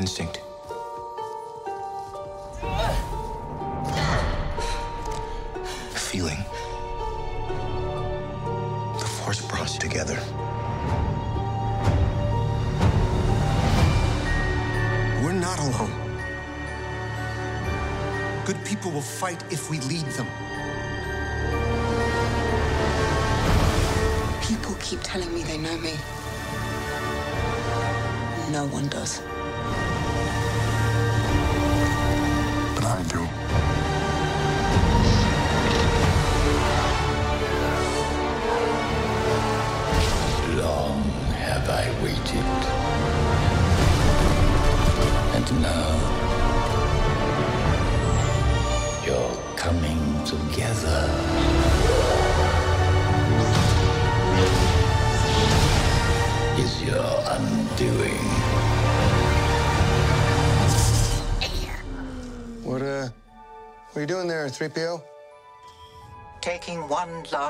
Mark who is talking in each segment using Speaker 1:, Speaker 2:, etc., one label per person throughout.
Speaker 1: Instinct.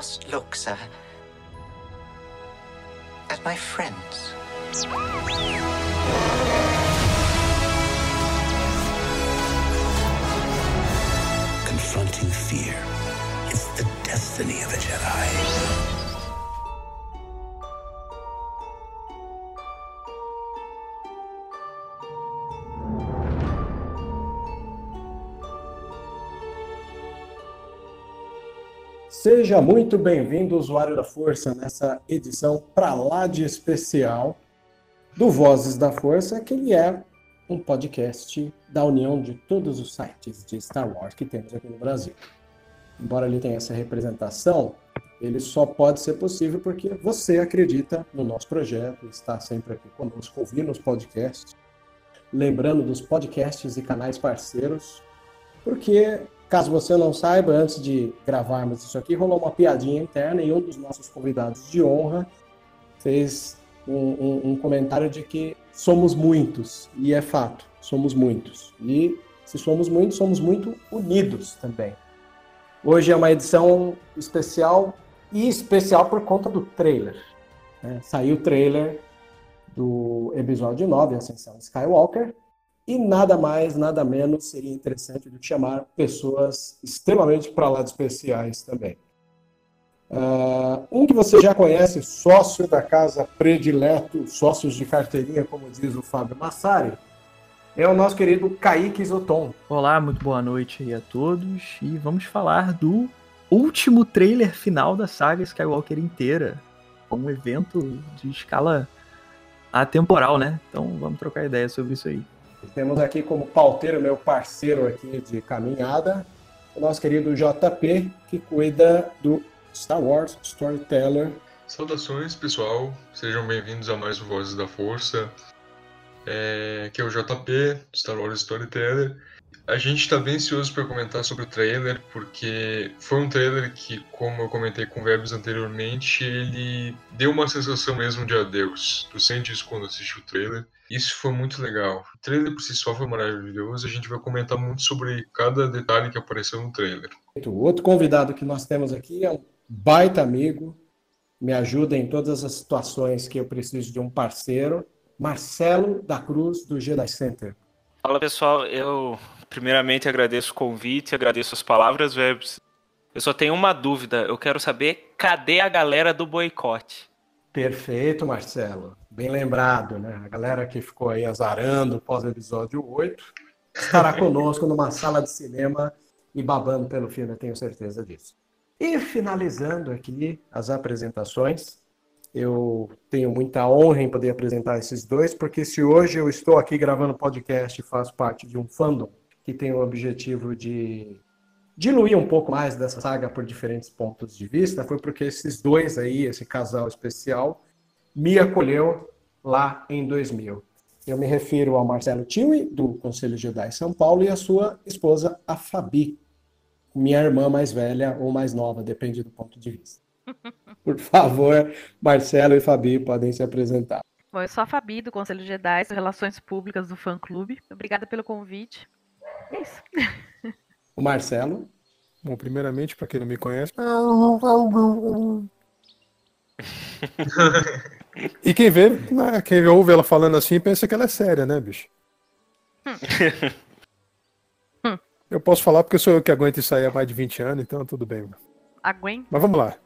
Speaker 2: Just look, sir.
Speaker 3: Seja muito bem-vindo, usuário da Força, nessa edição pra lá de especial do Vozes da Força, que ele é um podcast da união de todos os sites de Star Wars que temos aqui no Brasil. Embora ele tenha essa representação, ele só pode ser possível porque você acredita no nosso projeto, está sempre aqui conosco, ouvindo os podcasts, lembrando dos podcasts e canais parceiros, porque Caso você não saiba, antes de gravarmos isso aqui, rolou uma piadinha interna e um dos nossos convidados de honra fez um, um, um, comentário de que somos muitos, e é fato, somos muitos. E se somos muitos, somos muito unidos também. Hoje é uma edição especial e especial por conta do trailer. Né? Saiu o trailer do episódio 9, Ascensão Skywalker, e nada mais, nada menos seria interessante que chamar pessoas extremamente para lá de especiais também. Uh, um que você já conhece, sócio da casa predileto, sócios de carteirinha, como diz o Fábio Massari, é o nosso querido Kaique Zoton.
Speaker 4: Olá, muito boa noite aí a todos e vamos falar do último trailer final da saga Skywalker inteira. Um evento de escala atemporal, né? Então vamos trocar ideia sobre isso aí.
Speaker 3: Temos aqui como pauteiro, meu parceiro aqui de caminhada, o nosso querido JP, que cuida do Star Wars Storyteller.
Speaker 5: Saudações, pessoal. Sejam bem-vindos a mais um Vozes da Força. É, que é o JP, Star Wars Storyteller. A gente está bem ansioso para comentar sobre o trailer, porque foi um trailer que, como eu comentei com o Verbs anteriormente, ele deu uma sensação mesmo de adeus. Tu sente isso quando assiste o trailer. Isso foi muito legal. O trailer por si só foi maravilhoso. A gente vai comentar muito sobre cada detalhe que apareceu no trailer.
Speaker 3: O outro convidado que nós temos aqui é um baita amigo, me ajuda em todas as situações que eu preciso de um parceiro, Marcelo da Cruz, do Jedi Center.
Speaker 6: Fala pessoal, eu Primeiramente, agradeço o convite, agradeço as palavras, Webs. Eu só tenho uma dúvida. Eu quero saber cadê a galera do boicote?
Speaker 3: Perfeito, Marcelo. Bem lembrado, né? A galera que ficou aí azarando pós episódio 8 estará conosco numa sala de cinema e babando pelo filme, tenho certeza disso. E finalizando aqui as apresentações, eu tenho muita honra em poder apresentar esses dois, porque se hoje eu estou aqui gravando podcast e faço parte de um fandom que tem o objetivo de diluir um pouco mais dessa saga por diferentes pontos de vista, foi porque esses dois aí, esse casal especial, me acolheu lá em 2000. Eu me refiro ao Marcelo Tiwi, do Conselho Jedi São Paulo, e a sua esposa, a Fabi, minha irmã mais velha ou mais nova, depende do ponto de vista. Por favor, Marcelo e Fabi podem se apresentar.
Speaker 7: Bom, eu sou a Fabi, do Conselho Jedi, Relações Públicas do Fã Clube. Obrigada pelo convite. É isso.
Speaker 3: O Marcelo.
Speaker 8: Bom, primeiramente, para quem não me conhece. e quem vê, né, quem ouve ela falando assim, pensa que ela é séria, né, bicho? eu posso falar porque sou eu que aguento isso aí há mais de 20 anos, então tudo bem.
Speaker 7: Aguento.
Speaker 8: Mas vamos lá.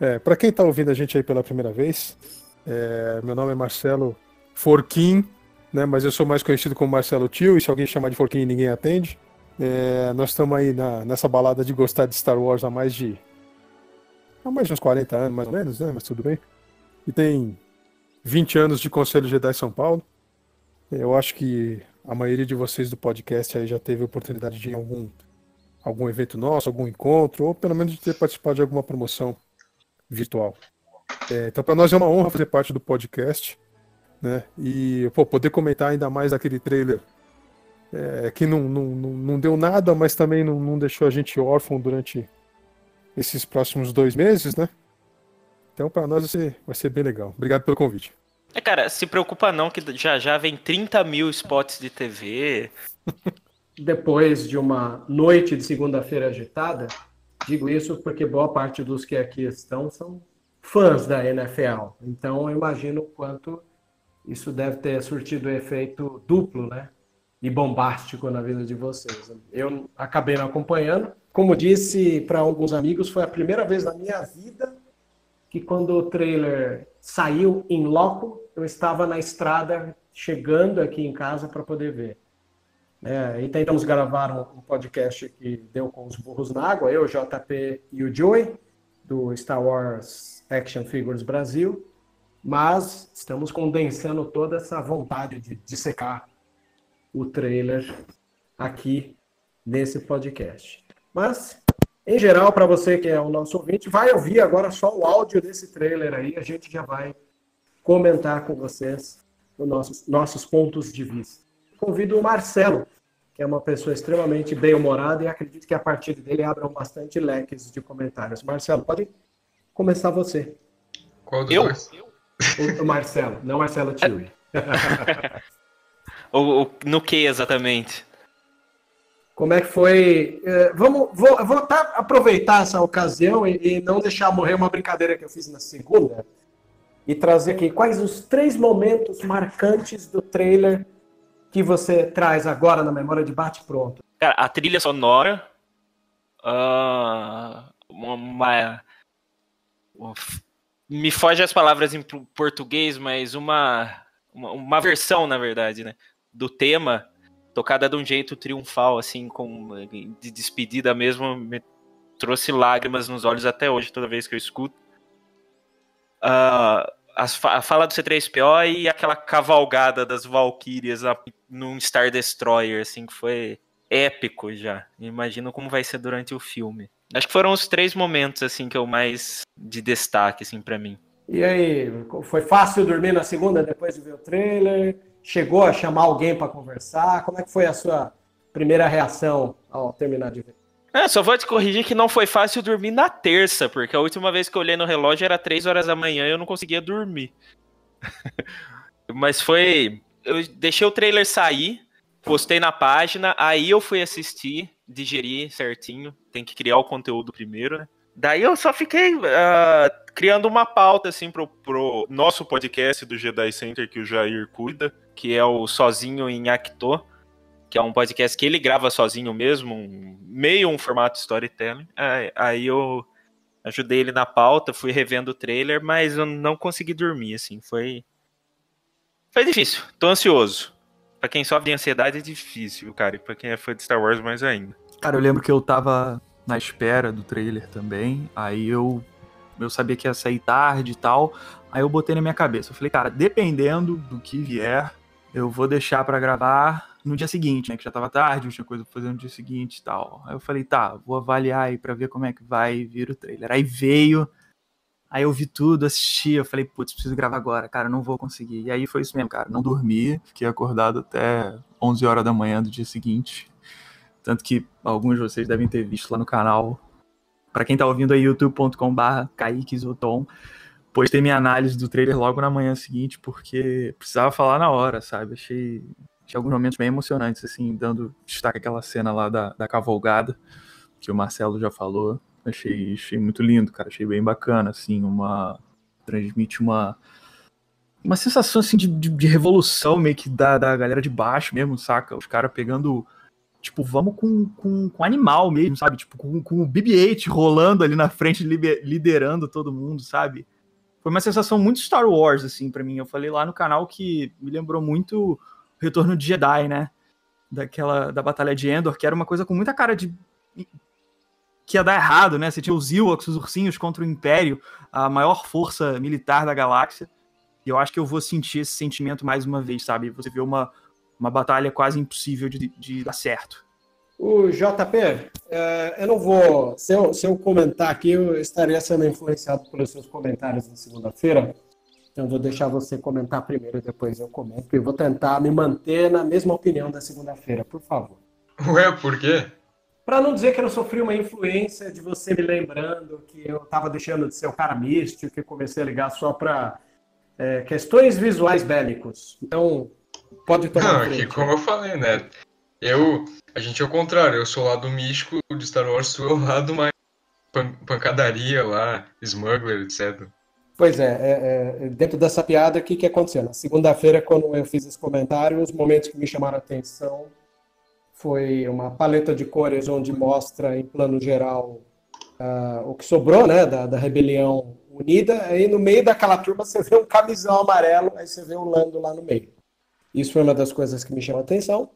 Speaker 8: É, para quem tá ouvindo a gente aí pela primeira vez, é, meu nome é Marcelo Forquim, né, mas eu sou mais conhecido como Marcelo Tio, e se alguém chamar de Forquim ninguém atende. É, nós estamos aí na, nessa balada de gostar de Star Wars há mais de. há mais de uns 40 anos, mais ou menos, né? Mas tudo bem. E tem 20 anos de Conselho Jedi São Paulo. Eu acho que a maioria de vocês do podcast aí já teve oportunidade de ir em algum, algum evento nosso, algum encontro, ou pelo menos de ter participado de alguma promoção virtual. É, então, para nós é uma honra fazer parte do podcast, né? E pô, poder comentar ainda mais aquele trailer é, que não, não, não deu nada, mas também não, não deixou a gente órfão durante esses próximos dois meses, né? Então, para nós vai ser, vai ser bem legal. Obrigado pelo convite.
Speaker 6: É, cara, se preocupa não, que já já vem 30 mil spots de TV.
Speaker 3: Depois de uma noite de segunda-feira agitada, digo isso porque boa parte dos que aqui estão são fãs da NFL. Então, eu imagino o quanto isso deve ter surtido efeito duplo, né? E bombástico na vida de vocês. Eu acabei não acompanhando. Como disse para alguns amigos, foi a primeira vez na minha vida que quando o trailer saiu em loco, eu estava na estrada chegando aqui em casa para poder ver. É, e tentamos gravar um, podcast que deu com os burros na água, eu, JP e o Joey, do Star Wars Action Figures Brasil, mas estamos condensando toda essa vontade de, de secar o trailer aqui nesse podcast. Mas, em geral, para você que é o nosso ouvinte, vai ouvir agora só o áudio desse trailer aí, a gente já vai comentar com vocês os nossos, nossos pontos de vista. Convido o Marcelo, que é uma pessoa extremamente bem-humorada e acredito que a partir dele abram bastante leques de comentários. Marcelo, pode começar você.
Speaker 5: Qual dos
Speaker 6: Eu?
Speaker 5: dois?
Speaker 3: O, o Marcelo, não Marcelo Tiwi.
Speaker 6: o, no que exatamente?
Speaker 3: Como é que foi? eh, vamos, vou, vou tá- aproveitar essa ocasião e, e não deixar morrer uma brincadeira que eu fiz na segunda e trazer aqui quais os três momentos marcantes do trailer que você traz agora na memória de bate pronto.
Speaker 6: Cara, a trilha sonora. ah, uma, uma- Me foge as palavras em português, mas uma, uma, uma versão, na verdade, né? Do tema, tocada de um jeito triunfal, assim, com de despedida mesmo, me trouxe lágrimas nos olhos até hoje, toda vez que eu escuto. Fa- a fala do C3PO e aquela cavalgada das Valkyrias num Star Destroyer, assim, que foi épico já. Imagino como vai ser durante o filme. Acho que foram os três momentos, assim, que eu mais de destaque, assim, para mim.
Speaker 3: E aí, foi fácil dormir na segunda depois de ver o trailer? Chegou a chamar alguém para conversar? Como é que foi a sua primeira reação ao terminar de ver?
Speaker 6: É, só vou te corrigir que não foi fácil dormir na terça, porque a última vez que eu olhei no relógio era três horas da manhã e eu não conseguia dormir. Mas foi. Eu deixei o trailer sair, postei na página, aí eu fui assistir, digerir certinho. Tem que criar o conteúdo primeiro, né? Daí eu só fiquei ah, criando uma pauta, assim, pro, pro nosso podcast do Jedi Center, que o Jair cuida, que é o Sozinho em Acto que é um podcast que ele grava sozinho mesmo, um, meio um formato storytelling. Aí, aí eu ajudei ele na pauta, fui revendo o trailer, mas eu não consegui dormir, assim, foi foi difícil, tô ansioso. Pra quem sofre de ansiedade é difícil, cara, e pra quem é fã de Star Wars mais ainda.
Speaker 4: Cara, eu lembro que eu tava na espera do trailer também, aí eu eu sabia que ia sair tarde e tal, aí eu botei na minha cabeça, eu falei, cara, dependendo do que vier, eu vou deixar para gravar no dia seguinte, né? Que já tava tarde, não tinha coisa pra fazer no dia seguinte e tal. Aí eu falei, tá, vou avaliar aí pra ver como é que vai vir o trailer. Aí veio, aí eu vi tudo, assisti, eu falei, putz, preciso gravar agora, cara, não vou conseguir. E aí foi isso mesmo, cara, não dormi, fiquei acordado até 11 horas da manhã do dia seguinte. Tanto que alguns de vocês devem ter visto lá no canal. Para quem tá ouvindo aí, youtube.com/barra Kaique Zoton postei minha análise do trailer logo na manhã seguinte, porque precisava falar na hora, sabe? Achei, achei alguns momentos bem emocionantes, assim, dando destaque àquela cena lá da, da cavalgada, que o Marcelo já falou. Achei, achei muito lindo, cara. Achei bem bacana, assim, uma. Transmite uma. Uma sensação, assim, de, de, de revolução meio que da, da galera de baixo mesmo, saca? Os caras pegando tipo, vamos com, com, com animal mesmo, sabe? Tipo, com, com o BB-8 rolando ali na frente, liderando todo mundo, sabe? foi uma sensação muito Star Wars, assim, para mim. Eu falei lá no canal que me lembrou muito o Retorno de Jedi, né? Daquela, da Batalha de Endor, que era uma coisa com muita cara de... que ia dar errado, né? Você tinha os Ewoks, os ursinhos contra o Império, a maior força militar da galáxia. E eu acho que eu vou sentir esse sentimento mais uma vez, sabe? Você vê uma, uma batalha quase impossível de, de dar certo.
Speaker 3: O JP, é, eu não vou. Se eu, se eu comentar aqui, eu estaria sendo influenciado pelos seus comentários na segunda-feira. Então, eu vou deixar você comentar primeiro, depois eu comento. E vou tentar me manter na mesma opinião da segunda-feira, por favor.
Speaker 5: Ué, por quê?
Speaker 3: Para não dizer que eu sofri uma influência de você me lembrando que eu estava deixando de ser o cara místico, que comecei a ligar só para é, questões visuais bélicos. Então, pode tomar.
Speaker 5: Não, aqui, como eu falei, né? Eu, a gente é o contrário, eu sou o lado místico de Star Wars, tu é o lado mais pan pancadaria lá, smuggler, etc.
Speaker 3: Pois é, é, é, dentro dessa piada, o que, que aconteceu? Na segunda-feira, quando eu fiz esse comentário, os momentos que me chamaram a atenção foi uma paleta de cores onde mostra, em plano geral, uh, o que sobrou né, da, da rebelião unida. Aí no meio daquela turma você vê um camisão amarelo, aí você vê o Lando lá no meio. Isso foi uma das coisas que me chamou a atenção.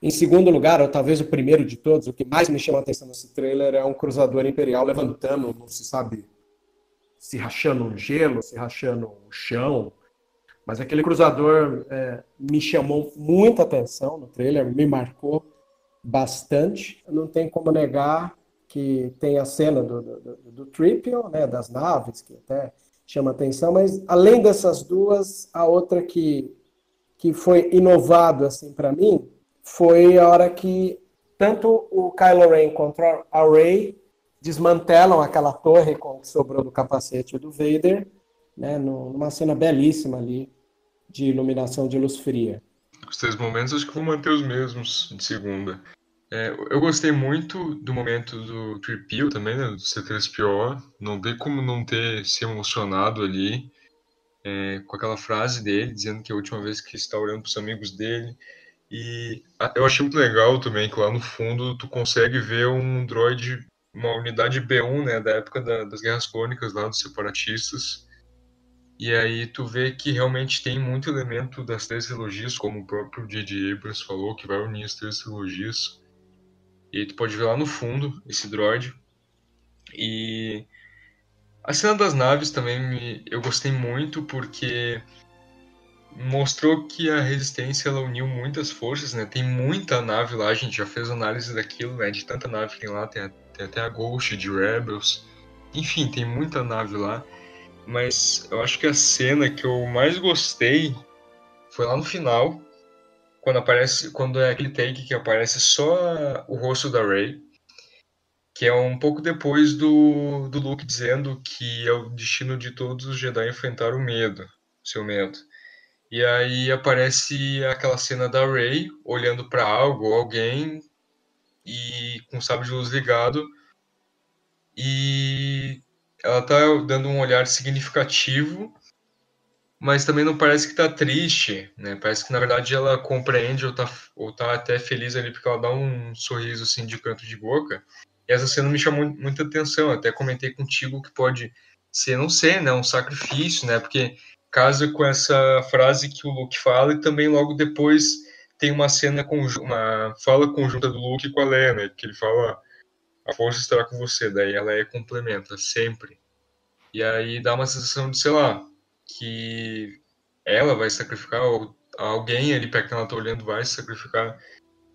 Speaker 3: Em segundo lugar, ou talvez o primeiro de todos, o que mais me chama a atenção nesse trailer é um cruzador imperial levantando, não se sabe se rachando um gelo, se rachando o um chão. Mas aquele cruzador é, me chamou muita atenção no trailer, me marcou bastante. Não tem como negar que tem a cena do, do, do, do né, das naves, que até chama atenção, mas além dessas duas, a outra que, que foi inovado assim para mim foi a hora que tanto o Kylo Ren quanto a Rey desmantelam aquela torre com que sobrou do capacete do Vader, né, numa cena belíssima ali de iluminação de luz fria.
Speaker 5: Os três momentos acho que vou manter os mesmos de segunda. É, eu gostei muito do momento do Tripio também, né, do C3PO. Não tem como não ter se emocionado ali é, com aquela frase dele, dizendo que é a última vez que está olhando para os amigos dele. E eu achei muito legal também que lá no fundo tu consegue ver um droid, uma unidade B1, né, da época da, das Guerras Clônicas lá dos separatistas. E aí tu vê que realmente tem muito elemento das três trilogias, como o próprio J.J. Abrams falou, que vai unir as três trilogias. E tu pode ver lá no fundo esse droid. E a cena das naves também me, eu gostei muito porque mostrou que a resistência ela uniu muitas forças, né? Tem muita nave lá, a gente já fez análise daquilo, né? De tanta nave que tem lá, tem, tem até a Ghost de Rebels. Enfim, tem muita nave lá. Mas eu acho que a cena que eu mais gostei foi lá no final, quando aparece, quando é aquele take que aparece só o rosto da Rey, que é um pouco depois do, do Luke dizendo que é o destino de todos os Jedi enfrentar o medo, seu medo. E aí aparece aquela cena da Rey olhando para algo alguém e com o sabre de luz ligado e ela tá dando um olhar significativo mas também não parece que tá triste, né? Parece que na verdade ela compreende ou tá, ou tá até feliz ali porque ela dá um sorriso assim de canto de boca. Essa cena me chamou muita atenção. Até comentei contigo que pode ser, não sei, né, um sacrifício, né? Porque casa com essa frase que o Luke fala e também logo depois tem uma cena uma fala conjunta do Luke com a Leia, né? Que ele fala a força estará com você, daí ela é complementa sempre. E aí dá uma sensação de, sei lá, que ela vai sacrificar, ou alguém ali perto que ela tá olhando vai sacrificar.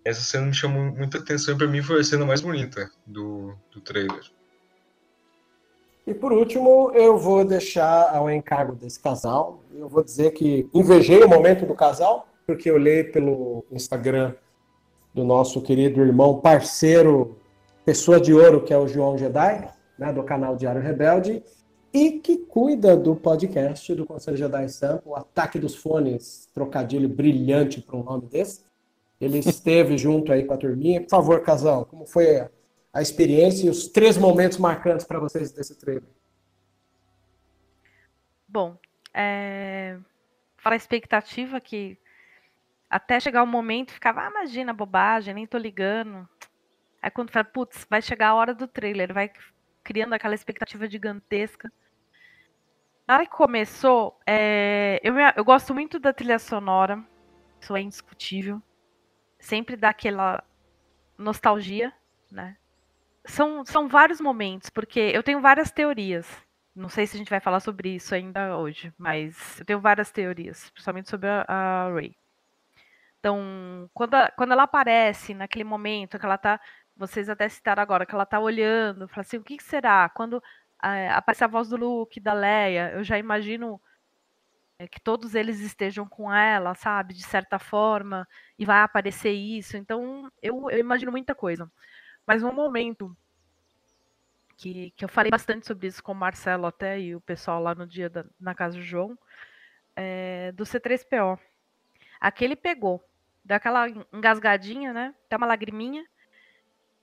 Speaker 5: Essa cena me chamou muita atenção e pra mim foi a cena mais bonita do, do trailer.
Speaker 3: E por último, eu vou deixar ao encargo desse casal. Eu vou dizer que invejei o momento do casal, porque eu olhei pelo Instagram do nosso querido irmão, parceiro, pessoa de ouro, que é o João Jedi, né, do canal Diário Rebelde, e que cuida do podcast do Conselho Jedi Sample, o Ataque dos Fones, trocadilho brilhante para um nome desse. Ele esteve junto aí com a turminha. Por favor, casal, como foi a experiência e os três momentos marcantes para vocês desse trailer?
Speaker 7: Bom, é... fala a expectativa que até chegar o momento ficava, ah, imagina, bobagem, nem tô ligando. Aí quando fala, putz, vai chegar a hora do trailer, vai criando aquela expectativa gigantesca. Na hora que começou, é, eu, eu gosto muito da trilha sonora, isso é indiscutível. Sempre dá aquela nostalgia, né? São, são vários momentos, porque eu tenho várias teorias. Não sei se a gente vai falar sobre isso ainda hoje, mas eu tenho várias teorias, principalmente sobre a, a Ray. Então, quando, a, quando ela aparece naquele momento que ela tá. Vocês até citaram agora, que ela tá olhando, fala assim, o que, que será? Quando é, aparece a voz do Luke, da Leia, eu já imagino é, que todos eles estejam com ela, sabe, de certa forma, e vai aparecer isso. Então, eu, eu imagino muita coisa. Mas um momento que, que eu falei bastante sobre isso com o Marcelo até e o pessoal lá no dia da, na casa do João, é, do C3PO. Aquele pegou, daquela engasgadinha, né? Até uma lagriminha,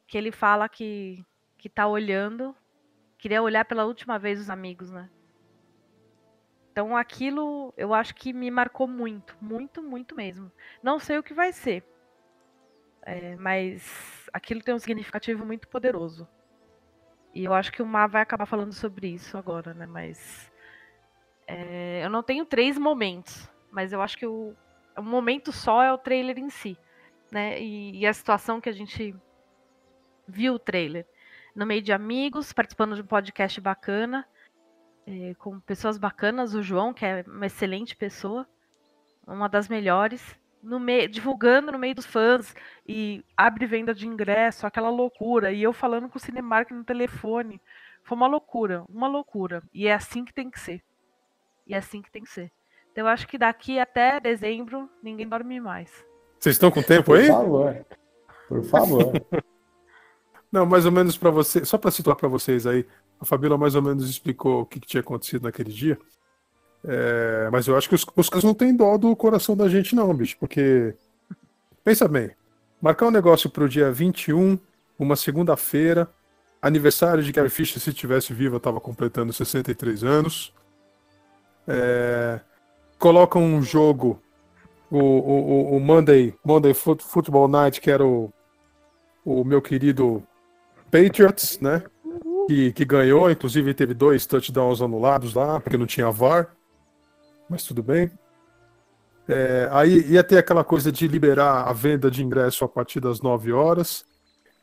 Speaker 7: que ele fala que, que tá olhando queria olhar pela última vez os amigos, né? Então aquilo eu acho que me marcou muito, muito, muito mesmo. Não sei o que vai ser, é, mas aquilo tem um significativo muito poderoso. E eu acho que o Mar vai acabar falando sobre isso agora, né? Mas é, eu não tenho três momentos, mas eu acho que o, o momento só é o trailer em si, né? E, e a situação que a gente viu o trailer no meio de amigos, participando de um podcast bacana, é, com pessoas bacanas. O João, que é uma excelente pessoa, uma das melhores, no meio, divulgando no meio dos fãs e abre venda de ingresso, aquela loucura. E eu falando com o Cinemark no telefone. Foi uma loucura, uma loucura. E é assim que tem que ser. E é assim que tem que ser. Então eu acho que daqui até dezembro ninguém dorme mais.
Speaker 8: Vocês estão com tempo aí?
Speaker 3: Por favor. Por favor.
Speaker 8: Não, mais ou menos para você, só para situar para vocês aí, a Fabíola mais ou menos explicou o que, que tinha acontecido naquele dia. É, mas eu acho que os, os caras não têm dó do coração da gente, não, bicho, porque. Pensa bem, marcar um negócio pro dia 21, uma segunda-feira, aniversário de Carrie Fisher, se tivesse viva, estava completando 63 anos. É, coloca um jogo, o, o, o Monday, Monday Football Night, que era o, o meu querido Patriots, né? Que, que ganhou, inclusive teve dois touchdowns anulados lá, porque não tinha VAR. Mas tudo bem. É, aí ia ter aquela coisa de liberar a venda de ingresso a partir das 9 horas.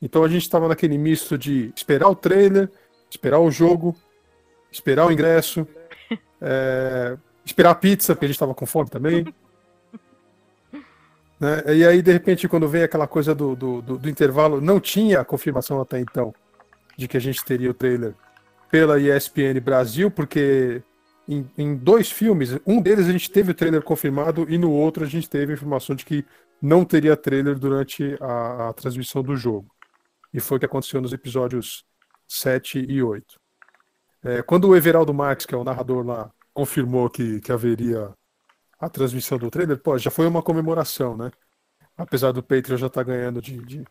Speaker 8: Então a gente estava naquele misto de esperar o trailer, esperar o jogo, esperar o ingresso, é, esperar a pizza, porque a gente estava com fome também. Né? E aí, de repente, quando vem aquela coisa do, do, do, do intervalo, não tinha confirmação até então de que a gente teria o trailer pela ESPN Brasil, porque em, em, dois filmes, um deles a gente teve o trailer confirmado e no outro a gente teve a informação de que não teria trailer durante a, a transmissão do jogo. E foi o que aconteceu nos episódios 7 e 8. É, quando o Everaldo Marques, que é o narrador lá, confirmou que, que haveria a transmissão do trailer, pô, já foi uma comemoração, né? Apesar do Patreon já estar tá ganhando de, de,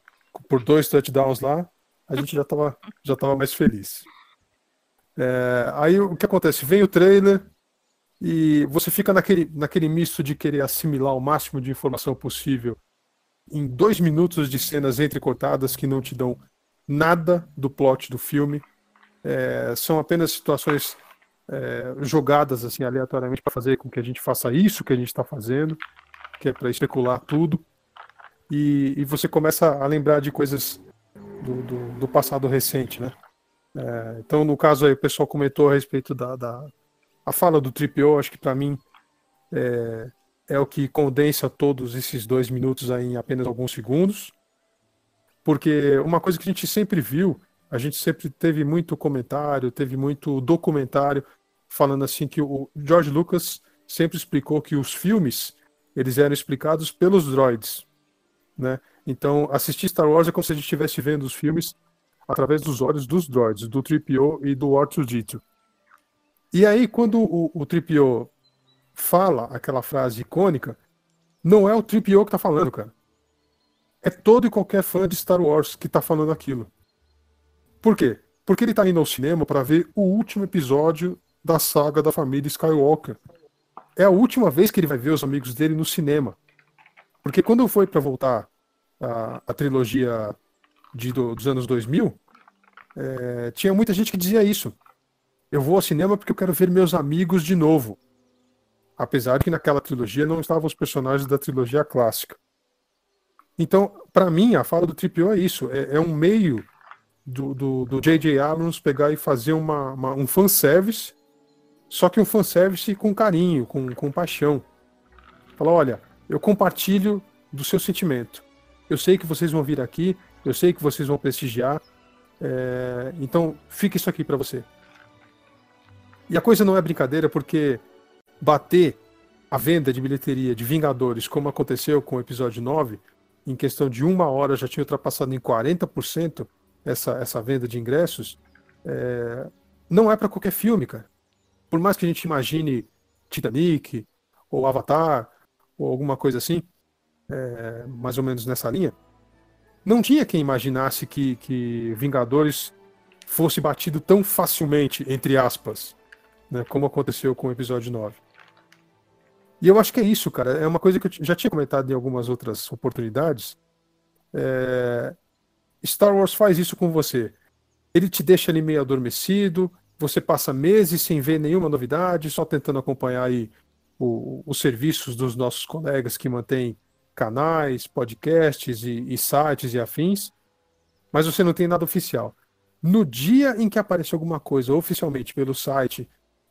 Speaker 8: por dois touchdowns lá, a gente já estava já tava mais feliz. É, aí o que acontece? Vem o trailer, E você fica naquele, naquele misto de querer assimilar o máximo de informação possível em dois minutos de cenas entrecortadas que não te dão nada do plot do filme. É, são apenas situações é, jogadas assim aleatoriamente para fazer com que a gente faça isso que a gente está fazendo, que é para especular tudo. E, e, você começa a lembrar de coisas do, do, do passado recente, né? É, então, no caso aí, o pessoal comentou a respeito da, da a fala do Tripio, acho que para mim é, é o que condensa todos esses dois minutos aí em apenas alguns segundos. Porque uma coisa que a gente sempre viu, a gente sempre teve muito comentário, teve muito documentário falando assim que o George Lucas sempre explicou que os filmes eles eram explicados pelos droids, né? Então, assistir Star Wars é como se a gente estivesse vendo os filmes através dos olhos dos droids, do 3PO e do R2-D2. E aí, quando o, o 3PO fala aquela frase icônica, não é o 3PO que tá falando, cara. É todo e qualquer fã de Star Wars que tá falando aquilo. Por quê? Porque ele tá indo ao cinema para ver o último episódio da saga da família Skywalker. É a última vez que ele vai ver os amigos dele no cinema. Porque quando foi para voltar a, a trilogia de, do, dos anos 2000, é, tinha muita gente que dizia isso. Eu vou ao cinema porque eu quero ver meus amigos de novo. Apesar de que naquela trilogia não estavam os personagens da trilogia clássica. Então, para mim, a fala do Tripio é isso. É, é um meio do J.J. Abrams pegar e fazer uma, uma, um fanservice, só que um fanservice com carinho, com, com paixão. Fala, olha, eu compartilho do seu sentimento. Eu sei que vocês vão vir aqui, eu sei que vocês vão prestigiar, é, então fica isso aqui para você. E a coisa não é brincadeira porque bater a venda de bilheteria de Vingadores, como aconteceu com o episódio 9, em questão de uma hora já tinha ultrapassado em 40% essa, essa venda de ingressos, é, não é para qualquer filme, cara. Por mais que a gente imagine Titanic, ou Avatar, ou alguma coisa assim, é, mais ou menos nessa linha, não tinha quem imaginasse que, que Vingadores fosse batido tão facilmente, entre aspas, né, como aconteceu com o episódio 9. E eu acho que é isso, cara. É uma coisa que eu já tinha comentado em algumas outras oportunidades. É... Star Wars faz isso com você. Ele te deixa ali meio adormecido, você passa meses sem ver nenhuma novidade, só tentando acompanhar aí o, os serviços dos nossos colegas que mantêm canais, podcasts e, e sites e afins, mas você não tem nada oficial. No dia em que aparece alguma coisa oficialmente pelo site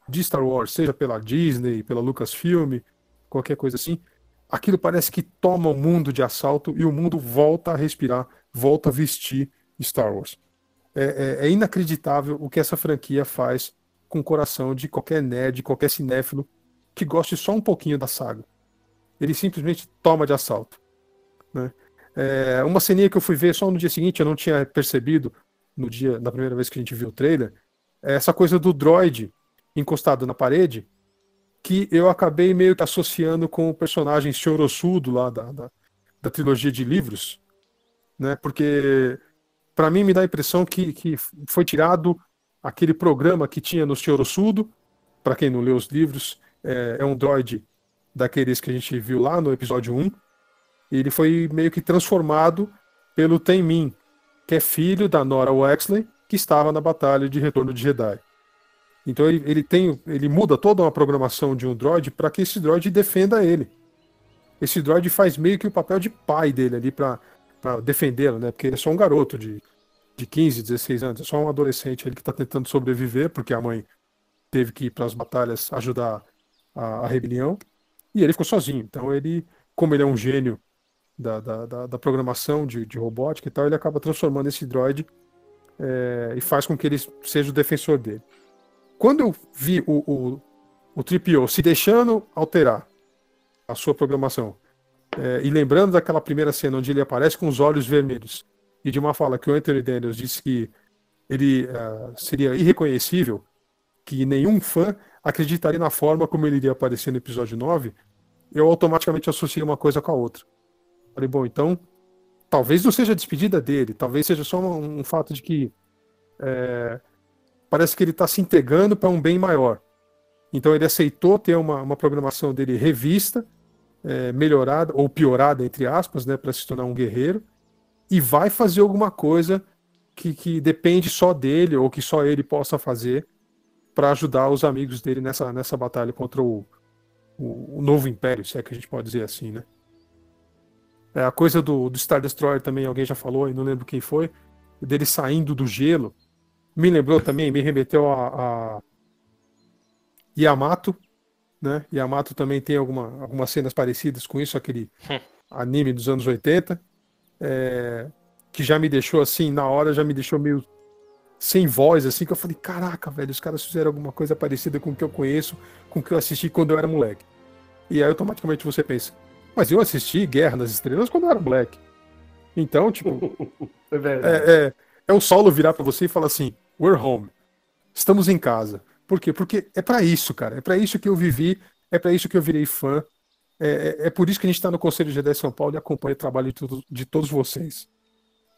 Speaker 8: de Star Wars, seja pela Disney, pela Lucasfilm, qualquer coisa assim, aquilo parece que toma o mundo de assalto e o mundo volta a respirar, volta a vestir Star Wars. É, é, é inacreditável o que essa franquia faz com o coração de qualquer nerd, qualquer cinéfilo que goste só um pouquinho da saga. Ele simplesmente toma de assalto. Né? É, uma ceninha que eu fui ver só no dia seguinte, eu não tinha percebido no dia, na primeira vez que a gente viu o trailer, é essa coisa do droid encostado na parede, que eu acabei meio que associando com o personagem chorossudo lá da, da, da trilogia de livros, né? Porque para mim me dá a impressão que, que foi tirado aquele programa que tinha no Chorossudo, para quem não leu os livros, é, é, um droid daqueles que a gente viu lá no episódio 1, e ele foi meio que transformado pelo Tenmin, que é filho da Nora Wexley, que estava na batalha de Retorno de Jedi. Então ele, ele tem, ele muda toda uma programação de um droid para que esse droid defenda ele. Esse droid faz meio que o papel de pai dele ali para defendê-lo, né? Porque ele é só um garoto de, de 15, 16 anos, é só um adolescente ele que está tentando sobreviver, porque a mãe teve que ir para as batalhas ajudar a, a, rebelião, e ele ficou sozinho. Então ele, como ele é um gênio da, da, da, da programação de, de robótica e tal, ele acaba transformando esse droid é, e faz com que ele seja o defensor dele. Quando eu vi o, o, o TripO se deixando alterar a sua programação, é, e lembrando daquela primeira cena onde ele aparece com os olhos vermelhos, e de uma fala que o Anthony Daniels disse que ele uh, seria irreconhecível, que nenhum fã acreditaria na forma como ele iria aparecer no episódio 9, eu automaticamente associei uma coisa com a outra. Falei, bom, então, talvez não seja a despedida dele, talvez seja só um, um fato de que é, parece que ele está se entregando para um bem maior. Então ele aceitou ter uma, uma programação dele revista, é, melhorada ou piorada, entre aspas, né, para se tornar um guerreiro, e vai fazer alguma coisa que, que depende só dele ou que só ele possa fazer para ajudar os amigos dele nessa, nessa batalha contra o, o, o, novo império, se é que a gente pode dizer assim, né? É, a coisa do, do Star Destroyer também, alguém já falou, e não lembro quem foi, dele saindo do gelo, me lembrou também, me remeteu a, a Yamato, né? Yamato também tem alguma, algumas cenas parecidas com isso, aquele hum. anime dos anos 80, é, que já me deixou assim, na hora já me deixou meio sem voz, assim, que eu falei, caraca, velho, os caras fizeram alguma coisa parecida com o que eu conheço, com o que eu assisti quando eu era moleque. E aí automaticamente você pensa, mas eu assisti Guerra nas Estrelas quando eu era moleque. Então, tipo, é, é, é, é o solo virar para você e falar assim, we're home. Estamos em casa. Por quê? Porque é para isso, cara. É para isso que eu vivi, é para isso que eu virei fã. É, é, é, por isso que a gente está no Conselho de São Paulo e acompanha o trabalho de, de todos vocês.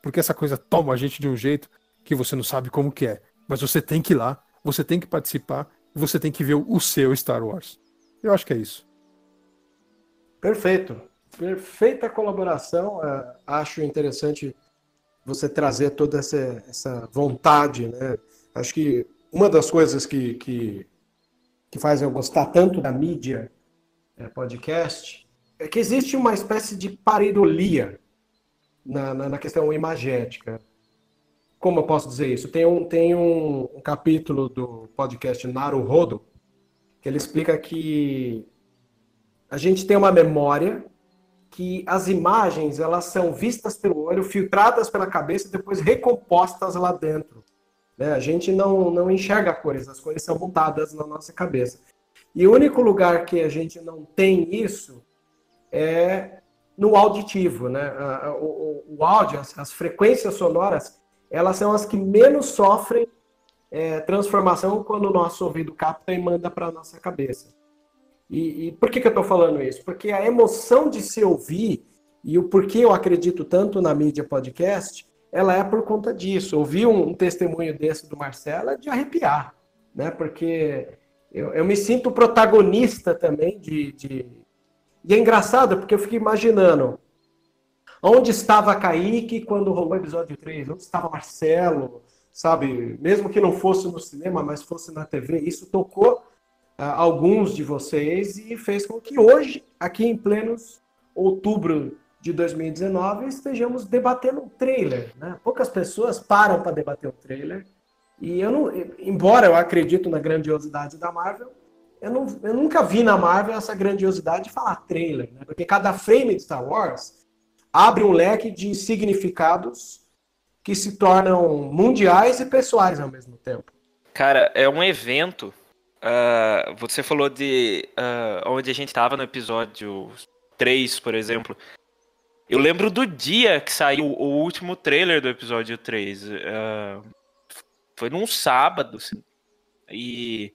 Speaker 8: Porque essa coisa toma a gente de um jeito que você não sabe como que é. Mas você tem que ir lá, você tem que participar, você tem que ver o seu Star Wars. Eu acho que é isso.
Speaker 3: Perfeito. Perfeita colaboração. Uh, acho interessante você trazer toda essa, essa vontade, né? Acho que uma das coisas que, que, que faz eu gostar tanto da mídia é, podcast é que existe uma espécie de pareidolia na, na, na, questão imagética. Como eu posso dizer isso? Tem um, tem um, capítulo do podcast Naruhodo que ele explica que a gente tem uma memória que as imagens elas são vistas pelo olho, filtradas pela cabeça e depois recompostas lá dentro. Né? A gente não, não enxerga cores, as cores são montadas na nossa cabeça. E o único lugar que a gente não tem isso é no auditivo. Né? O, o, o áudio, as, as, frequências sonoras, elas são as que menos sofrem é, transformação quando o nosso ouvido capta e manda para a nossa cabeça. E, e, por que, que eu estou falando isso? Porque a emoção de se ouvir e o porquê eu acredito tanto na mídia podcast ela é por conta disso. Ouvir um, um testemunho desse do Marcelo é de arrepiar, né? Porque eu, eu me sinto protagonista também de, de, E é engraçado, porque eu fico imaginando onde estava Kaique quando rolou o episódio 3, onde estava Marcelo, sabe? Mesmo que não fosse no cinema, mas fosse na TV, isso tocou uh, alguns de vocês e fez com que hoje, aqui em plenos outubro de 2019 estejamos debatendo um trailer. Né? Poucas pessoas param para debater o um trailer. E eu não, embora eu acredito na grandiosidade da Marvel, eu, não, eu nunca vi na Marvel essa grandiosidade de falar trailer, né? porque cada frame de Star Wars abre um leque de significados que se tornam mundiais e pessoais ao mesmo tempo.
Speaker 6: Cara, é um evento. Uh, você falou de uh, onde a gente estava no episódio 3, por exemplo. Eu lembro do dia que saiu o último trailer do episódio 3. Uh, ah, foi num sábado, assim. E.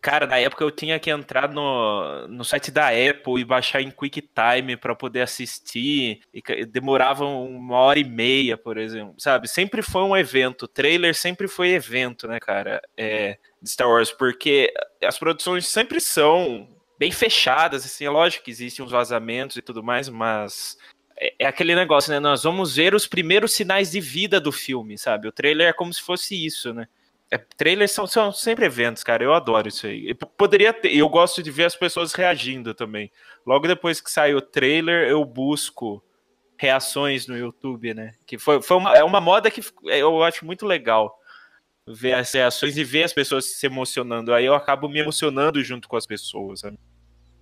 Speaker 6: Cara, na época eu tinha que entrar no, no site da Apple e baixar em QuickTime para poder assistir. E demorava uma hora e meia, por exemplo. Sabe? Sempre foi um evento. trailer sempre foi evento, né, cara? É, de Star Wars. Porque as produções sempre são bem fechadas, assim, é lógico que existem uns vazamentos e tudo mais, mas é, é, aquele negócio, né? Nós vamos ver os primeiros sinais de vida do filme, sabe? O trailer é como se fosse isso, né? É, trailers são, são sempre eventos, cara. Eu adoro isso aí. Eu poderia ter, eu gosto de ver as pessoas reagindo também. Logo depois que sai o trailer, eu busco reações no YouTube, né? Que foi, foi uma, é uma moda que eu acho muito legal ver as reações e ver as pessoas se emocionando. Aí eu acabo me emocionando junto com as pessoas. Sabe?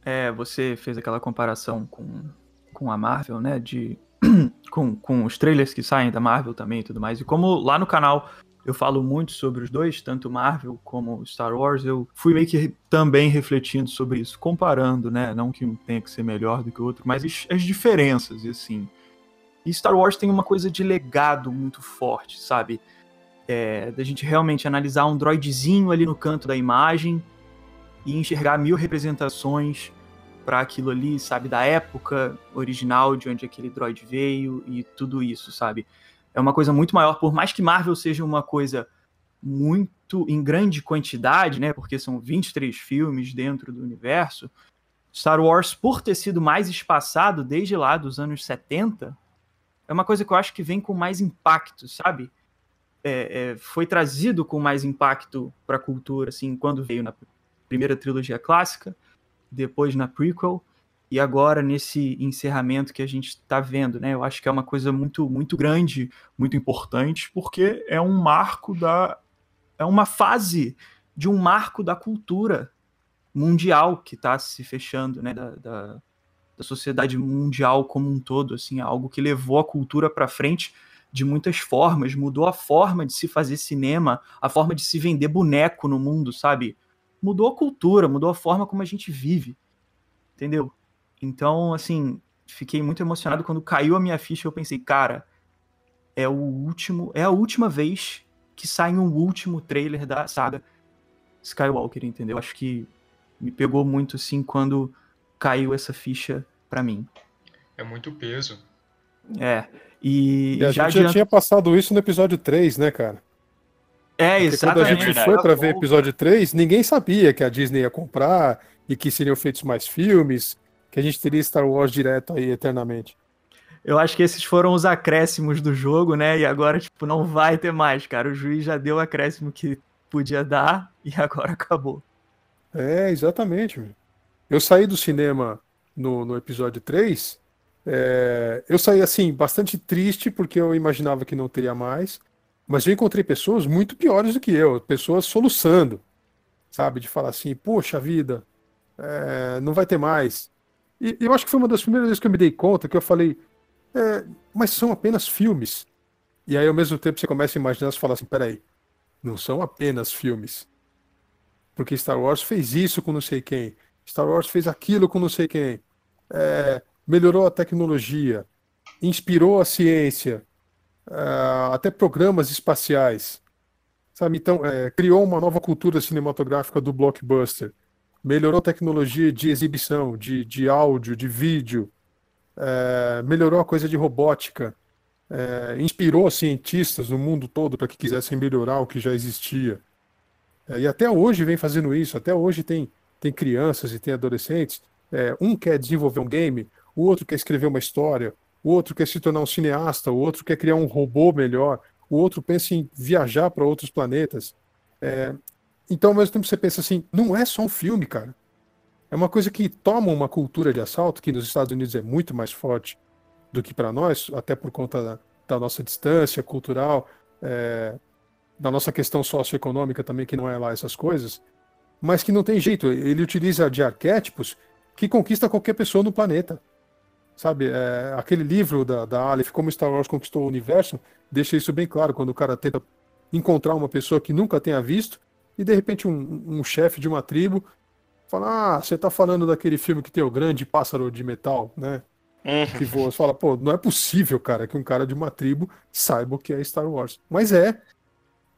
Speaker 4: É, você fez aquela comparação com, com a Marvel, né? De, com, com os trailers que saem da Marvel também e tudo mais. E como lá no canal eu falo muito sobre os dois, tanto Marvel como Star Wars, eu fui meio que também refletindo sobre isso, comparando, né? Não que um tenha que ser melhor do que o outro, mas as diferenças, e assim. E Star Wars tem uma coisa de legado muito forte, sabe? É, da gente realmente analisar um droidzinho ali no canto da imagem e enxergar mil representações para aquilo ali, sabe, da época original de onde aquele droid veio e tudo isso, sabe? É uma coisa muito maior, por mais que Marvel seja uma coisa muito em grande quantidade, né? Porque são 23 filmes dentro do universo. Star Wars, por ter sido mais espaçado desde lá dos anos 70, é uma coisa que eu acho que vem com mais impacto, sabe? É, é, foi trazido com mais impacto para a cultura, assim, quando veio na primeira trilogia clássica, depois na prequel e agora nesse encerramento que a gente está vendo, né? Eu acho que é uma coisa muito, muito grande, muito importante, porque é um marco da, é uma fase de um marco da cultura mundial que está se fechando, né? Da, da, da, sociedade mundial como um todo, assim, algo que levou a cultura para frente de muitas formas, mudou a forma de se fazer cinema, a forma de se vender boneco no mundo, sabe? Mudou a cultura, mudou a forma como a gente vive, entendeu? Então, assim, fiquei muito emocionado quando caiu a minha ficha. Eu pensei, cara, é o último, é a última vez que sai um último trailer da saga Skywalker, entendeu? Acho que me pegou muito assim quando caiu essa ficha para mim.
Speaker 5: É muito peso.
Speaker 4: É. E,
Speaker 8: e a já gente adianta... já tinha passado isso no episódio 3, né, cara?
Speaker 4: É, Porque exatamente.
Speaker 8: Quando a gente foi para ver episódio 3, ninguém sabia que a Disney ia comprar e que seriam feitos mais filmes que a gente teria Star Wars direto aí eternamente.
Speaker 4: Eu acho que esses foram os acréscimos do jogo, né? E agora, tipo, não vai ter mais, cara. O juiz já deu o acréscimo que podia dar e agora acabou.
Speaker 8: É, exatamente. Eu saí do cinema no, no episódio 3. É, eu saí, assim, bastante triste porque eu imaginava que não teria mais. Mas eu encontrei pessoas muito piores do que eu. Pessoas soluçando, sabe? De falar assim, poxa vida, é, não vai ter mais. E eu acho que foi uma das primeiras vezes que eu me dei conta que eu falei, é, mas são apenas filmes. E aí, ao mesmo tempo, você começa a imaginar e fala assim: peraí, não são apenas filmes. Porque Star Wars fez isso com não sei quem, Star Wars fez aquilo com não sei quem, é, melhorou a tecnologia, inspirou a ciência, é, até programas espaciais. Sabe? Então, é, criou uma nova cultura cinematográfica do blockbuster melhorou a tecnologia de exibição, de, de áudio, de vídeo, é, melhorou a coisa de robótica, é, inspirou cientistas no mundo todo para que quisessem melhorar o que já existia. É, e até hoje vem fazendo isso, até hoje tem, tem crianças e tem adolescentes. Um quer desenvolver um game, o outro quer escrever uma história, o outro quer se tornar um cineasta, o outro quer criar um robô melhor, o outro pensa em viajar para outros planetas. É, então, ao mesmo tempo, você pensa assim: não é só um filme, cara. É uma coisa que toma uma cultura de assalto, que nos Estados Unidos é muito mais forte do que para nós, até por conta da, da nossa distância cultural, é, da nossa questão socioeconômica também, que não é lá essas coisas, mas que não tem jeito. Ele utiliza de arquétipos que conquista qualquer pessoa no planeta. Sabe, é, aquele livro da, da Aleph, Como Star Wars Conquistou o Universo, deixa isso bem claro quando o cara tenta encontrar uma pessoa que nunca tenha visto e de repente um, um chefe de uma tribo fala: Ah, você tá falando daquele filme que tem o grande pássaro de metal, né? Uhum. Que voa. Você fala, pô, não é possível, cara, que um cara de uma tribo saiba o que é Star Wars. Mas é.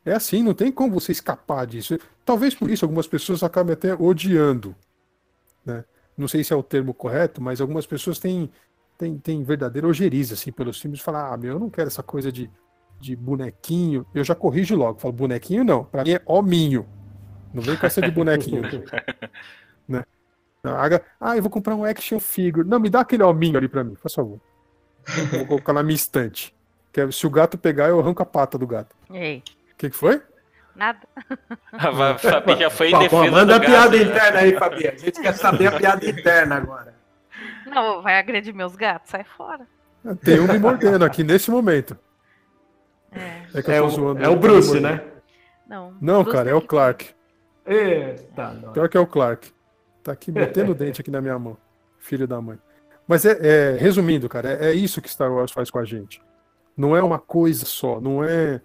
Speaker 8: É assim, não tem como você escapar disso. Talvez por isso algumas pessoas acabem até odiando. Né? Não sei se é o termo correto, mas algumas pessoas têm, têm, têm verdadeira ojeriza assim, pelos filmes. Falar, ah, meu, eu não quero essa coisa de de bonequinho, eu já corrijo logo. Falo, bonequinho não. Pra mim é hominho. Não vem com essa de bonequinho. né? Ah, eu vou comprar um action figure. Não, me dá aquele hominho ali pra mim, por favor. vou colocar na minha estante. Que é, se o gato pegar, eu arranco a pata do gato.
Speaker 7: Ei.
Speaker 8: O que, que foi?
Speaker 7: Nada.
Speaker 6: A Fabi já foi em defesa
Speaker 3: Manda a piada interna aí, Fabi. A gente quer saber a piada interna agora.
Speaker 7: Não, vai agredir meus gatos, sai fora.
Speaker 8: Tem um me mordendo aqui nesse momento.
Speaker 3: É, que eu é tô o, zoando. É o Bruce, né?
Speaker 7: Não.
Speaker 8: Não, cara, é o Clark.
Speaker 3: Eita,
Speaker 8: Pior que é o Clark. Tá aqui metendo o dente aqui na minha mão. Filho da mãe. Mas é, é resumindo, cara, é, é, isso que Star Wars faz com a gente. Não é uma coisa só, não é,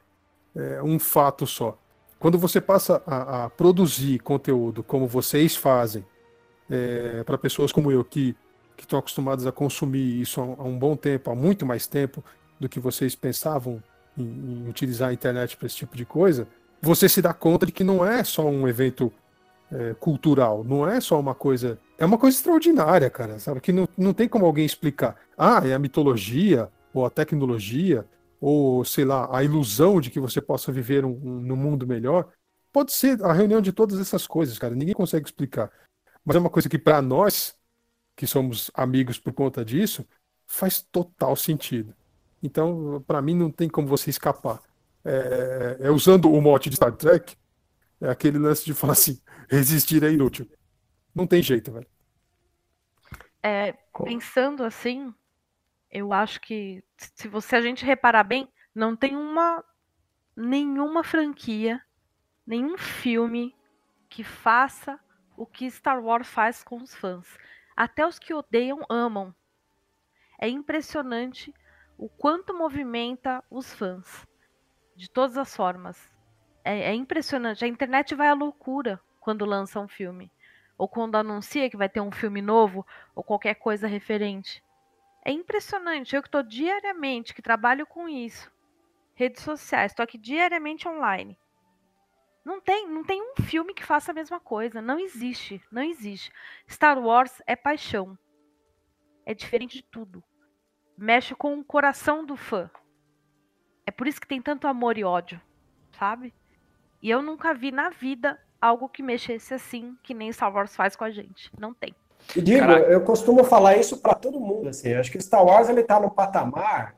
Speaker 8: é um fato só. Quando você passa a, a produzir conteúdo como vocês fazem, é, para pessoas como eu que que estão acostumadas a consumir isso há um bom tempo, há muito mais tempo do que vocês pensavam em, em utilizar a internet para esse tipo de coisa, você se dá conta de que não é só um evento é, cultural, não é só uma coisa. É uma coisa extraordinária, cara, sabe? Que não, não tem como alguém explicar. Ah, é a mitologia, ou a tecnologia, ou sei lá, a ilusão de que você possa viver um, um, num mundo melhor, pode ser a reunião de todas essas coisas, cara. Ninguém consegue explicar. Mas é uma coisa que para nós, que somos amigos por conta disso, faz total sentido. Então, para mim, não tem como você escapar. É, é, usando o mote de Star Trek, é aquele lance de falar assim: resistir é inútil. Não tem jeito, velho.
Speaker 7: É, pensando assim, eu acho que se você a gente reparar bem, não tem uma nenhuma franquia, nenhum filme que faça o que Star Wars faz com os fãs. Até os que odeiam amam. É impressionante o quanto movimenta os fãs de todas as formas. É, é impressionante. A internet vai à loucura quando lança um filme ou quando anuncia que vai ter um filme novo ou qualquer coisa referente. É impressionante. Eu que estou diariamente, que trabalho com isso, redes sociais, estou aqui diariamente online. Não tem, não tem um filme que faça a mesma coisa. Não existe, não existe. Star Wars é paixão. É diferente de tudo. Mexe com o coração do fã. É por isso que tem tanto amor e ódio, sabe? E eu nunca vi na vida algo que mexesse assim, que nem Star Wars faz com a gente. Não tem.
Speaker 3: E digo, Caraca. eu costumo falar isso para todo mundo, assim, acho que Star Wars ele tá no patamar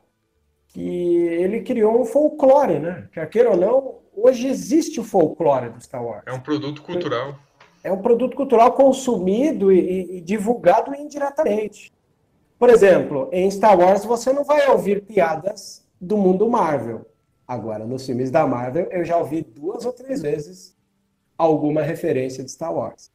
Speaker 3: que ele criou um folclore, né? Quer queira ou não, hoje existe o folclore do Star Wars.
Speaker 5: É um produto cultural.
Speaker 3: É um produto cultural consumido e, e divulgado indiretamente. Por exemplo, em Star Wars você não vai ouvir piadas do mundo Marvel. Agora, nos filmes da Marvel, eu já ouvi duas ou três vezes alguma referência de Star Wars.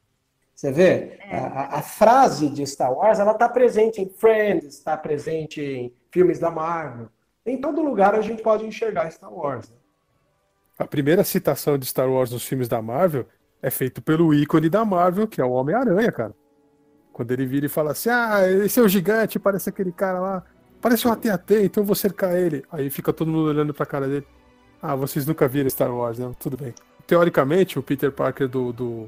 Speaker 3: Você vê, é. a, a, frase de Star Wars, ela está presente em Friends, está presente em filmes da Marvel. Em todo lugar a gente pode enxergar Star Wars. Né?
Speaker 8: A primeira citação de Star Wars nos filmes da Marvel é feito pelo ícone da Marvel, que é o Homem-Aranha, cara. Quando ele vira e fala assim: Ah, esse é o gigante, parece aquele cara lá. Parece um AT-AT, então eu vou cercar ele. Aí fica todo mundo olhando pra cara dele. Ah, vocês nunca viram Star Wars, né? Tudo bem teoricamente, o Peter Parker do, do,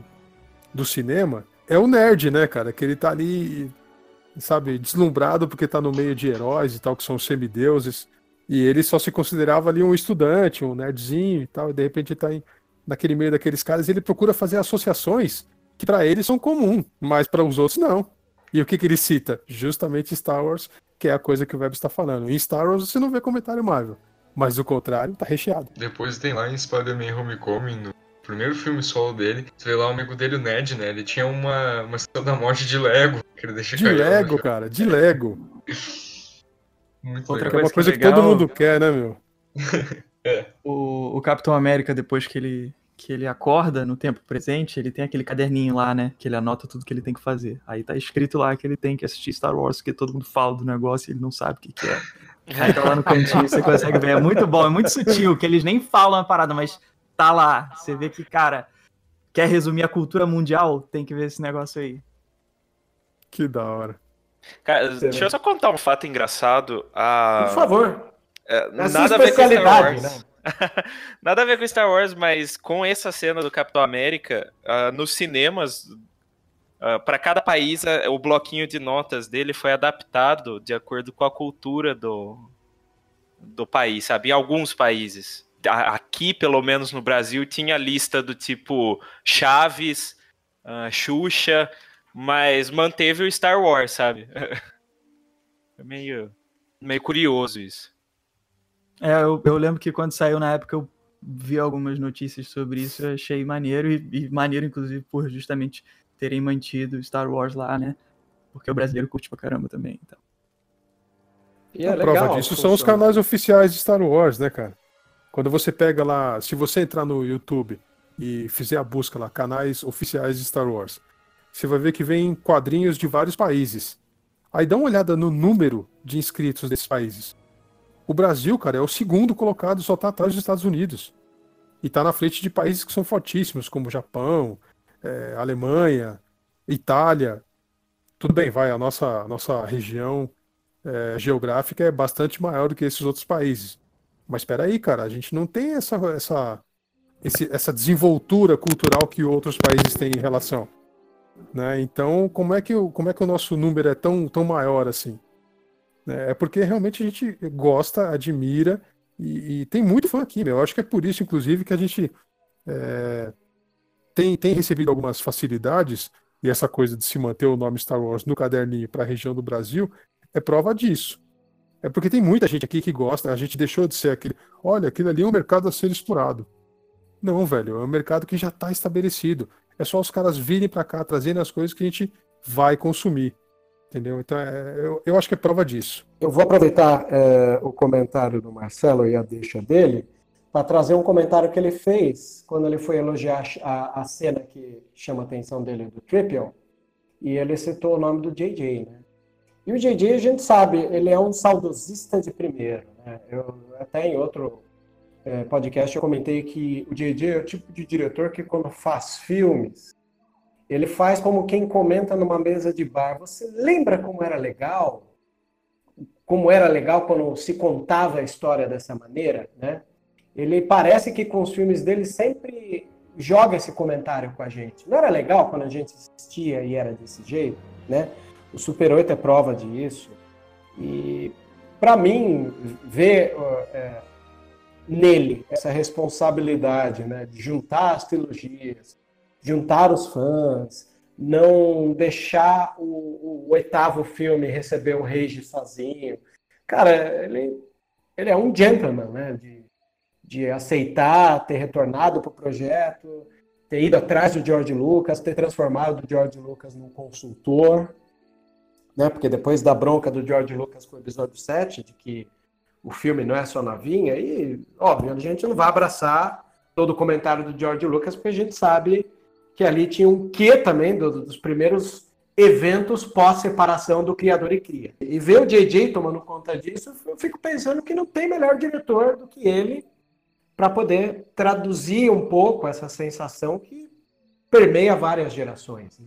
Speaker 8: do cinema é o nerd, né, cara? Que ele tá ali, sabe, deslumbrado porque tá no meio de heróis e tal, que são semideuses. E ele só se considerava ali um estudante, um nerdzinho e tal, e de repente ele tá em, naquele meio daqueles caras e ele procura fazer associações que para eles são comum, mas para os outros não. E o que, que ele cita? Justamente Star Wars, que é a coisa que o Web está falando. Em Star Wars você não vê comentário Marvel. Mas o contrário, tá recheado.
Speaker 5: Depois tem lá em Spider-Man Homecoming, no primeiro filme solo dele, você vê lá o amigo dele, o Ned, né? Ele tinha uma, uma estrela da morte de Lego, que ele deixa
Speaker 8: De Lego, né? cara, de Lego. Muito Outra legal. coisa é uma coisa que, que todo mundo quer, né, meu?
Speaker 4: é. O, o Capitão América, depois que ele, que ele acorda no tempo presente, ele tem aquele caderninho lá, né? Que ele anota tudo que ele tem que fazer. Aí tá escrito lá que ele tem que assistir Star Wars, porque todo mundo fala do negócio e ele não sabe o que, que é. Aí tá lá no cantinho, você consegue ver. É muito bom, é muito sutil, que eles nem falam a parada, mas tá lá. Você vê que, cara, quer resumir a cultura mundial? Tem que ver esse negócio aí.
Speaker 8: Que da hora.
Speaker 6: Cara, deixa eu só contar um fato engraçado. Ah,
Speaker 3: Por favor.
Speaker 6: É, nada a ver com Star Wars. Né? nada a ver com Star Wars, mas com essa cena do Capitão América, uh, nos cinemas Uh, ah, para cada país, uh, o bloquinho de notas dele foi adaptado de acordo com a cultura do, do país, sabe? Em alguns países. Aqui, pelo menos no Brasil, tinha lista do tipo Chaves, uh, Xuxa, mas manteve o Star Wars, sabe? é meio, meio curioso isso.
Speaker 4: É, eu, eu lembro que quando saiu na época eu vi algumas notícias sobre isso, eu achei maneiro, e, e maneiro, inclusive, por justamente terem mantido Star Wars lá, né? Porque o brasileiro curte pra caramba também. Então.
Speaker 8: E é a legal, prova disso são os canais oficiais de Star Wars, né, cara? Quando você pega lá, se você entrar no YouTube e fizer a busca lá, canais oficiais de Star Wars, você vai ver que vem quadrinhos de vários países. Aí dá uma olhada no número de inscritos desses países. O Brasil, cara, é o segundo colocado, só tá atrás dos Estados Unidos. E tá na frente de países que são fortíssimos, como Japão, é, Alemanha, Itália. Tudo bem, vai, a nossa, nossa região é, geográfica é bastante maior do que esses outros países. Mas espera aí, cara, a gente não tem essa, essa, esse, essa desenvoltura cultural que outros países têm em relação. Né? Então, como é, que, como é que o nosso número é tão, tão maior assim? É porque realmente a gente gosta, admira E, e tem muito fã aqui, meu. Eu acho que é por isso, inclusive, que a gente é, tem, tem recebido algumas facilidades, e essa coisa de se manter o nome Star Wars no caderninho para a região do Brasil é prova disso. É porque tem muita gente aqui que gosta, a gente deixou de ser aquele. Olha, aquilo ali é um mercado a ser explorado. Não, velho, é um mercado que já está estabelecido. É só os caras virem para cá trazendo as coisas que a gente vai consumir. Entendeu? Então, é, eu, eu acho que é prova disso.
Speaker 3: Eu vou aproveitar é, o comentário do Marcelo e a deixa dele para trazer um comentário que ele fez quando ele foi elogiar a, a cena que chama a atenção dele do Triple, e ele citou o nome do JJ, né? E o JJ, a gente sabe, ele é um saudosista de primeiro. Né? Eu, até em outro é, podcast eu comentei que o JJ é o tipo de diretor que quando faz filmes, ele faz como quem comenta numa mesa de bar. Você lembra como era legal? Como era legal quando se contava a história dessa maneira, né? Ele parece que com os filmes dele sempre joga esse comentário com a gente. Não era legal quando a gente assistia e era desse jeito, né? O Super 8 é prova disso. E, para mim, ver é, nele essa responsabilidade né, de juntar as trilogias, juntar os fãs, não deixar o, o, oitavo filme receber o Rage sozinho. Cara, ele, ele é um gentleman, né? De, de aceitar ter retornado para o projeto, ter ido atrás do George Lucas, ter transformado o George Lucas num consultor né? Porque depois da bronca do George Lucas com o episódio 7, de que o filme não é só navinha, e, óbvio, a gente não vai abraçar todo o comentário do George Lucas, porque a gente sabe que ali tinha um quê também do, dos primeiros eventos pós-separação do criador e cria. E ver o JJ tomando conta disso, eu fico pensando que não tem melhor diretor do que ele para poder traduzir um pouco essa sensação que permeia várias gerações.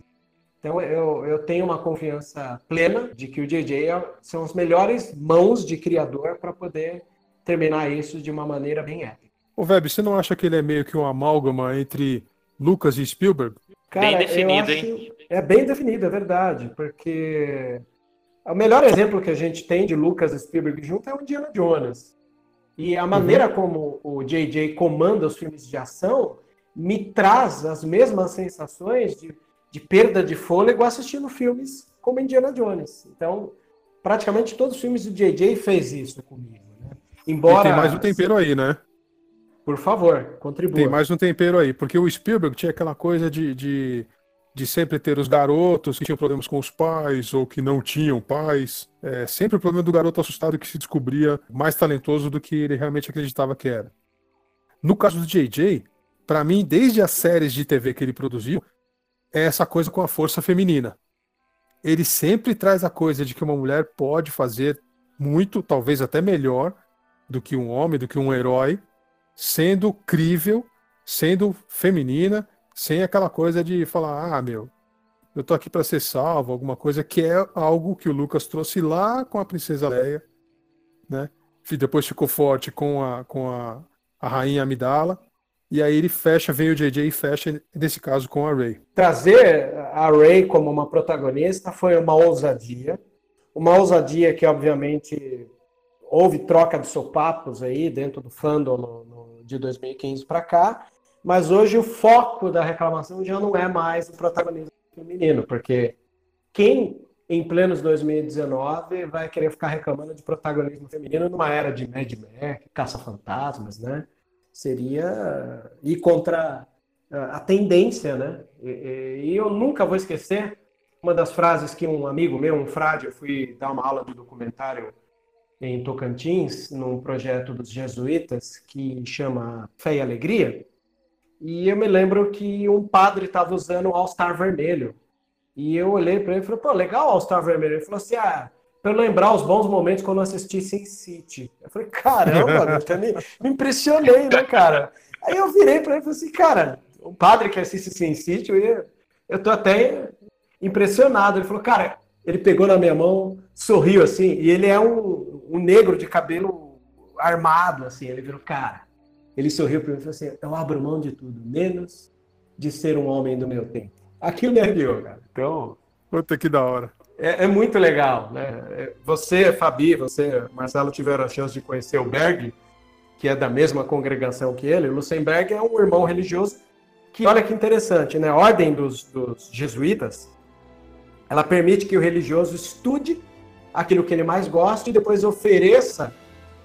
Speaker 3: Então eu, eu tenho uma confiança plena de que o JJ é, são as melhores mãos de criador para poder terminar isso de uma maneira bem épica.
Speaker 8: O Web, você não acha que ele é meio que um amálgama entre Lucas e Spielberg?
Speaker 6: Cara, bem definido, hein?
Speaker 3: É bem definido, é verdade, porque o melhor exemplo que a gente tem de Lucas e Spielberg junto é o Indiana Jones. E a maneira uhum. como o JJ comanda os filmes de ação me traz as mesmas sensações de de perda de fôlego assistindo filmes como Indiana Jones. Então, praticamente todos os filmes do JJ fez isso comigo. Né?
Speaker 8: Embora. E tem mais um tempero aí, né?
Speaker 3: Por favor, contribua.
Speaker 8: Tem mais um tempero aí, porque o Spielberg tinha aquela coisa de, de, de sempre ter os garotos que tinham problemas com os pais ou que não tinham pais. É, sempre o problema do garoto assustado que se descobria mais talentoso do que ele realmente acreditava que era. No caso do JJ, para mim, desde as séries de TV que ele produziu, é essa coisa com a força feminina. Ele sempre traz a coisa de que uma mulher pode fazer muito, talvez até melhor, do que um homem, do que um herói, sendo crível, sendo feminina, sem aquela coisa de falar, ah, meu, eu tô aqui para ser salvo, alguma coisa que é algo que o Lucas trouxe lá com a princesa Leia, né? Depois ficou forte com a, com a, a rainha Amidala, e aí ele fecha, vem o JJ e fecha, nesse caso, com a Ray.
Speaker 3: Trazer a Ray como uma protagonista foi uma ousadia. Uma ousadia que, obviamente, houve troca de sopapos aí dentro do fandom no, no, de 2015 para cá, mas hoje o foco da reclamação já não é mais o protagonismo feminino, porque quem em plenos 2019 vai querer ficar reclamando de protagonismo feminino numa era de Mad Max, caça-fantasmas, né? seria ir contra a tendência, né? E, eu nunca vou esquecer uma das frases que um amigo meu, um frade, eu fui dar uma aula de documentário em Tocantins, num projeto dos jesuítas que chama Fé e Alegria. E eu me lembro que um padre estava usando o All-Star vermelho. E eu olhei para ele e falei, pô, legal o All-Star vermelho. Ele falou assim, ah, para eu lembrar os bons momentos quando eu assisti Sin City. Eu falei, caramba, eu me, me impressionei, né, cara? Aí eu virei para ele e falei assim, cara, o padre que assiste Sin City, eu, eu tô até impressionado. Ele falou, cara, ele pegou na minha mão, sorriu assim, e ele é um, um negro de cabelo armado, assim. Ele virou, cara, ele sorriu para mim e falou assim: eu abro mão de tudo, menos de ser um homem do meu tempo. Aquilo me arrepiou, cara. Então.
Speaker 8: Puta que da hora
Speaker 3: é, é, muito legal, né? Você, Fabi, você, Marcelo, tiveram a chance de conhecer o Berg que é da mesma congregação que ele, Luxemburg é um irmão religioso que, olha que interessante, né? A ordem dos, dos jesuítas, ela permite que o religioso estude aquilo que ele mais gosta e depois ofereça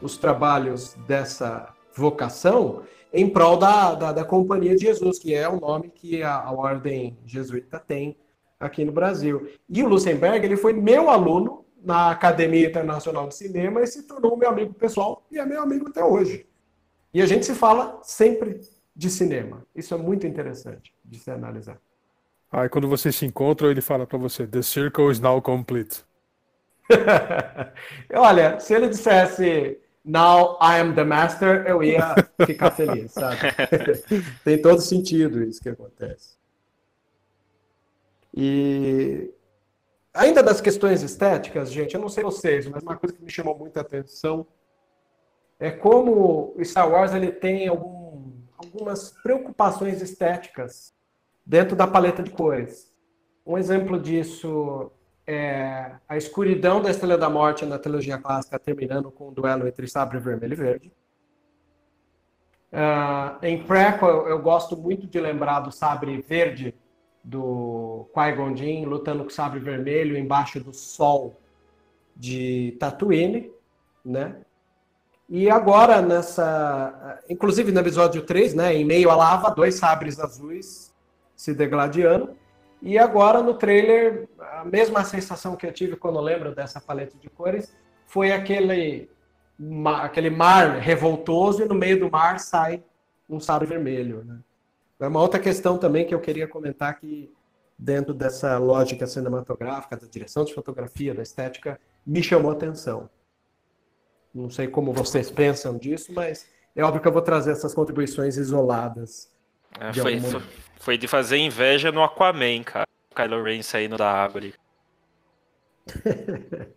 Speaker 3: os trabalhos dessa vocação em prol da, da, da Companhia de Jesus, que é o nome que a, a ordem jesuíta tem aqui no Brasil. E o Luxemburg, ele foi meu aluno na Academia Internacional de Cinema e se tornou meu amigo pessoal e é meu amigo até hoje. E a gente se fala sempre de cinema. Isso é muito interessante de se analisar.
Speaker 8: Aí quando vocês se encontram, ele fala para você: The circle is now complete.
Speaker 3: Olha, se ele dissesse Now I am the master, eu ia ficar feliz, sabe? Tem todo sentido isso que acontece. E ainda das questões estéticas, gente, eu não sei vocês, mas uma coisa que me chamou muita atenção é como Star Wars ele tem algum, algumas preocupações estéticas dentro da paleta de cores. Um exemplo disso é a escuridão da Estrela da Morte na trilogia clássica, terminando com um duelo entre sabre vermelho e verde. Uh, em Prequel, eu, eu, gosto muito de lembrar do sabre verde do Qui-Gon Jinn lutando com o sabre vermelho embaixo do sol de Tatooine, né? E agora nessa, inclusive no episódio 3, né, em meio à lava, dois sabres azuis se degladiando. E agora no trailer, a mesma sensação que eu tive quando eu lembro dessa paleta de cores foi aquele, aquele mar revoltoso e no meio do mar sai um sabre vermelho. Né? É uma outra questão também que eu queria comentar que dentro dessa lógica cinematográfica, da direção de fotografia, da estética, me chamou a atenção. Não sei como vocês pensam disso, mas é óbvio que eu vou trazer essas contribuições isoladas.
Speaker 6: É, foi, foi, foi, de fazer inveja no Aquaman, cara. O Kylo Ren saindo da ali.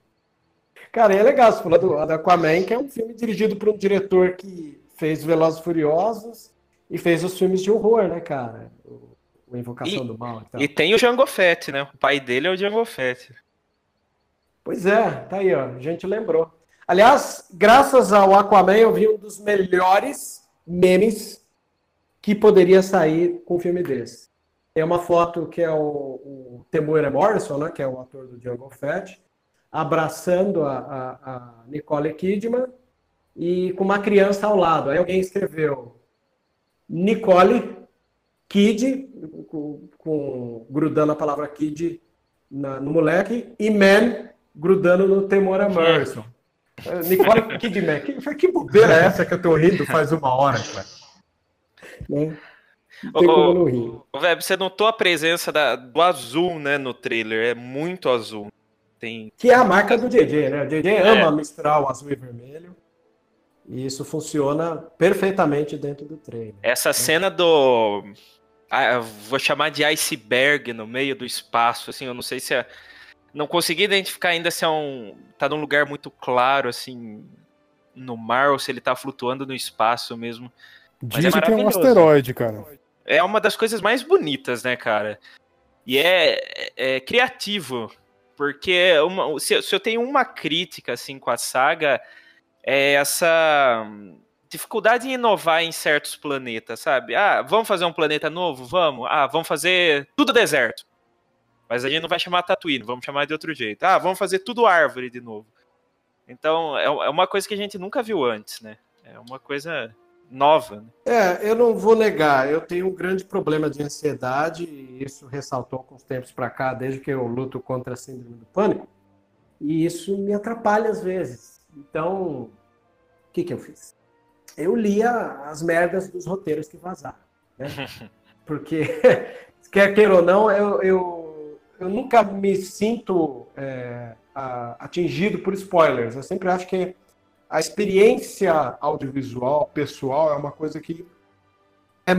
Speaker 3: cara, é legal você falar do, do Aquaman, que é um filme dirigido por um diretor que fez Velozes Furiosos e fez os filmes de horror, né, cara? O, o Invocação
Speaker 6: e,
Speaker 3: do Mal.
Speaker 6: E, e tem o Jango Fett, né? O pai dele é o Jango Fett.
Speaker 3: Pois é, tá aí, ó. A gente lembrou. Aliás, graças ao Aquaman, eu vi um dos melhores memes que poderia sair com um filme desse. Tem uma foto que é o, o Temuera Morrison, né, que é o ator do Jungle Fett, abraçando a, a, a, Nicole Kidman e com uma criança ao lado. Aí alguém escreveu Nicole Kid, com, com grudando a palavra Kid na, no moleque, e Man grudando no Temora Morrison. Nicole Kidman. Que, que bobeira é essa que eu tô rindo faz uma hora, cara? Né?
Speaker 6: Não ô, Web, você notou a presença da, do azul, né, no trailer? É muito azul. Tem...
Speaker 3: Que é a marca do JJ, né? O JJ é. ama misturar o azul e vermelho. E isso funciona perfeitamente dentro do trailer.
Speaker 6: Essa né? cena do. Ah, vou chamar de iceberg no meio do espaço, assim, eu não sei se é não consegui identificar ainda se é um. tá num lugar muito claro, assim, no mar, ou se ele tá flutuando no espaço mesmo.
Speaker 8: Dizem é que é um asteroide, cara.
Speaker 6: É uma das coisas mais bonitas, né, cara? E é, é, é criativo. Porque uma, se, se eu tenho uma crítica, assim, com a saga, é essa dificuldade em inovar em certos planetas, sabe? Ah, vamos fazer um planeta novo? Vamos. Ah, vamos fazer tudo deserto. Mas a gente não vai chamar Tatooine, vamos chamar de outro jeito. Ah, vamos fazer tudo árvore de novo. Então, é, é uma coisa que a gente nunca viu antes, né? É uma coisa nova. Né?
Speaker 3: É, eu não vou negar, eu tenho um grande problema de ansiedade, e isso ressaltou com os tempos para cá, desde que eu luto contra a síndrome do pânico, e isso me atrapalha às vezes. Então, o que, que eu fiz? Eu lia as merdas dos roteiros que vazaram. Né? Porque, quer queira ou não, eu, eu eu nunca me sinto é, atingido por spoilers. Eu sempre acho que a experiência audiovisual, pessoal, é uma coisa que é,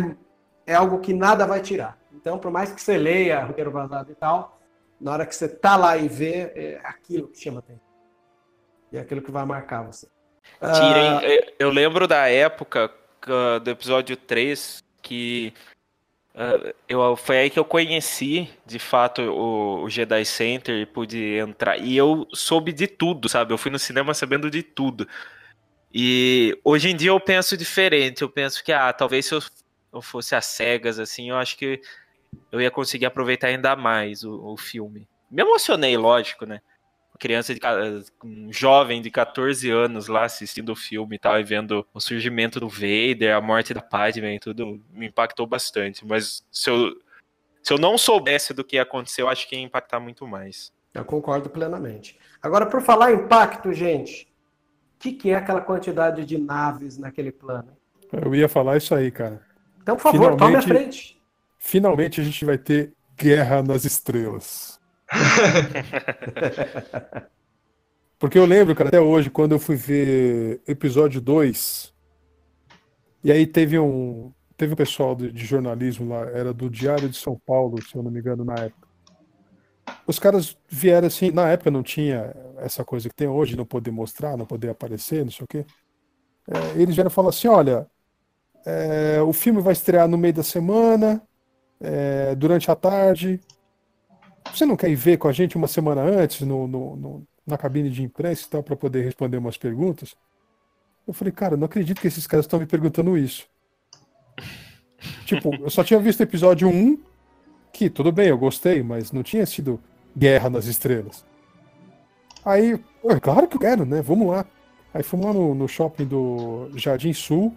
Speaker 3: é algo que nada vai tirar. Então, por mais que você leia roteiro vazado e tal, na hora que você tá lá e vê, é aquilo que chama atenção. E é aquilo que vai marcar você.
Speaker 6: Tirem, uh... eu lembro da época do episódio 3 que eu, foi aí que eu conheci, de fato, o, o, Jedi Center e pude entrar. E eu soube de tudo, sabe? Eu fui no cinema sabendo de tudo. E hoje em dia eu penso diferente. Eu penso que, ah, talvez se eu, eu fosse às cegas, assim, eu acho que eu ia conseguir aproveitar ainda mais o, o filme. Me emocionei, lógico, né? Criança, de, um jovem de 14 anos lá assistindo o filme e tal, e vendo o surgimento do Vader, a morte da Padme e tudo, me impactou bastante. Mas se eu, se eu não soubesse do que ia acontecer, eu acho que ia impactar muito mais.
Speaker 3: Eu concordo plenamente. Agora, por falar em impacto, gente, o que, que é aquela quantidade de naves naquele plano?
Speaker 8: Eu ia falar isso aí, cara.
Speaker 3: Então, por favor, tome a frente.
Speaker 8: Finalmente a gente vai ter Guerra nas Estrelas. Porque eu lembro, cara, até hoje, quando eu fui ver episódio 2, e aí teve um, teve um pessoal de, de, jornalismo lá, era do Diário de São Paulo, se eu não me engano, na época. Os caras vieram assim, na época não tinha essa coisa que tem hoje, não poder mostrar, não poder aparecer, não sei o quê. É, eles vieram falar assim: olha, é, o filme vai estrear no meio da semana, é, durante a tarde. Você não quer ir ver com a gente uma semana antes no, no, no na cabine de imprensa e tal, para poder responder umas perguntas? Eu falei, cara, não acredito que esses caras estão me perguntando isso. tipo, eu só tinha visto episódio 1, que tudo bem, eu gostei, mas não tinha sido Guerra nas Estrelas. Aí, claro que eu quero, né? Vamos lá. Aí fomos lá no, no shopping do Jardim Sul,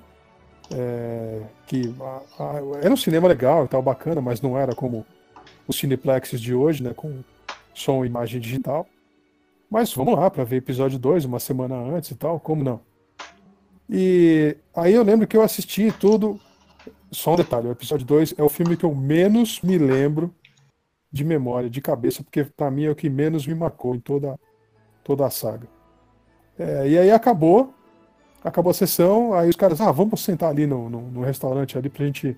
Speaker 8: é, que a, a, era um cinema legal e tal, bacana, mas não era como os cineplexes de hoje, né? Com som e imagem digital. Mas vamos lá para ver episódio 2, uma semana antes e tal, como não? E aí eu lembro que eu assisti tudo. Só um detalhe: o episódio 2 é o filme que eu menos me lembro de memória, de cabeça, porque para mim é o que menos me marcou em toda, toda a saga. É, e aí acabou, acabou a sessão, aí os caras, ah, vamos sentar ali no, no, no restaurante ali pra gente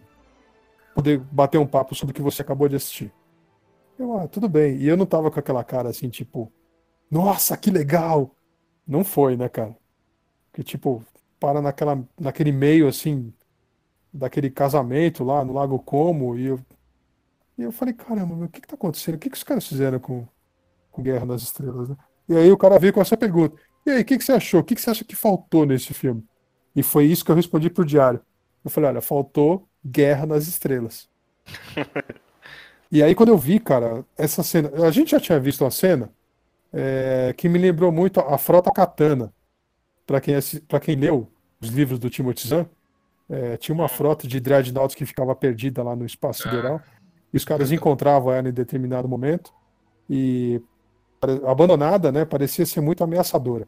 Speaker 8: poder bater um papo sobre o que você acabou de assistir. Eu, ah, tudo bem. E eu não tava com aquela cara assim, tipo, nossa, que legal! Não foi, né, cara? Que tipo, para naquela, naquele meio assim, daquele casamento lá no Lago Como, e eu, e eu falei, caramba, o que que tá acontecendo? O que que os caras fizeram com, com Guerra nas Estrelas, né? E aí o cara veio com essa pergunta. E aí, o que, que você achou? O que, que você acha que faltou nesse filme? E foi isso que eu respondi pro diário. Eu falei, olha, faltou Guerra nas Estrelas. e aí, quando eu vi, cara, essa cena. A gente já tinha visto uma cena é, que me lembrou muito a Frota Katana. Para quem, pra quem leu os livros do Timothy Zahn, é, tinha uma frota de dreadnoughts que ficava perdida lá no espaço sideral. E os caras encontravam ela em determinado momento. E abandonada, né? Parecia ser muito ameaçadora.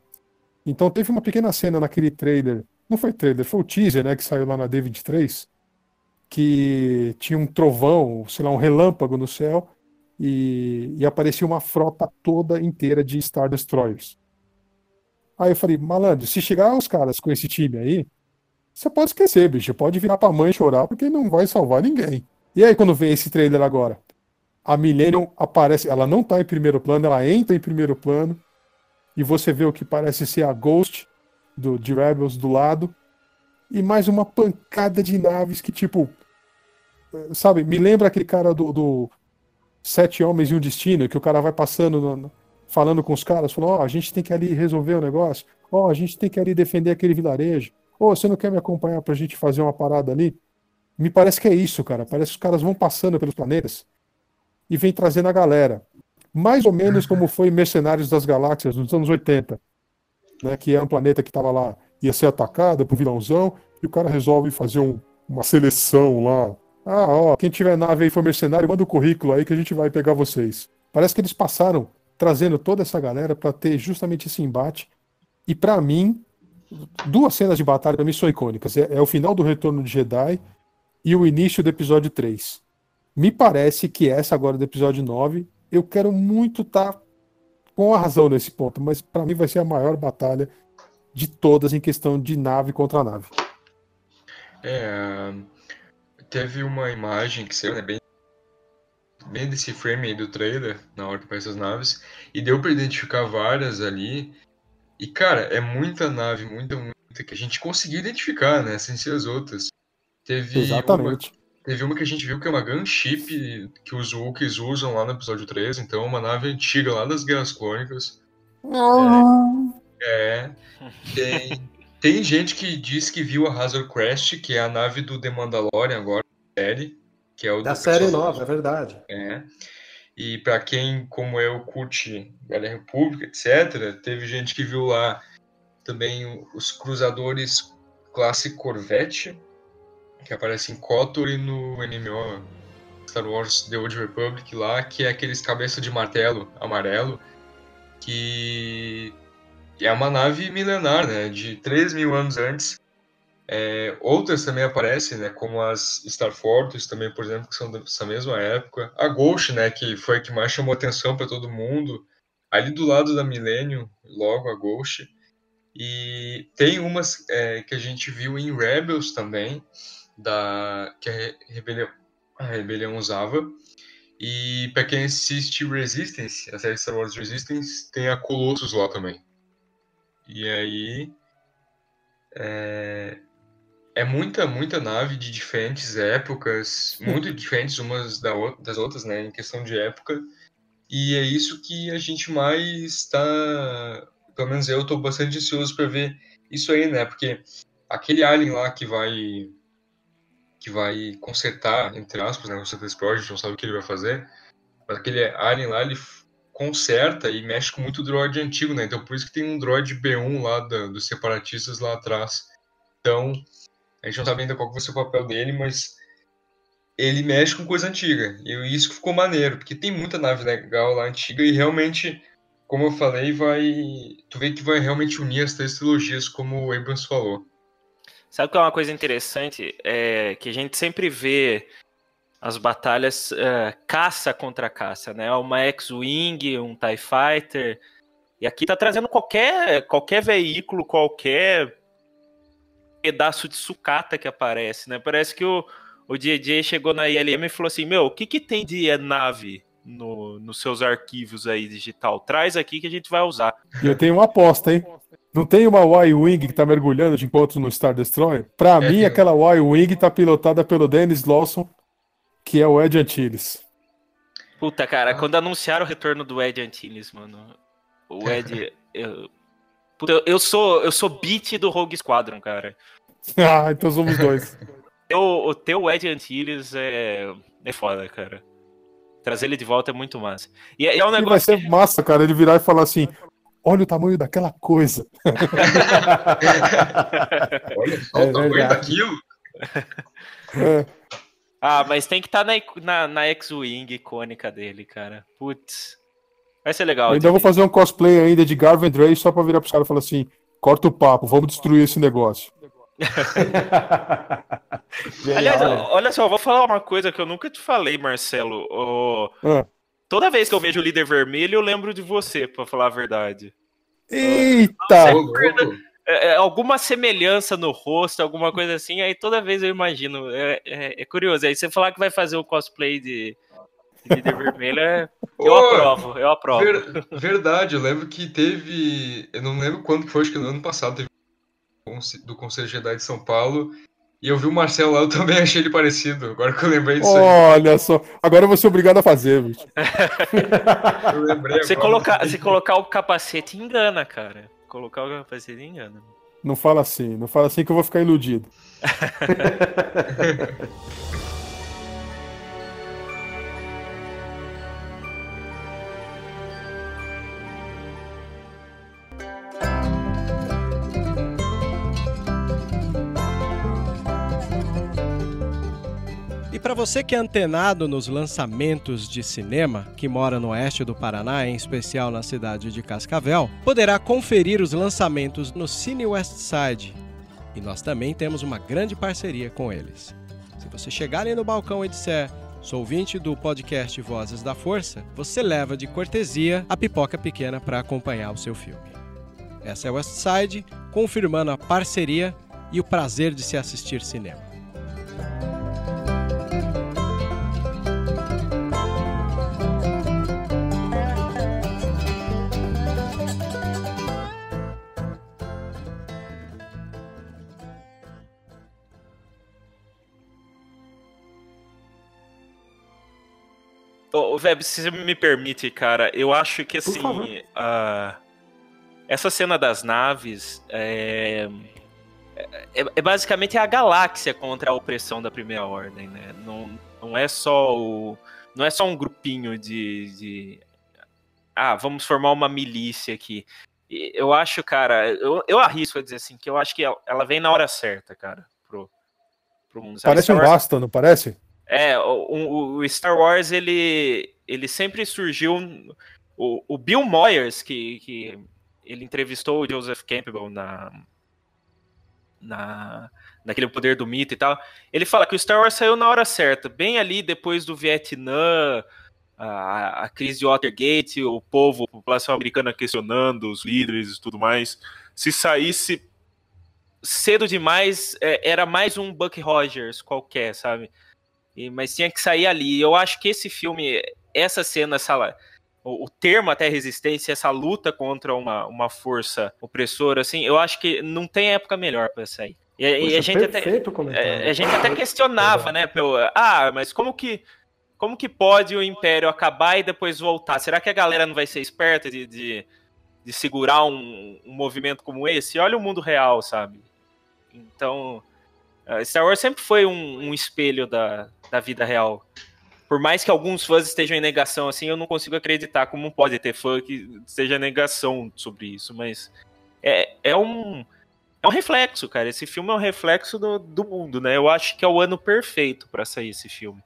Speaker 8: Então teve uma pequena cena naquele trailer, não foi trailer, foi o teaser, né, que saiu lá na D23, que tinha um trovão, sei lá, um relâmpago no céu e, e aparecia uma frota toda inteira de Star Destroyers. Aí eu falei, malandro, se chegar os caras com esse time aí, você pode esquecer, bicho, pode virar pra mãe chorar porque não vai salvar ninguém. E aí quando vem esse trailer agora? A Millennium aparece, ela não tá em primeiro plano, ela entra em primeiro plano e você vê o que parece ser a Ghost do, de Rebels do lado e mais uma pancada de naves que tipo sabe, me lembra aquele cara do, do Sete Homens e um Destino, que o cara vai passando, no, falando com os caras, falando, ó, oh, a gente tem que ali resolver o negócio, ó, oh, a gente tem que ali defender aquele vilarejo, ô, oh, você não quer me acompanhar pra gente fazer uma parada ali? Me parece que é isso, cara, parece que os caras vão passando pelos planetas e vem trazendo a galera. Mais ou menos como foi Mercenários das Galáxias nos anos 80, né, que é um planeta que estava lá, ia ser atacado por vilãozão, e o cara resolve fazer um, uma seleção lá, ah, ó, quem tiver nave aí for mercenário, manda o currículo aí que a gente vai pegar vocês. Parece que eles passaram trazendo toda essa galera para ter justamente esse embate. E para mim, duas cenas de batalha para mim são icônicas. É, é, o final do Retorno de Jedi e o início do episódio 3. Me parece que essa agora do episódio 9, eu quero muito estar tá com a razão nesse ponto, mas para mim vai ser a maior batalha de todas em questão de nave contra nave.
Speaker 5: É, teve uma imagem que saiu, né, bem, bem desse frame aí do trailer, na hora que aparece as naves, e deu para identificar várias ali. E, cara, é muita nave, muita, muita, que a gente conseguiu identificar, né, sem ser as outras. Teve
Speaker 8: Exatamente.
Speaker 5: Uma, teve uma que a gente viu que é uma gunship que os Wookiees usam lá no episódio 3, então uma nave antiga lá das Guerras Clônicas. É, é tem Tem gente que diz que viu a Razor Crest, que é a nave do The Mandalorian agora, série, que é o
Speaker 3: Da série nova, é verdade.
Speaker 5: É. E pra quem, como eu, curte Velha República, etc., teve gente que viu lá também os cruzadores classe Corvette, que aparece em KOTOR e no MMO Star Wars The Old Republic lá, que é aqueles cabeça de martelo amarelo, que é uma nave milenar, né, de 3 mil anos antes. É, outras também aparecem, né, como as Star Fortress também, por exemplo, que são dessa mesma época. A Ghost, né, que foi a que mais chamou atenção para todo mundo. Ali do lado da Millennium, logo a Ghost. E tem umas é, que a gente viu em Rebels também, da que a Re- Rebelião, a Rebelião usava. E para quem assiste Resistance, a série Star Wars Resistance, tem a Colossus lá também. E aí é, é muita, muita nave de diferentes épocas, muito diferentes umas da das outras, né, em questão de época. E é isso que a gente mais está, pelo menos eu estou bastante ansioso para ver isso aí, né? Porque aquele alien lá que vai que vai consertar, entre aspas, né, o a gente não sabe o que ele vai fazer, mas aquele alien lá, ele conserta e mexe com muito droid antigo, né? Então por isso que tem um droid B1 lá da- dos separatistas lá atrás. Então, a gente não sabe ainda qual vai ser o papel dele, mas ele mexe com coisa antiga. E isso que ficou maneiro, porque tem muita nave legal lá antiga e realmente, como eu falei, vai. Tu vê que vai realmente unir as três trilogias, como o Abrams falou.
Speaker 6: Sabe que é uma coisa interessante? É que a gente sempre vê as batalhas é, caça contra caça, né? Uma X-Wing, um TIE Fighter. E aqui tá trazendo qualquer, qualquer veículo, qualquer pedaço de sucata que aparece, né? Parece que o, o DJ chegou na ILM e falou assim: Meu, o que, que tem de nave no, nos seus arquivos aí digital? Traz aqui que a gente vai usar.
Speaker 8: E eu tenho uma aposta, hein? Não tem uma Y-Wing que tá mergulhando de encontro no Star Destroyer? Pra
Speaker 5: É,
Speaker 8: mim,
Speaker 5: tem.
Speaker 8: aquela Y-Wing tá pilotada pelo Dennis Lawson, que é o Ed Antilles.
Speaker 6: Puta, cara, quando anunciaram o retorno do Ed Antilles, mano. O Ed. eu, Puta, eu, sou eu sou beat do Rogue Squadron, cara.
Speaker 8: ah, então somos dois.
Speaker 6: O, o teu Ed Antilles é, é foda, cara. Trazer ele de volta é muito massa. E, é- e é um
Speaker 8: E vai
Speaker 6: negócio.
Speaker 8: ser massa, cara, ele virar e falar assim: olha o tamanho daquela coisa.
Speaker 5: Olha só
Speaker 3: É
Speaker 5: o tamanho
Speaker 3: verdade.
Speaker 5: daquilo.
Speaker 8: É,
Speaker 6: Ah, mas tem que estar na, na, na X-Wing icônica dele, cara. Putz. Vai ser legal.
Speaker 8: eu ainda vou
Speaker 6: ver.
Speaker 8: fazer um cosplay ainda de Garvin Dray só pra virar pros caras e falar assim: corta o papo, vamos destruir esse negócio.
Speaker 6: Aliás, olha só, eu vou falar uma coisa que eu nunca te falei, Marcelo.
Speaker 8: Ah.
Speaker 6: Toda vez que eu vejo o líder vermelho, eu lembro de você, pra falar a verdade.
Speaker 8: Eita!
Speaker 6: É, alguma semelhança no rosto, alguma coisa assim, aí toda vez eu imagino. É, é- é curioso. Aí você falar que vai fazer o cosplay de, de líder vermelho, é- eu
Speaker 5: Ô,
Speaker 6: aprovo, eu aprovo.
Speaker 5: Ver- verdade, eu lembro que teve. Eu não lembro quando foi, acho que no ano passado teve um do Conselho Jedi de São Paulo. E eu vi o Marcelo lá, eu também achei ele parecido. Agora que eu lembrei disso aí.
Speaker 8: Olha só, agora eu vou ser obrigado a fazer, bicho.
Speaker 5: Eu lembrei
Speaker 6: Se
Speaker 5: agora.
Speaker 6: colocar, se colocar o capacete, engana, cara. Colocar o capacete engana.
Speaker 8: Não fala assim, não fala assim que eu vou ficar iludido.
Speaker 9: para você que é antenado nos lançamentos de cinema, que mora no oeste do Paraná, em especial na cidade de Cascavel, poderá conferir os lançamentos no Cine West Side. E nós também temos uma grande parceria com eles. Se você chegar ali no balcão e disser Sou ouvinte do podcast Vozes da Força, você leva de cortesia a pipoca pequena para acompanhar o seu filme. Essa é West Side, confirmando a parceria e o prazer de se assistir cinema.
Speaker 6: Ô, ô, Veb, se você me permite, cara, eu acho que assim. a- essa cena das naves. é, é, é basicamente a galáxia contra a opressão da primeira ordem, né? Não, não é só o. Não é só um grupinho de, de. Ah, vamos formar uma milícia aqui. Eu acho, cara, eu, eu arrisco a dizer assim, que eu acho que ela vem na hora certa, cara, pro,
Speaker 8: pro mundo. Parece um basta, não parece?
Speaker 6: É, o, o, Star Wars, ele, ele sempre surgiu. O, o Bill Moyers, que, que ele entrevistou o Joseph Campbell na, na, naquele poder do mito e tal. Ele fala que o Star Wars saiu na hora certa, bem ali depois do Vietnã, a, a crise de Watergate, o povo, a população americana questionando os líderes e tudo mais. Se saísse cedo demais, é, era mais um Buck Rogers qualquer, sabe? E, mas tinha que sair ali. Eu acho que esse filme, essa cena, essa, o, o termo até resistência, essa luta contra uma, uma força opressora, assim, eu acho que não tem época melhor para sair. E, Poxa, e a gente até, é, a gente até questionava, né? Pelo, ah, mas como que como que pode o Império acabar e depois voltar? Será que a galera não vai ser esperta de, de, de segurar um, um, movimento como esse? Olha o mundo real, sabe? Então, Star Wars sempre foi um, um espelho da, da vida real por mais que alguns fãs estejam em negação, assim, eu não consigo acreditar como pode ter fã que esteja em negação sobre isso, mas é, é um é um reflexo, cara. Esse filme é um reflexo do, do mundo, né? Eu acho que é o ano perfeito para sair esse filme.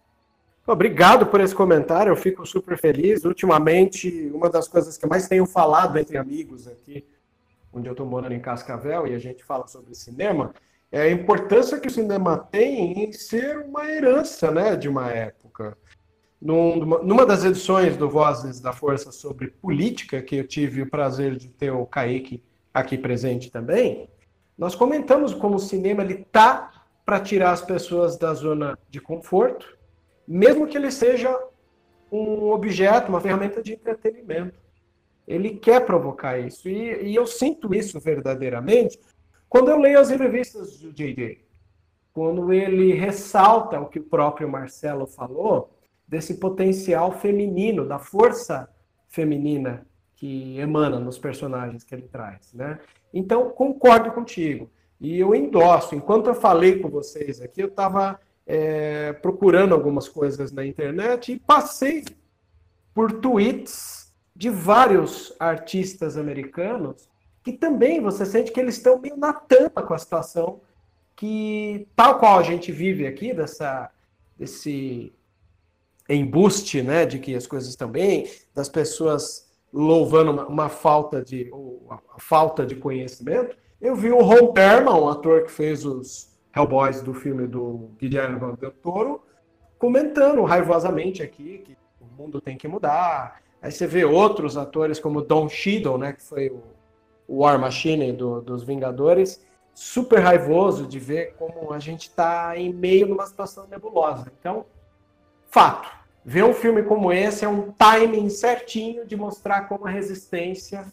Speaker 3: Obrigado por esse comentário, eu fico super feliz. Ultimamente, uma das coisas que mais tenho falado entre amigos aqui, onde eu estou morando em Cascavel, e a gente fala sobre cinema, é a importância que o cinema tem em ser uma herança né, de uma época. Numa, numa das edições do Vozes da Força sobre política, que eu tive o prazer de ter o Kaique aqui presente também, nós comentamos como o cinema ele tá para tirar as pessoas da zona de conforto, mesmo que ele seja um objeto, uma ferramenta de entretenimento. Ele quer provocar isso. E, e eu sinto isso verdadeiramente quando eu leio as revistas do J.J. Quando ele ressalta o que o próprio Marcelo falou, desse potencial feminino, da força feminina que emana nos personagens que ele traz, né? Então, concordo contigo. E eu endosso. Enquanto eu falei com vocês aqui, eu estava é, procurando algumas coisas na internet e passei por tweets de vários artistas americanos que também você sente que eles estão meio na tampa com a situação que, tal qual a gente vive aqui, dessa, desse embuste, né, de que as coisas estão bem, das pessoas louvando uma, uma falta de a falta de conhecimento. Eu vi o Ron Perlman, um ator que fez os Hellboys do filme do Guilherme Del Toro, comentando raivosamente aqui que o mundo tem que mudar. Aí você vê outros atores como Don Cheadle, né, que foi o War Machine do, dos Vingadores, super raivoso de ver como a gente está em meio numa situação nebulosa. Então, fato. Ver um filme como esse é um timing certinho de mostrar como a resistência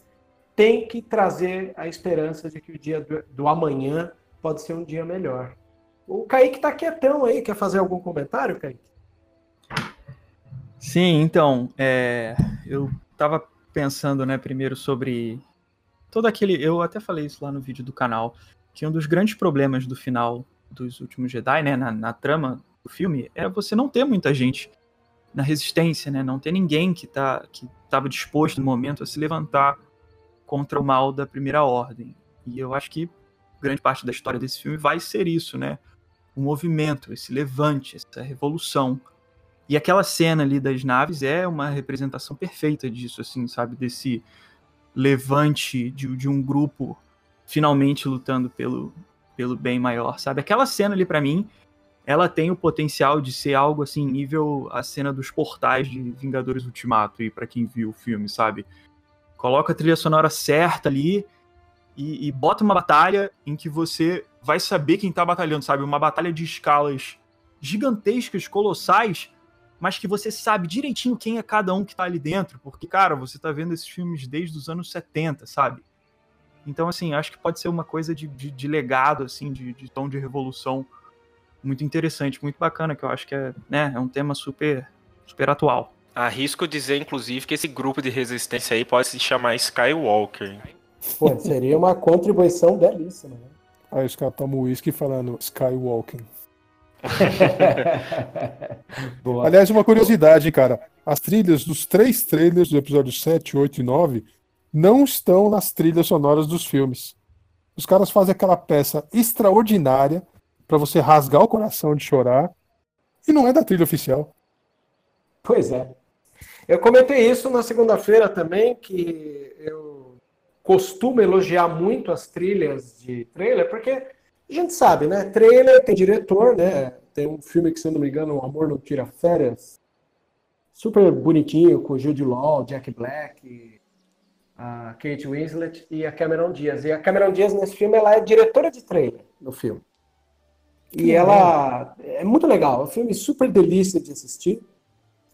Speaker 3: tem que trazer a esperança de que o dia do, do amanhã pode ser um dia melhor. O Kaique tá quietão aí, quer fazer algum comentário, Kaique?
Speaker 4: Sim, então, é, eu tava pensando, né, primeiro sobre todo aquele. Eu até falei isso lá no vídeo do canal, que um dos grandes problemas do final dos últimos Jedi, né, na, na trama do filme é você não ter muita gente na resistência, né? Não ter ninguém que tá que estava disposto no momento a se levantar contra o mal da primeira ordem. E eu acho que grande parte da história desse filme vai ser isso, né? O movimento, esse levante, essa revolução. E aquela cena ali das naves é uma representação perfeita disso, assim, sabe? Desse levante de, de um grupo finalmente lutando pelo, pelo bem maior, sabe? Aquela cena ali para mim ela tem o potencial de ser algo assim, nível a cena dos portais de Vingadores Ultimato, e para quem viu o filme, sabe? Coloca a trilha sonora certa ali e, e, bota uma batalha em que você vai saber quem tá batalhando, sabe? Uma batalha de escalas gigantescas, colossais, mas que você sabe direitinho quem é cada um que tá ali dentro, porque, cara, você tá vendo esses filmes desde os anos 70, sabe? Então, assim, acho que pode ser uma coisa de, de, de legado, assim, de, de tom de revolução muito interessante, muito bacana, que eu acho que é, né, é um tema super, super atual.
Speaker 6: Arrisco dizer, inclusive, que esse grupo de resistência aí pode se chamar Skywalker.
Speaker 3: Pô, seria uma contribuição belíssima, né?
Speaker 8: Aí os caras tomam uísque falando Skywalking. Aliás, uma curiosidade, cara. As trilhas dos três trailers do episódio 7, 8 e 9 não estão nas trilhas sonoras dos filmes. Os caras fazem aquela peça extraordinária pra você rasgar o coração de chorar e não é da trilha oficial.
Speaker 3: Pois é. Eu comentei isso na segunda-feira também, que eu costumo elogiar muito as trilhas de trailer, porque a gente sabe, né? Trailer tem diretor, né? Tem um filme que, se eu não me engano, O Amor Não Tira Férias. Super bonitinho, com o Jude Law, Jack Black, a Kate Winslet e a Cameron Diaz. E a Cameron Diaz, nesse filme, ela é diretora de trailer no filme. E ela é muito legal. É um filme super delícia de assistir.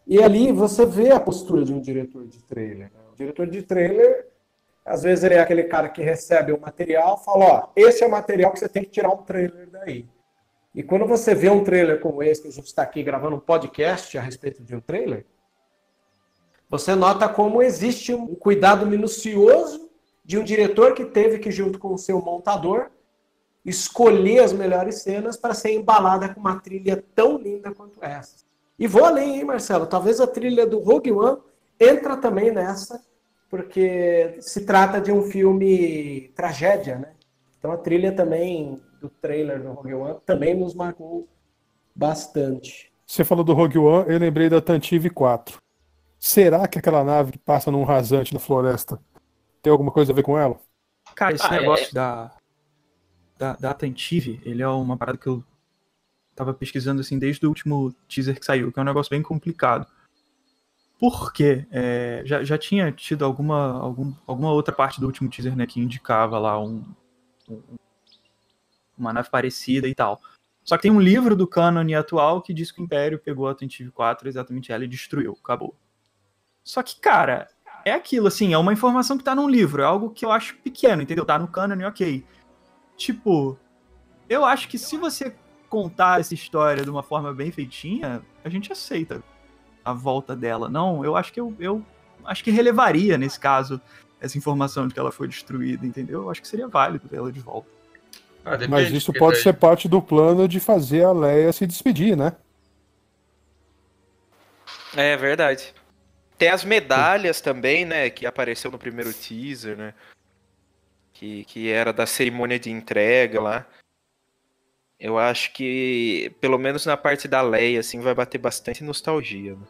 Speaker 3: E ali você vê a postura de um diretor de trailer. né? O diretor de trailer, às vezes ele é aquele cara que recebe o material, fala, ó, esse é o material que você tem que tirar um trailer daí. E quando você vê um trailer como esse, que a gente está aqui gravando um podcast a respeito de um trailer, você nota como existe um cuidado minucioso de um diretor que teve que, junto com o seu montador, escolher as melhores cenas para ser embalada com uma trilha tão linda quanto essa. E vou além, hein, Marcelo? Talvez a trilha do Rogue One entra também nessa, porque se trata de um filme tragédia, né? Então a trilha também do trailer do Rogue One também nos marcou bastante.
Speaker 8: Você falou do Rogue One, eu lembrei da Tantive 4. Será que aquela nave que passa num rasante na floresta tem alguma coisa a ver com ela?
Speaker 4: Cara, esse
Speaker 6: Ah, é.
Speaker 4: negócio da, da, da Attentive, ele é uma parada que eu tava pesquisando assim desde o último teaser que saiu, que é um negócio bem complicado. Por quê? É, já, já tinha tido alguma, algum, alguma outra parte do último teaser né, que indicava lá um, um- uma nave parecida e tal. Só que tem um livro do canon atual que diz que o Império pegou a Attentive 4, exatamente ela, e destruiu. Acabou. Só que, cara, é aquilo, assim, é uma informação que tá num livro, é algo que eu acho pequeno, entendeu? Tá no canon, ok. Tipo, eu acho que se você contar essa história de uma forma bem feitinha, a gente aceita a volta dela. Não, eu acho que eu, eu acho que relevaria nesse caso essa informação de que ela foi destruída, entendeu? Eu acho que seria válido ter ela de volta.
Speaker 5: Ah, depende,
Speaker 8: Mas isso pode
Speaker 5: daí-
Speaker 8: ser parte do plano de fazer a Leia se despedir, né?
Speaker 6: É verdade. Tem as medalhas também, né? Que apareceu no primeiro teaser, né? Que, que era da cerimônia de entrega lá. Eu acho que, pelo menos na parte da Leia, assim, vai bater bastante nostalgia. Né?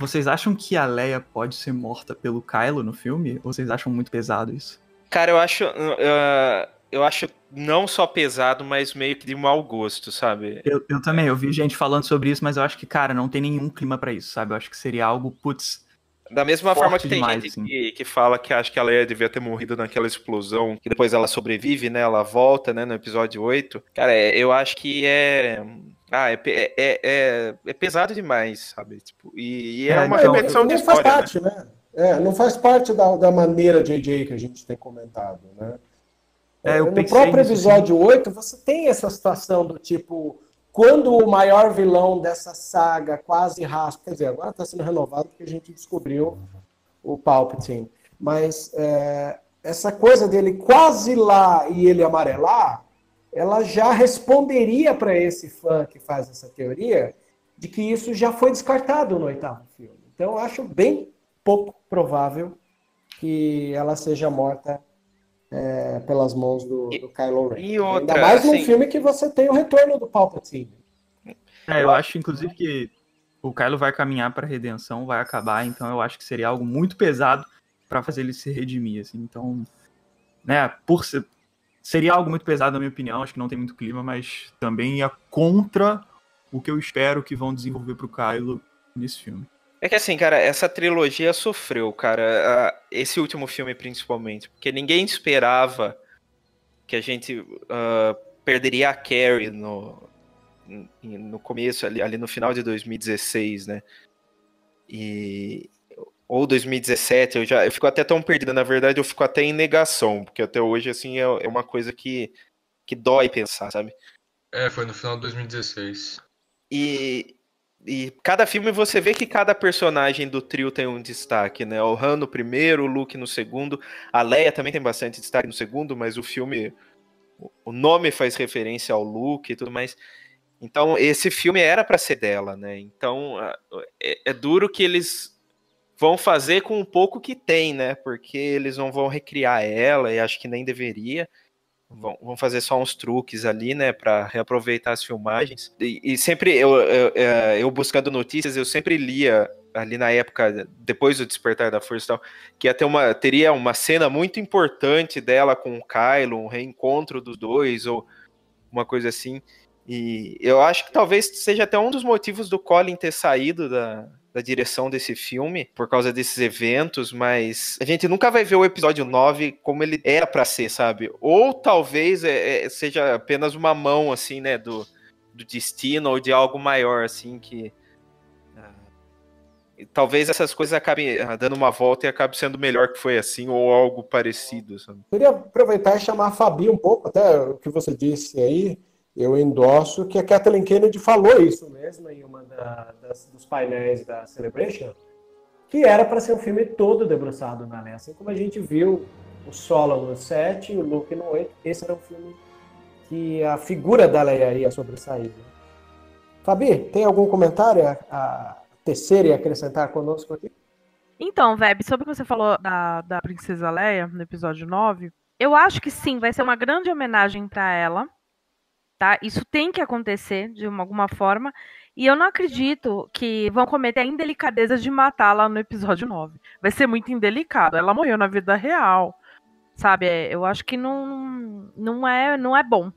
Speaker 4: Vocês acham que a Leia pode ser morta pelo Kylo no filme? Ou vocês acham muito pesado isso?
Speaker 6: Cara, eu acho. uh, eu acho não só pesado, mas meio que de mau gosto, sabe?
Speaker 4: Eu, eu também, eu vi gente falando sobre isso, mas eu acho que, cara, não tem nenhum clima pra isso, sabe? Eu acho que seria algo, putz.
Speaker 6: Da mesma
Speaker 4: Forte
Speaker 6: forma que tem
Speaker 4: demais,
Speaker 6: gente
Speaker 4: assim.
Speaker 6: que, que fala que acha que a Leia devia ter morrido naquela explosão, que depois ela sobrevive, né? Ela volta, né? No episódio 8. Cara, é- eu acho que é. Ah, é, é, é, é pesado demais, sabe? Tipo, e, e é,
Speaker 4: É,
Speaker 6: uma
Speaker 4: então,
Speaker 6: repetição de
Speaker 3: não faz
Speaker 6: história. né?
Speaker 3: parte, né? É, não faz parte da, da maneira JJ que a gente tem comentado, né?
Speaker 4: É, eu
Speaker 3: no próprio
Speaker 4: nisso,
Speaker 3: episódio 8, você tem essa situação do tipo, quando o maior vilão dessa saga quase raspa, quer dizer, agora está sendo renovado porque a gente descobriu o Palpatine, mas é, essa coisa dele quase lá e ele amarelar, ela já responderia para esse fã que faz essa teoria de que isso já foi descartado no oitavo filme. Então, eu acho bem pouco provável que ela seja morta é, pelas mãos do, do Kylo Ren.
Speaker 6: e outra,
Speaker 3: Ainda mais num
Speaker 6: assim-
Speaker 3: filme que você tem o retorno do Palpatine.
Speaker 4: É, eu acho, inclusive, que o Kylo vai caminhar pra redenção, vai acabar, então eu acho que seria algo muito pesado pra fazer ele se redimir, assim. Então, né, por ser. Seria algo muito pesado, na minha opinião, acho que não tem muito clima, mas também ia contra o que eu espero que vão desenvolver pro Kylo nesse filme.
Speaker 6: É que assim, cara, essa trilogia sofreu, cara. Esse último filme, principalmente. Porque ninguém esperava que a gente ah, perderia a Carrie no, no começo, ali, ali no final de 2016, né? E. Ou 2017, eu já eu fico até tão perdido. Na verdade, eu fico até em negação, porque até hoje, assim, é, é uma coisa que, que dói pensar, sabe?
Speaker 5: É, foi no final de 2016.
Speaker 6: E, e cada filme você vê que cada personagem do trio tem um destaque, né? O Han no primeiro, o Luke no segundo, a Leia também tem bastante destaque no segundo, mas o filme o nome faz referência ao Luke e tudo mais. Então, esse filme era para ser dela, né? Então, é, é, duro que eles vão fazer com um pouco que tem, né? Porque eles não vão recriar ela, e acho que nem deveria. Vão, vão fazer só uns truques ali, né? Para reaproveitar as filmagens. E, e sempre, eu, eu, é, eu, buscando notícias, eu sempre lia ali na época, depois do Despertar da Força tal, que ia ter uma, teria uma cena muito importante dela com o Kylo, um reencontro dos dois, ou uma coisa assim. E eu acho que talvez seja até um dos motivos do Colin ter saído da, da direção desse filme, por causa desses eventos, mas a gente nunca vai ver o episódio 9 como ele era para ser, sabe? Ou talvez é, é, seja apenas uma mão, assim, né, do, do destino ou de algo maior, assim, que. Uh, talvez essas coisas acabem uh, dando uma volta e acabe sendo melhor que foi assim, ou algo parecido, sabe?
Speaker 3: Queria aproveitar e chamar a Fabi um pouco, até o que você disse aí eu endosso que a Kathleen Kennedy falou isso mesmo em uma da, das, dos painéis da Celebration, que era para ser um filme todo debruçado na Leia. Assim como a gente viu o Solo no 7 e o Luke no 8, esse era um filme que a figura da Leia ia sobressair. Fabi, tem algum comentário a, a tecer e acrescentar conosco aqui?
Speaker 7: Então, Veb, sobre o que você falou da, da Princesa Leia no episódio 9, eu acho que sim, vai ser uma grande homenagem para ela tá? Isso tem que acontecer de uma, alguma forma. E eu não acredito que vão cometer a indelicadeza de matá-la no episódio 9. Vai ser muito indelicado. Ela morreu na vida real. Sabe? É, eu acho que não, não, é, não é bom.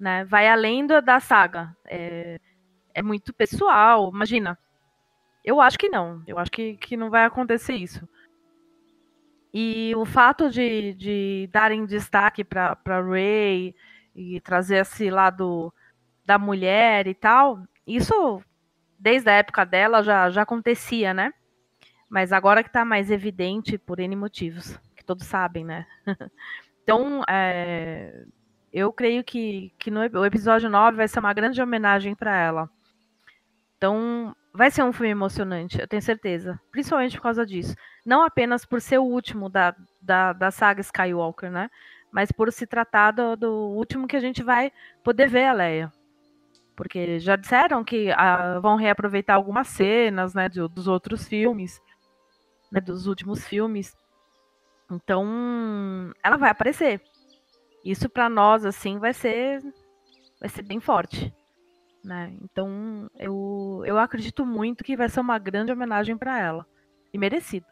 Speaker 7: Né? Vai além da saga. É, é muito pessoal. Imagina. Eu acho que não. Eu acho que, que não vai acontecer isso. E o fato de, de darem destaque para Ray e trazer esse lado da mulher e tal, isso desde a época dela já, já acontecia, né? Mas agora que está mais evidente por N motivos, que todos sabem, né? então, é, eu creio que, que no o episódio 9 vai ser uma grande homenagem para ela. Então, vai ser um filme emocionante, eu tenho certeza. Principalmente por causa disso. Não apenas por ser o último da, da, da saga Skywalker, né? Mas por se tratar do, do, último que a gente vai poder ver a Leia. Porque já disseram que ah, vão reaproveitar algumas cenas né, de, dos outros filmes, né, dos últimos filmes. Então, ela vai aparecer. Isso para nós assim vai ser vai ser bem forte, né? Então, eu eu acredito muito que vai ser uma grande homenagem para ela e merecido.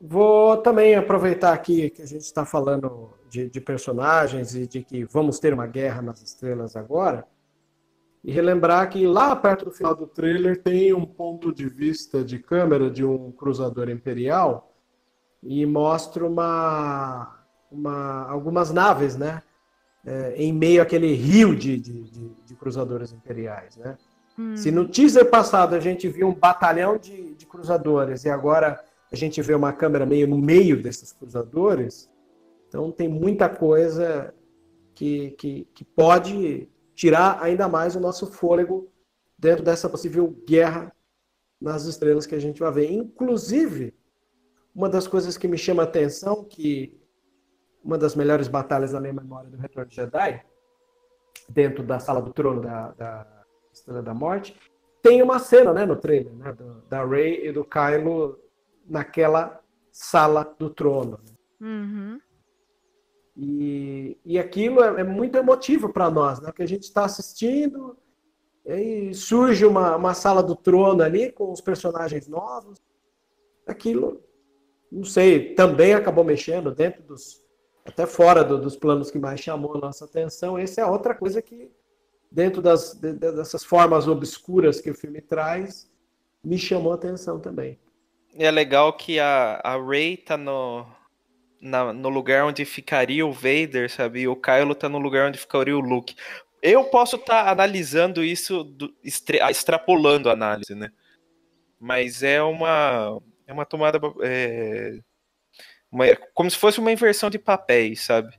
Speaker 3: Vou também aproveitar aqui que a gente está falando de, de, personagens e de que vamos ter uma guerra nas estrelas agora, e relembrar que lá perto do final do trailer tem um ponto de vista de câmera de um cruzador imperial e mostra uma, uma algumas naves, né? É, em meio àquele rio de, de, de, de cruzadores imperiais, né? Hum. Se no teaser passado a gente viu um batalhão de, de cruzadores e agora a gente vê uma câmera meio no meio desses cruzadores, então tem muita coisa que, que, que pode tirar ainda mais o nosso fôlego dentro dessa possível guerra nas estrelas que a gente vai ver. Inclusive, uma das coisas que me chama a atenção, que uma das melhores batalhas da minha memória do Retorno de Jedi, dentro da sala do trono da, da Estrela da Morte, tem uma cena né, no trailer né, do, da Rey e do Kylo naquela sala do trono.
Speaker 7: Uhum.
Speaker 3: E, e aquilo é, é muito emotivo para nós, né? Que a gente está assistindo e surge uma, uma sala do trono ali com os personagens novos. Aquilo, não sei, também acabou mexendo dentro dos até fora do, dos planos que mais chamou a nossa atenção. Essa é outra coisa que dentro das, dessas formas obscuras que o filme traz me chamou a atenção também.
Speaker 6: É legal que a, a Ray tá no, na, no lugar onde ficaria o Vader, sabe? E o Kylo tá no lugar onde ficaria o Luke. Eu posso estar tá analisando isso, do, extra, extrapolando a análise, né? Mas é uma, é uma tomada. É, uma, como se fosse uma inversão de papéis, sabe?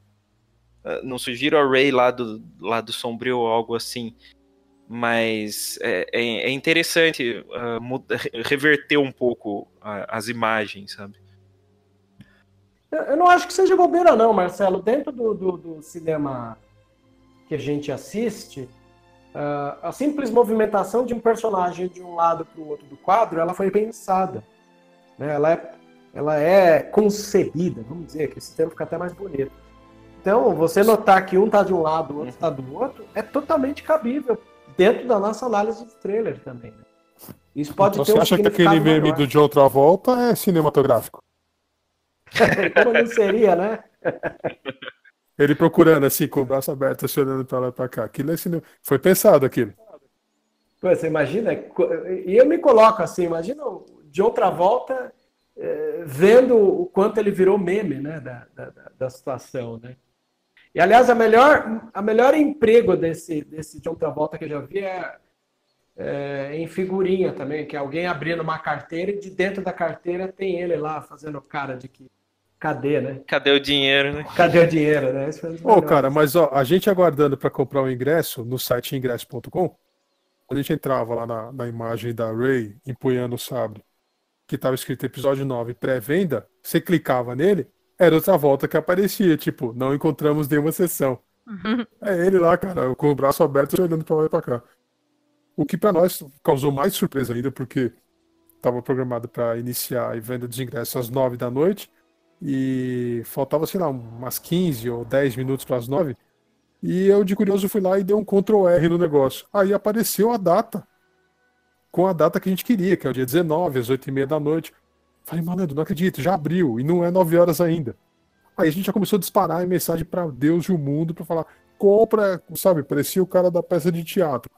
Speaker 6: Ah, não sugiro a Ray lá do, lá do Sombrio ou algo assim mas é, é, é interessante uh, reverter um pouco uh, as imagens, sabe?
Speaker 3: Eu não acho que seja bobeira, não, Marcelo. Dentro do, do, do cinema que a gente assiste, uh, a simples movimentação de um personagem de um lado para o outro do quadro, ela foi pensada. Né? Ela, é, ela é concebida, vamos dizer, que esse termo fica até mais bonito. Então, você notar que um está de um lado, o outro está do outro, é totalmente cabível dentro da nossa análise de trailer também. Né? Isso pode
Speaker 8: então,
Speaker 3: ter
Speaker 8: você
Speaker 3: um
Speaker 8: acha que aquele meme
Speaker 3: maior.
Speaker 8: do John Travolta é cinematográfico?
Speaker 3: Como não seria, né?
Speaker 8: Ele procurando assim, com o braço aberto, assim, olhando pra lá e pra cá. Aquilo é cinema. Foi pensado aquilo.
Speaker 3: Pô, você imagina? E eu me coloco assim, imagina o John Travolta eh, vendo o quanto ele virou meme, né, da, da, da situação, né? E aliás, a melhor, a melhor emprego desse, desse John Travolta que eu já vi é, é, em figurinha também, que é alguém abrindo uma carteira e de dentro da carteira tem ele lá fazendo cara de que cadê, né?
Speaker 6: Cadê o dinheiro, né?
Speaker 3: Cadê o dinheiro, né? Um
Speaker 8: Ô,
Speaker 3: melhores.
Speaker 8: cara, mas ó, a gente aguardando pra comprar o ingresso no site ingresso.com, quando a gente entrava lá na, na imagem da Ray empunhando o sabre, que tava escrito episódio 9 pré-venda, você clicava nele, era outra volta que aparecia, tipo, não encontramos nenhuma sessão. É ele lá, cara, com o braço aberto olhando pra lá e pra cá. O que pra nós causou mais surpresa ainda, porque estava programado para iniciar a venda dos ingressos às 9 da noite e faltava, sei lá, umas 15 ou 10 minutos para as 9. E eu, de curioso, fui lá e dei um Ctrl R no negócio. Aí apareceu a data, com a data que a gente queria, que é o dia 19, às 8 e meia da noite. Falei, malandro, não acredito, já abriu e não é 9 horas ainda. Aí a gente já começou a disparar em mensagem para Deus e o mundo para falar: compra, sabe? Parecia o cara da peça de teatro.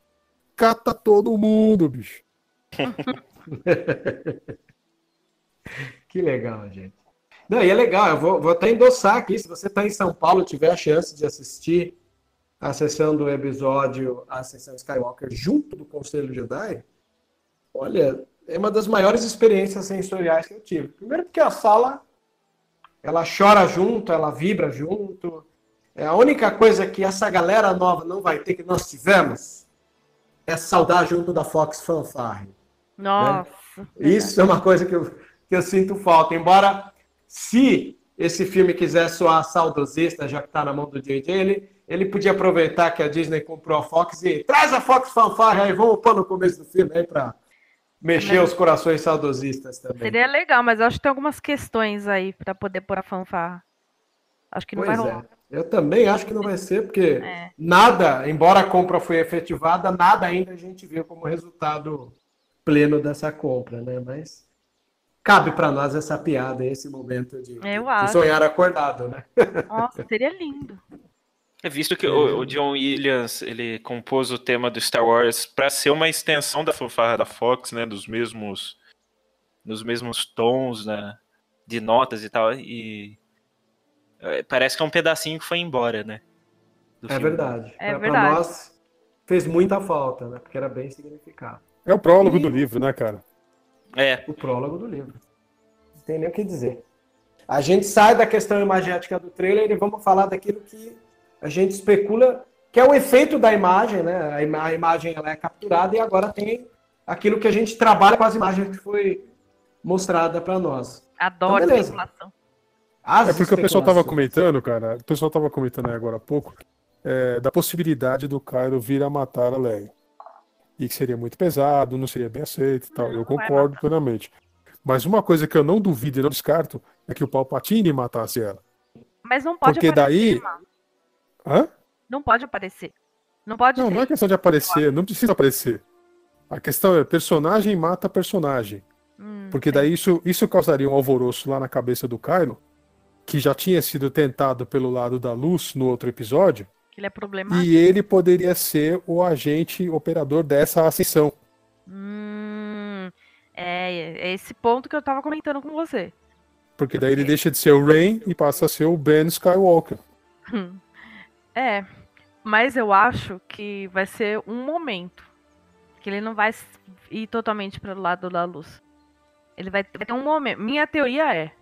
Speaker 8: Cata todo mundo, bicho.
Speaker 3: que legal, gente. Não, e é legal, eu vou, vou até endossar aqui, se você está em São Paulo e tiver a chance de assistir a sessão do episódio, a sessão Skywalker, junto do Conselho Jedi, olha, é uma das maiores experiências sensoriais que eu tive. Primeiro porque a sala, ela chora junto, ela vibra junto. É a única coisa que essa galera nova não vai ter, que nós tivemos, é saudar junto da Fox Fanfare.
Speaker 7: Nossa.
Speaker 3: Isso é uma coisa que eu, que eu sinto falta. Embora, se esse filme quiser soar saudosista, já que está na mão do JJ, ele, ele podia aproveitar que a Disney comprou a Fox e traz a Fox Fanfare aí, vamos pôr no começo do filme aí para mexer os corações saudosistas também.
Speaker 7: Seria legal, mas eu acho que tem algumas questões aí para poder pôr a fanfarra. Acho que não
Speaker 3: Pois
Speaker 7: vai
Speaker 3: é.
Speaker 7: rolar.
Speaker 3: Eu também acho que não vai ser, porque
Speaker 7: É.
Speaker 3: nada, embora a compra foi efetivada, nada ainda a gente viu como resultado pleno dessa compra, né? Mas cabe para nós essa piada, esse momento de, de sonhar acordado, né?
Speaker 7: Nossa, seria lindo.
Speaker 6: É visto que o, o John Williams ele compôs o tema do Star Wars para ser uma extensão da fanfarra da Fox, né, dos mesmos nos mesmos tons, né, de notas e tal, e é, parece que é um pedacinho que foi embora, né? do
Speaker 3: É
Speaker 6: filme.
Speaker 3: verdade.
Speaker 7: É
Speaker 3: Pra-
Speaker 7: verdade.
Speaker 3: Pra nós fez muita falta, né? Porque era bem significado.
Speaker 8: É o prólogo do livro, né, cara?
Speaker 6: É.
Speaker 3: O prólogo do livro. Não tem nem o que dizer. A gente sai da questão imagética do trailer e vamos falar daquilo que a gente especula que é o efeito da imagem, né? A, ima- a imagem ela é capturada e agora tem aquilo que a gente trabalha com as imagens que foi mostrada para nós.
Speaker 7: Adoro
Speaker 3: Então,
Speaker 7: especulação.
Speaker 3: As
Speaker 8: É porque o pessoal tava
Speaker 3: especulações.
Speaker 8: comentando, cara, o pessoal tava comentando aí agora há pouco, é, da possibilidade do Cairo vir a matar a Leia. E que seria muito pesado, não seria bem aceito e tal. Eu concordo plenamente. Mas uma coisa que eu não duvido e não descarto é que o Palpatine matasse ela.
Speaker 7: Mas não pode
Speaker 8: Porque
Speaker 7: aparecer,
Speaker 8: daí.
Speaker 7: mano.
Speaker 8: Hã?
Speaker 7: Não pode aparecer. Não pode
Speaker 8: Não, não é questão de aparecer, não precisa aparecer. A questão é personagem mata personagem.
Speaker 7: Hum,
Speaker 8: Porque daí isso, isso causaria um alvoroço lá na cabeça do Kylo, que já tinha sido tentado pelo lado da luz no outro episódio,
Speaker 7: que ele é problemático.
Speaker 8: e ele poderia ser o agente operador dessa ascensão.
Speaker 7: Hum, é, é esse ponto que eu tava comentando com você.
Speaker 8: Porque daí ele deixa de ser o Rain e passa a ser o Ben Skywalker.
Speaker 7: Hum. É, mas eu acho que vai ser um momento. Que ele não vai ir totalmente para o lado da luz. Ele vai, vai ter um momento. Minha teoria é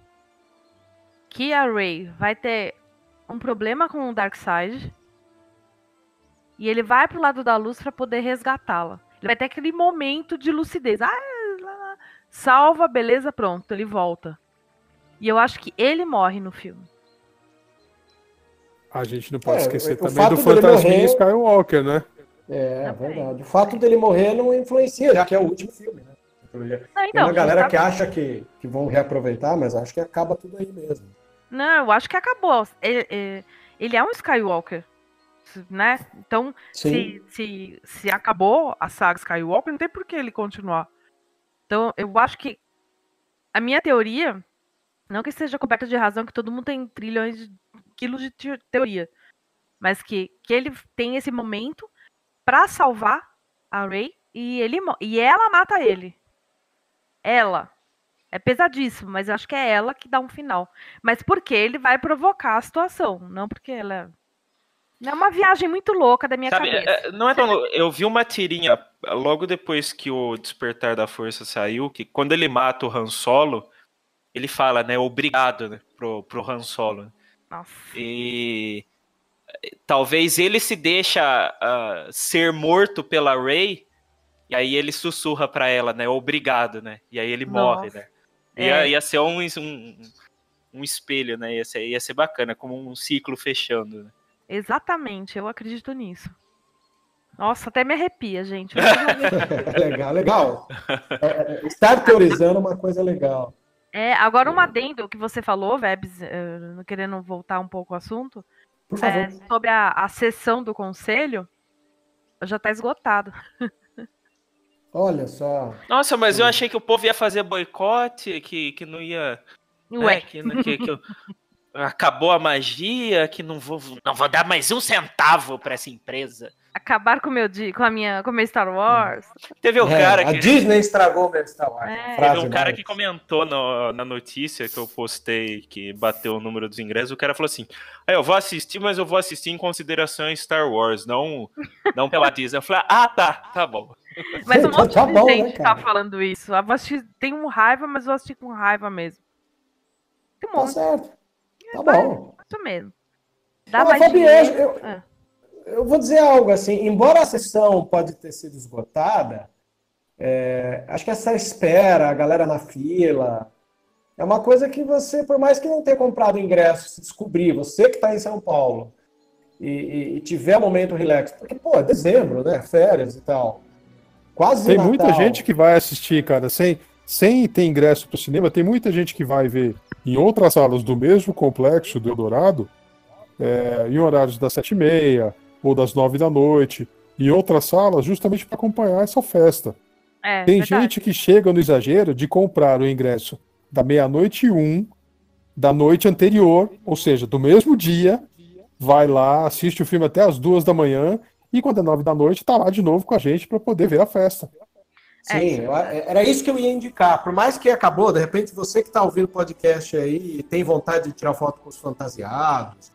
Speaker 7: que a Rey vai ter um problema com o Darkseid. E ele vai pro lado da luz para poder resgatá-la. Ele vai ter aquele momento de lucidez. Ah, lá, lá. salva, beleza, pronto, ele volta. E eu acho que ele morre no filme.
Speaker 8: A gente não pode
Speaker 3: É,
Speaker 8: esquecer também
Speaker 3: fato
Speaker 8: do
Speaker 3: dele
Speaker 8: fantasminha
Speaker 3: morrer-
Speaker 8: Skywalker, né?
Speaker 3: É, verdade. O fato dele morrer não influencia, já que é o último filme, né?
Speaker 7: Não,
Speaker 3: Tem
Speaker 7: então,
Speaker 3: uma galera que acha que, que vão reaproveitar, mas acho que acaba tudo aí mesmo.
Speaker 7: Não, eu acho que acabou. Ele, ele- ele é um Skywalker, né? Então, se,
Speaker 3: Sim.
Speaker 7: se, se acabou a saga Skywalker, não tem por que ele continuar. Então, eu acho que a minha teoria, não que seja coberta de razão, que todo mundo tem trilhões de quilos de te- teoria, mas que, que ele tem esse momento pra salvar a Rey e ele e ela mata ele. Ela. É pesadíssimo, mas eu acho que é ela que dá um final. Mas porque ele vai provocar a situação, não porque ela. É uma viagem muito louca da minha
Speaker 6: Sabe,
Speaker 7: cabeça.
Speaker 6: é- é- não é tão. lou- Eu vi uma tirinha logo depois que o Despertar da Força saiu, que quando ele mata o Han Solo, ele fala, né, obrigado, né, pro, pro Han Solo.
Speaker 7: Nossa.
Speaker 6: E eh, talvez ele se deixa ah, ser morto pela Rey, e aí ele sussurra pra ela, né, obrigado, né? E aí ele morre,
Speaker 7: Nossa.
Speaker 6: né? Ia,
Speaker 7: É.
Speaker 6: ia ser um, um, um espelho, né? Ia ser, ia ser bacana, como um ciclo fechando. Né?
Speaker 7: Exatamente, eu acredito nisso. Nossa, até me arrepia, gente.
Speaker 3: Legal, legal. É, é, estar teorizando é uma coisa legal.
Speaker 7: É, agora um adendo que você falou, Vebs, eh, não querendo voltar um pouco ao assunto,
Speaker 3: Por favor.
Speaker 7: é, sobre a, a sessão do conselho, já tá esgotado.
Speaker 3: Olha só.
Speaker 6: Nossa, mas eu achei que o povo ia fazer boicote, que, que não ia.
Speaker 7: Ué.
Speaker 6: né, que, que- que acabou a magia, que não vou, não vou dar mais um centavo pra essa empresa.
Speaker 7: Acabar com o meu com a minha, com meu Star Wars.
Speaker 6: Teve um
Speaker 3: É,
Speaker 6: cara
Speaker 3: a
Speaker 6: que.
Speaker 3: Disney estragou o meu Star Wars.
Speaker 7: É.
Speaker 3: a
Speaker 6: Teve
Speaker 3: frase
Speaker 6: um cara que comentou no- na notícia que eu postei que bateu o número dos ingressos. O cara falou assim: "É, Eu vou assistir, mas eu vou assistir em consideração a Star Wars, não, não pela Disney. Eu falei: Ah, tá, tá bom.
Speaker 7: Mas um
Speaker 3: Tá-
Speaker 7: monte
Speaker 3: tá
Speaker 7: de
Speaker 3: bom, né,
Speaker 7: gente tá
Speaker 3: cara?
Speaker 7: falando isso. Eu vou assistir, tenho raiva, mas vou assistir com raiva mesmo. Tem um
Speaker 3: Tá
Speaker 7: monte,
Speaker 3: certo. Tá bom.
Speaker 7: isso mesmo. Dá mais
Speaker 3: Fabiano, eu-
Speaker 7: Ah.
Speaker 3: Eu vou dizer algo assim, embora a sessão pode ter sido esgotada, é, acho que essa espera, a galera na fila, é uma coisa que você, por mais que não tenha comprado ingresso, se descobrir, você que está em São Paulo, e, e- e tiver um momento relax, porque, pô, é dezembro, né? Férias e tal. Quase
Speaker 8: Tem
Speaker 3: Natal.
Speaker 8: muita gente que vai assistir, cara, sem, sem ter ingresso pro cinema, tem muita gente que vai ver em outras salas do mesmo complexo do Eldorado, é, em horários das sete e meia ou das nove da noite, em outras salas, justamente para acompanhar essa festa.
Speaker 7: É,
Speaker 8: Tem
Speaker 7: verdade.
Speaker 8: gente que chega no exagero de comprar o ingresso da meia-noite e um da noite anterior, ou seja, do mesmo dia, vai lá, assiste o filme até as duas da manhã e quando é nove da noite tá lá de novo com a gente para poder ver a festa.
Speaker 3: Sim, eu- era isso que eu ia indicar. Por mais que acabou, de repente você que está ouvindo o podcast aí e tem vontade de tirar foto com os fantasiados,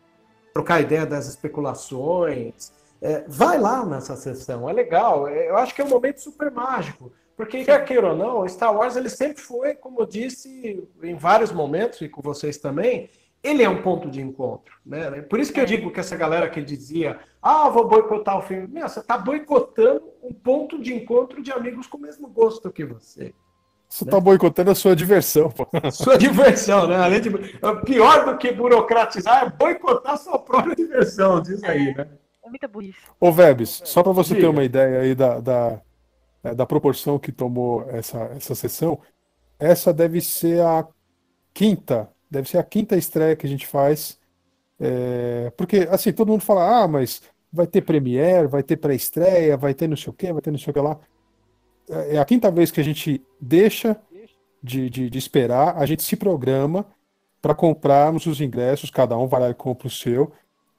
Speaker 3: trocar ideia das especulações, é, vai lá nessa sessão, é legal. É, Eu acho que é um momento super mágico. Porque, quer queira ou não, Star Wars ele sempre foi, como eu disse em vários momentos, e com vocês também, ele é um ponto de encontro. Né? Por isso que eu digo que essa galera que dizia, ah, vou boicotar o filme. Meu, você está boicotando um ponto de encontro de amigos com o mesmo gosto que você.
Speaker 8: Você tá boicotando a sua diversão, pô.
Speaker 3: Sua diversão, né? Além de, pior do que burocratizar é boicotar sua própria diversão, diz aí, né?
Speaker 7: É muita burrice.
Speaker 8: Ô, Vebs, só para você ter
Speaker 3: Diga.
Speaker 8: uma ideia aí da, da, é, da proporção que tomou essa, essa sessão, essa deve ser a quinta, deve ser a quinta estreia que a gente faz. é, porque, assim, todo mundo fala, ah, mas vai ter premiere, vai ter pré-estreia, vai ter não sei o quê, vai ter não sei o que lá. É é a quinta vez que a gente deixa de, de, de esperar, a gente se programa para comprarmos os ingressos, cada um vai lá e compra o seu,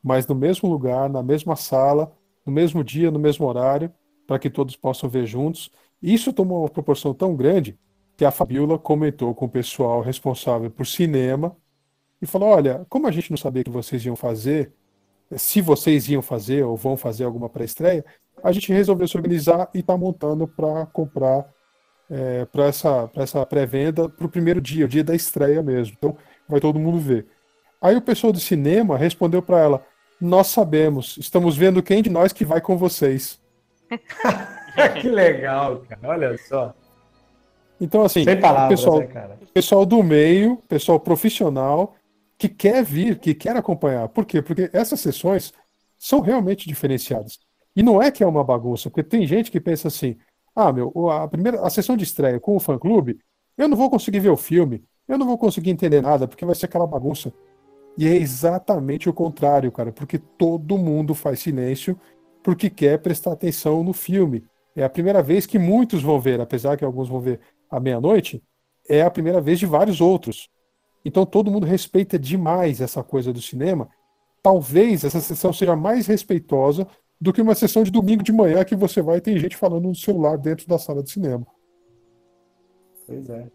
Speaker 8: mas no mesmo lugar, na mesma sala, no mesmo dia, no mesmo horário, para que todos possam ver juntos. Isso tomou uma proporção tão grande que a Fabiola comentou com o pessoal responsável por cinema e falou: Olha, como a gente não sabia que vocês iam fazer, se vocês iam fazer ou vão fazer alguma pré-estreia, a gente resolveu se organizar e está montando para comprar é, para essa, pra essa pré-venda para o primeiro dia, o dia da estreia mesmo. Então vai todo mundo ver. Aí o pessoal do cinema respondeu para ela: Nós sabemos, estamos vendo quem de nós que vai com vocês.
Speaker 3: que legal, cara. Olha só.
Speaker 8: Então, assim,
Speaker 3: Sem palavras,
Speaker 8: o pessoal,
Speaker 3: né,
Speaker 8: pessoal do meio, pessoal profissional, que quer vir, que quer acompanhar. Por quê? Porque essas sessões são realmente diferenciadas. E não é que é uma bagunça, porque tem gente que pensa assim: ah, meu, a primeira a sessão de estreia com o fã-clube, eu não vou conseguir ver o filme, eu não vou conseguir entender nada, porque vai ser aquela bagunça. E é exatamente o contrário, cara, porque todo mundo faz silêncio porque quer prestar atenção no filme. É a primeira vez que muitos vão ver, apesar que alguns vão ver à meia-noite, é a primeira vez de vários outros. Então todo mundo respeita demais essa coisa do cinema. Talvez essa sessão seja mais respeitosa do que uma sessão de domingo de manhã que você vai e tem gente falando no celular dentro da sala de cinema.
Speaker 3: Pois é.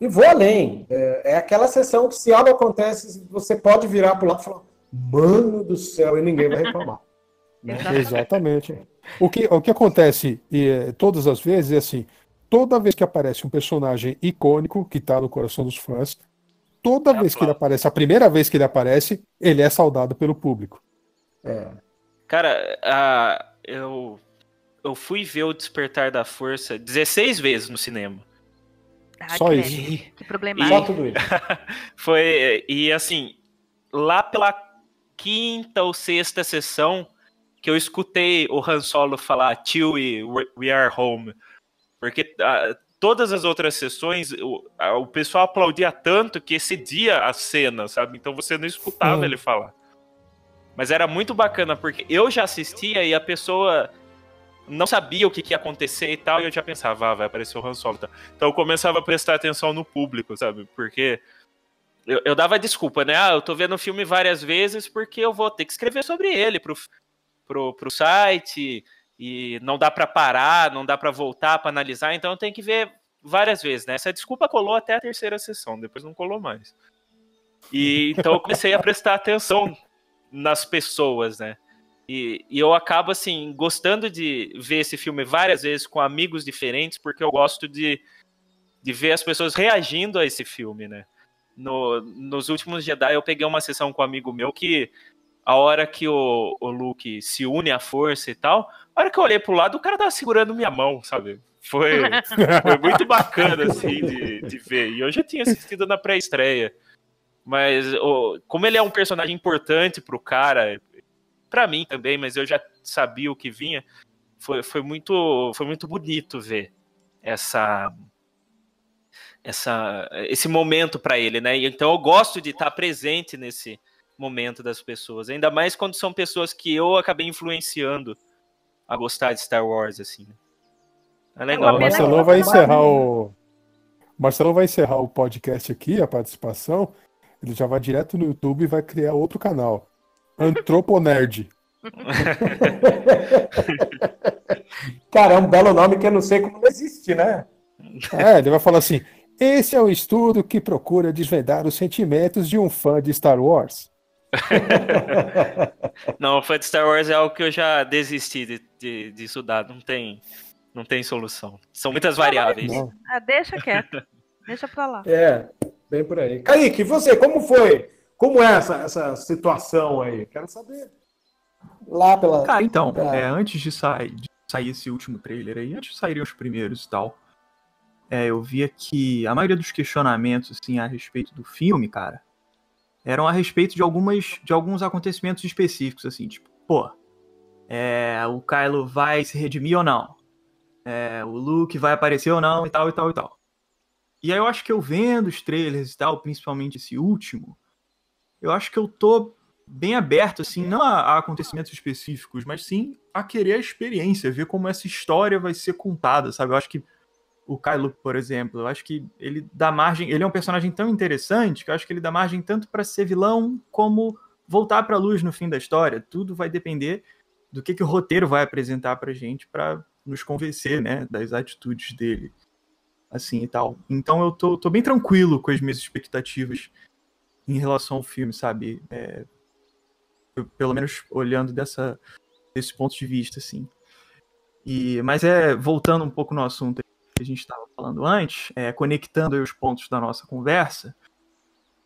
Speaker 3: E vou além. É, é aquela sessão que, se algo acontece, você pode virar para o lado e falar: Mano do céu, e ninguém vai reclamar.
Speaker 8: Né? Exatamente. O que, o que acontece e, é, todas as vezes é assim: toda vez que aparece um personagem icônico que está no coração dos fãs, toda é vez que ele aparece, a primeira vez que ele aparece, ele é saudado pelo público.
Speaker 3: É.
Speaker 6: Cara, a, eu, eu fui ver o Despertar da Força 16 vezes no cinema.
Speaker 7: Ah,
Speaker 8: Só
Speaker 7: credo.
Speaker 8: isso.
Speaker 7: Que problemático.
Speaker 3: Só tudo isso.
Speaker 6: Foi, e assim, lá pela quinta ou sexta sessão que eu escutei o Han Solo falar Chewie, we- we are home. Porque ah, todas as outras sessões, o, o pessoal aplaudia tanto que excedia a cena, sabe? Então você não escutava
Speaker 8: Hum.
Speaker 6: ele falar. Mas era muito bacana, porque eu já assistia e a pessoa não sabia o que, que ia acontecer e tal, e eu já pensava, ah, vai aparecer o Han Solo. tá? Então eu começava a prestar atenção no público, sabe? Porque eu, eu dava desculpa, né? Ah, eu tô vendo o filme várias vezes porque eu vou ter que escrever sobre ele pro, pro, pro site, e não dá pra parar, não dá pra voltar pra analisar, então tenho que ver várias vezes, né? Essa desculpa colou até a terceira sessão, depois não colou mais. E então eu comecei a prestar atenção nas pessoas, né? E, e eu acabo, assim, gostando de ver esse filme várias vezes com amigos diferentes, porque eu gosto de, de ver as pessoas reagindo a esse filme, né? No, nos últimos Jedi eu peguei uma sessão com um amigo meu que a hora que o, o Luke se une à força e tal, a hora que eu olhei pro lado, o cara tava segurando minha mão, sabe? Foi, foi muito bacana, assim, de, de ver. E eu já tinha assistido na pré-estreia. Mas como ele é um personagem importante pro cara, pra mim também, mas eu já sabia o que vinha, foi, foi, muito, foi muito bonito ver essa essa esse momento pra ele, né? Então eu gosto de estar presente nesse momento das pessoas, ainda mais quando são pessoas que eu acabei influenciando a gostar de Star Wars assim. É
Speaker 8: O
Speaker 6: legal.
Speaker 8: Marcelão vai encerrar o. o Marcelão vai encerrar o podcast aqui, a participação. Ele já vai direto no YouTube e vai criar outro canal. Antroponerd.
Speaker 3: Cara, é um belo nome que eu não sei como não existe, né?
Speaker 8: É, ele vai falar assim: esse é um estudo que procura desvendar os sentimentos de um fã de Star Wars.
Speaker 6: Não, fã de Star Wars é algo que eu já desisti de, de, de estudar. Não tem, não tem solução. São muitas variáveis.
Speaker 7: Ah, deixa quieto. Deixa pra lá.
Speaker 3: É, bem por aí. Kaique, você, como foi? Como é essa, essa situação aí? Quero saber. Lá pela.
Speaker 4: Cara, então,
Speaker 3: pela-
Speaker 4: é, antes de sair, de sair esse último trailer aí, antes de saírem os primeiros e tal, é, eu via que a maioria dos questionamentos, assim, a respeito do filme, cara, eram a respeito de algumas, de alguns acontecimentos específicos, assim, tipo, pô, é, o Kylo vai se redimir ou não? É, o Luke vai aparecer ou não, e tal, e tal, e tal. E aí eu acho que eu vendo os trailers e tal, principalmente esse último, eu acho que eu tô bem aberto, assim, não a, a acontecimentos específicos, mas sim a querer a experiência, ver como essa história vai ser contada, sabe? Eu acho que o Kylo, por exemplo, eu acho que ele dá margem, ele é um personagem tão interessante que eu acho que ele dá margem tanto para ser vilão como voltar pra luz no fim da história. Tudo vai depender do que, que o roteiro vai apresentar pra gente pra nos convencer, né, das atitudes dele, assim e tal. Então eu tô, tô bem tranquilo com as minhas expectativas em relação ao filme, sabe? É, eu- pelo menos olhando dessa, desse ponto de vista, assim. E, mas é, voltando um pouco no assunto que a gente estava falando antes, é, conectando os pontos da nossa conversa,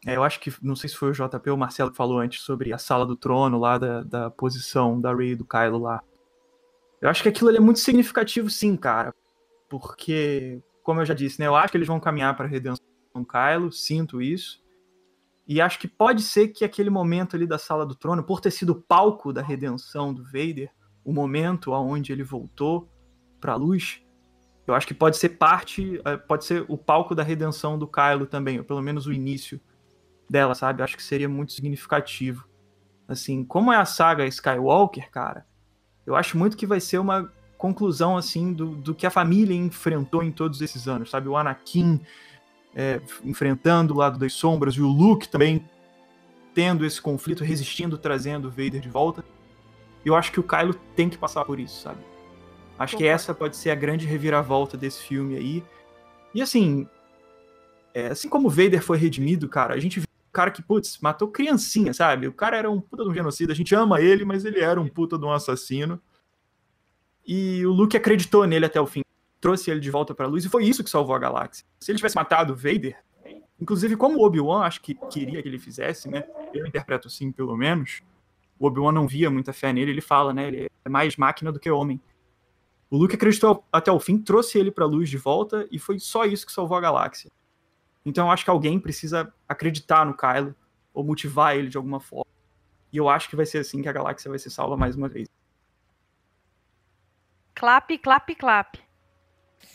Speaker 4: é, eu acho que, não sei se foi o JP ou o Marcelo que falou antes sobre a sala do trono lá, da, da posição da Rey e do Kylo lá. Eu acho que aquilo é muito significativo sim, cara, porque, como eu já disse, né, eu acho que eles vão caminhar para a redenção do Kylo, sinto isso, E acho que pode ser que aquele momento ali da Sala do Trono, por ter sido o palco da redenção do Vader, o momento aonde ele voltou para a luz, eu acho que pode ser parte, eh, pode ser o palco da redenção do Kylo também, ou pelo menos o início dela, sabe? Eu acho que seria muito significativo. Assim, como é a saga Skywalker, cara, eu acho muito que vai ser uma conclusão, assim, do, do que a família enfrentou em todos esses anos, sabe? O Anakin é, enfrentando o lado das sombras e o Luke também tendo esse conflito, resistindo, trazendo o Vader de volta. Eu acho que o Kylo tem que passar por isso, sabe? Acho que essa pode ser a grande reviravolta desse filme aí. E assim, é, assim como o Vader foi redimido, cara, a gente viu um cara que, putz, matou criancinha, sabe? O cara era um puta de um genocida, a gente ama ele, mas ele era um puta de um assassino. E o Luke acreditou nele até o fim, trouxe ele de volta pra luz, e foi isso que salvou a galáxia. Se ele tivesse matado o Vader, inclusive como o Obi-Wan acho que queria que ele fizesse, né? Eu interpreto assim, pelo menos. O Obi-Wan não via muita fé nele, ele fala, né? Ele é mais máquina do que homem. O Luke acreditou até o fim, trouxe ele para a luz de volta e foi só isso que salvou a galáxia. Então eu acho que alguém precisa acreditar no Kylo ou motivar ele de alguma forma. E eu acho que vai ser assim que a galáxia vai ser salva mais uma vez.
Speaker 7: Clap, clap, clap.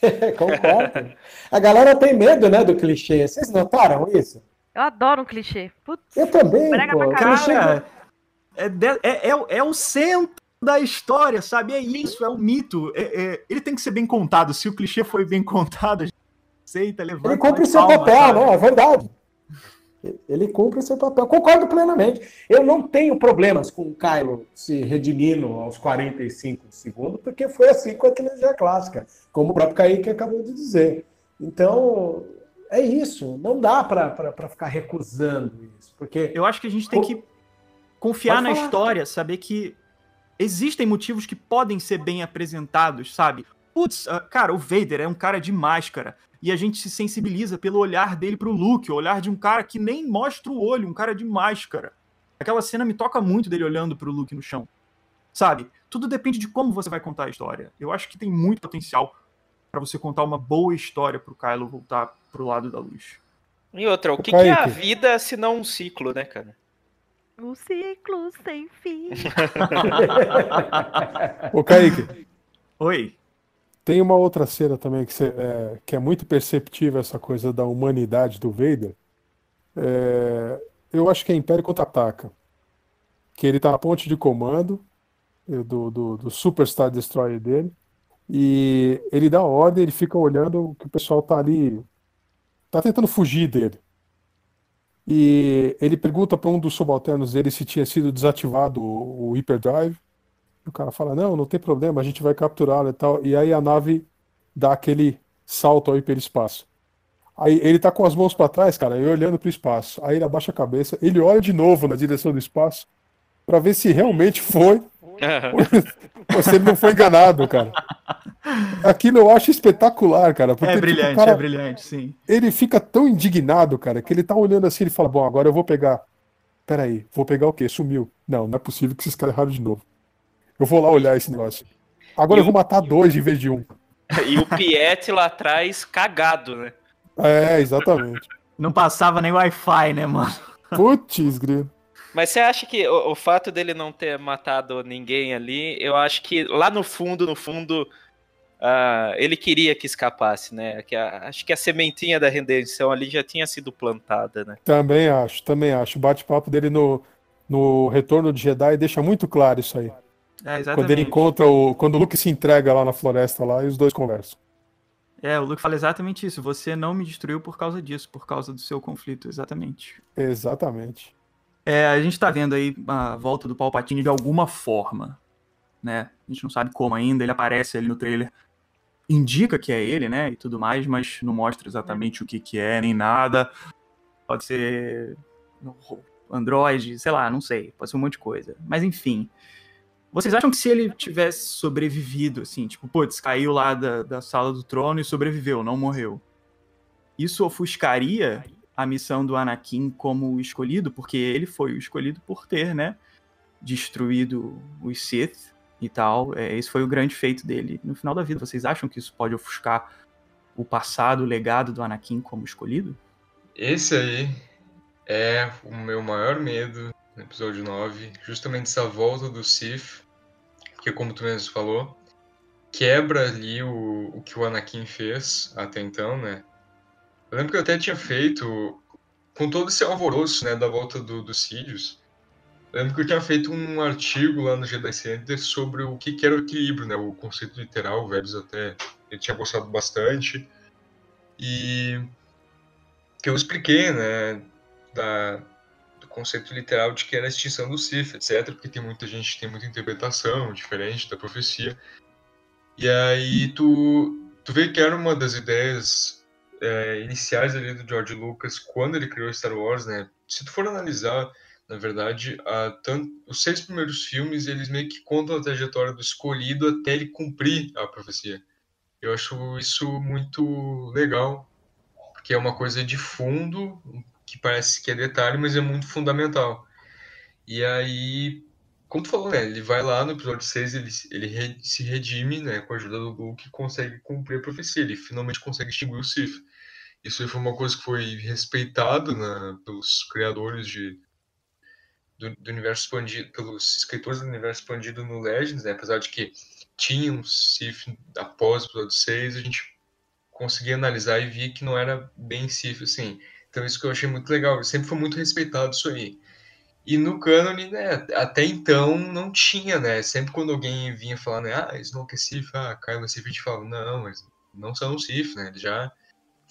Speaker 3: Concordo. A galera tem medo, né, do clichê. Vocês notaram isso?
Speaker 7: Eu adoro um clichê. Putz,
Speaker 3: Eu também, pô.
Speaker 4: Cara, é, de- é, é, o- é o centro da história, sabe? É isso, é o mito. É- é- ele tem que ser bem contado. Se o clichê foi bem contado, a gente aceita, levanta.
Speaker 3: Ele cumpre o seu
Speaker 4: palma,
Speaker 3: papel,
Speaker 4: sabe?
Speaker 3: né? É verdade. Ele cumpre o seu papel. Concordo plenamente. Eu não tenho problemas com o Kylo se redimindo aos 45 segundos, porque foi assim com a trilogia clássica, como o próprio Kaique acabou de dizer. Então, é isso. Não dá para ficar recusando isso. Porque
Speaker 4: Eu acho que a gente tem que confiar
Speaker 3: Pode
Speaker 4: na
Speaker 3: falar.
Speaker 4: história, saber que existem motivos que podem ser bem apresentados, sabe? Putz, ah, cara, o Vader é um cara de máscara. E a gente se sensibiliza pelo olhar dele pro Luke, o olhar de um cara que nem mostra o olho, um cara de máscara. Aquela cena me toca muito dele olhando pro Luke no chão. Sabe? Tudo depende de como você vai contar a história. Eu acho que tem muito potencial pra você contar uma boa história pro Kylo voltar pro lado da luz.
Speaker 6: E outra, o que, que é a vida se não um ciclo, né, cara?
Speaker 7: O ciclo sem fim.
Speaker 8: Ô, Kaique.
Speaker 4: Oi.
Speaker 8: Tem uma outra cena também que, cê- é, que é muito perceptível, essa coisa da humanidade do Vader. É, eu acho que é Império Contra-Ataca. Que ele tá na ponte de comando eh, do, do, do Superstar Destroyer dele. E ele dá ordem, ele fica olhando que o pessoal tá ali. Tá tentando fugir dele. E ele pergunta para um dos subalternos dele se tinha sido desativado o, o Hyperdrive. O cara fala: Não, não tem problema, a gente vai capturá-lo e tal. E aí a nave dá aquele salto ao hiperespaço. Aí ele tá com as mãos para trás, cara, e olhando pro espaço. Aí ele abaixa a cabeça, ele olha de novo na direção do espaço para ver se realmente foi se ele não foi enganado, cara. Aquilo eu acho espetacular, cara. Porque
Speaker 4: É
Speaker 8: tipo,
Speaker 4: brilhante,
Speaker 8: cara-
Speaker 4: é brilhante, sim.
Speaker 8: ele fica tão indignado, cara, que ele tá olhando assim, ele fala, bom, agora eu vou pegar. Peraí, vou pegar o quê? Sumiu. Não, não é possível que esses caras erraram de novo. Eu vou lá olhar esse negócio. Agora eu vou matar dois em vez de um.
Speaker 6: E o Piet lá atrás cagado, né?
Speaker 8: É, exatamente.
Speaker 4: Não passava nem Wi-Fi, né, mano?
Speaker 8: Putz, grilo.
Speaker 6: Mas você acha que o, o fato dele não ter matado ninguém ali, eu acho que lá no fundo, no fundo, ah, ele queria que escapasse, né? Que a- acho que a sementinha da redenção ali já tinha sido plantada, né?
Speaker 8: Também acho, também acho. O bate-papo dele no, no Retorno de Jedi deixa muito claro isso aí.
Speaker 4: É, exatamente.
Speaker 8: Quando ele encontra o. Quando o Luke se entrega lá na floresta lá e os dois conversam.
Speaker 4: É, o Luke fala exatamente isso. Você não me destruiu por causa disso, por causa do seu conflito, exatamente.
Speaker 8: Exatamente.
Speaker 4: É, a gente tá vendo aí a volta do Palpatine de alguma forma, né? A gente não sabe como ainda, ele aparece ali no trailer, indica que é ele, né, e tudo mais, mas não mostra exatamente o que que é, nem nada. Pode ser Android, sei lá, não sei, pode ser um monte de coisa. Mas enfim, vocês acham que se ele tivesse sobrevivido, assim, tipo, putz, caiu lá da, da sala do trono e sobreviveu, não morreu, isso ofuscaria a missão do Anakin como escolhido, porque ele foi o escolhido por ter, né, destruído os Sith e tal. É, esse foi o grande feito dele. No final da vida, vocês acham que isso pode ofuscar o passado, o legado do Anakin como escolhido?
Speaker 5: Esse aí é o meu maior medo no episódio 9, justamente essa volta do Sith, que como tu mesmo falou, quebra ali o, o que o Anakin fez até então, né? Eu lembro que eu até tinha feito, com todo esse alvoroço, né, da volta do, do Sidious, eu lembro que eu tinha feito um artigo lá no Jedi Center sobre o que, que era o equilíbrio, né, o conceito literal, o Vebs até, ele tinha gostado bastante, e que eu expliquei, né, da, do conceito literal de que era a extinção do Sith, etc, porque tem muita gente tem muita interpretação diferente da profecia, e aí tu, tu vê que era uma das ideias é, iniciais ali do George Lucas quando ele criou Star Wars, né? Se tu for analisar, na verdade, a, tanto, os seis primeiros filmes eles meio que contam a trajetória do escolhido até ele cumprir a profecia. Eu acho isso muito legal, porque é uma coisa de fundo, que parece que é detalhe, mas é muito fundamental. E aí, como tu falou, né? Ele vai lá no episódio 6, ele, ele se redime, né? Com a ajuda do Luke consegue cumprir a profecia. Ele finalmente consegue extinguir o Sith. Isso foi uma coisa que foi respeitado né, pelos criadores de, do, do, universo expandido, pelos escritores do universo expandido no Legends, né? Apesar de que tinha um Sith após o episódio 6, a gente conseguia analisar e via que não era bem Sith, assim. Então isso que eu achei muito legal. Sempre foi muito respeitado isso aí. E no cânone, né, até então não tinha, né? Sempre quando alguém vinha falar, né, ah, Snoke é Sith, ah, Kylo é Sith, a gente não, mas não são Sith, né? Eles já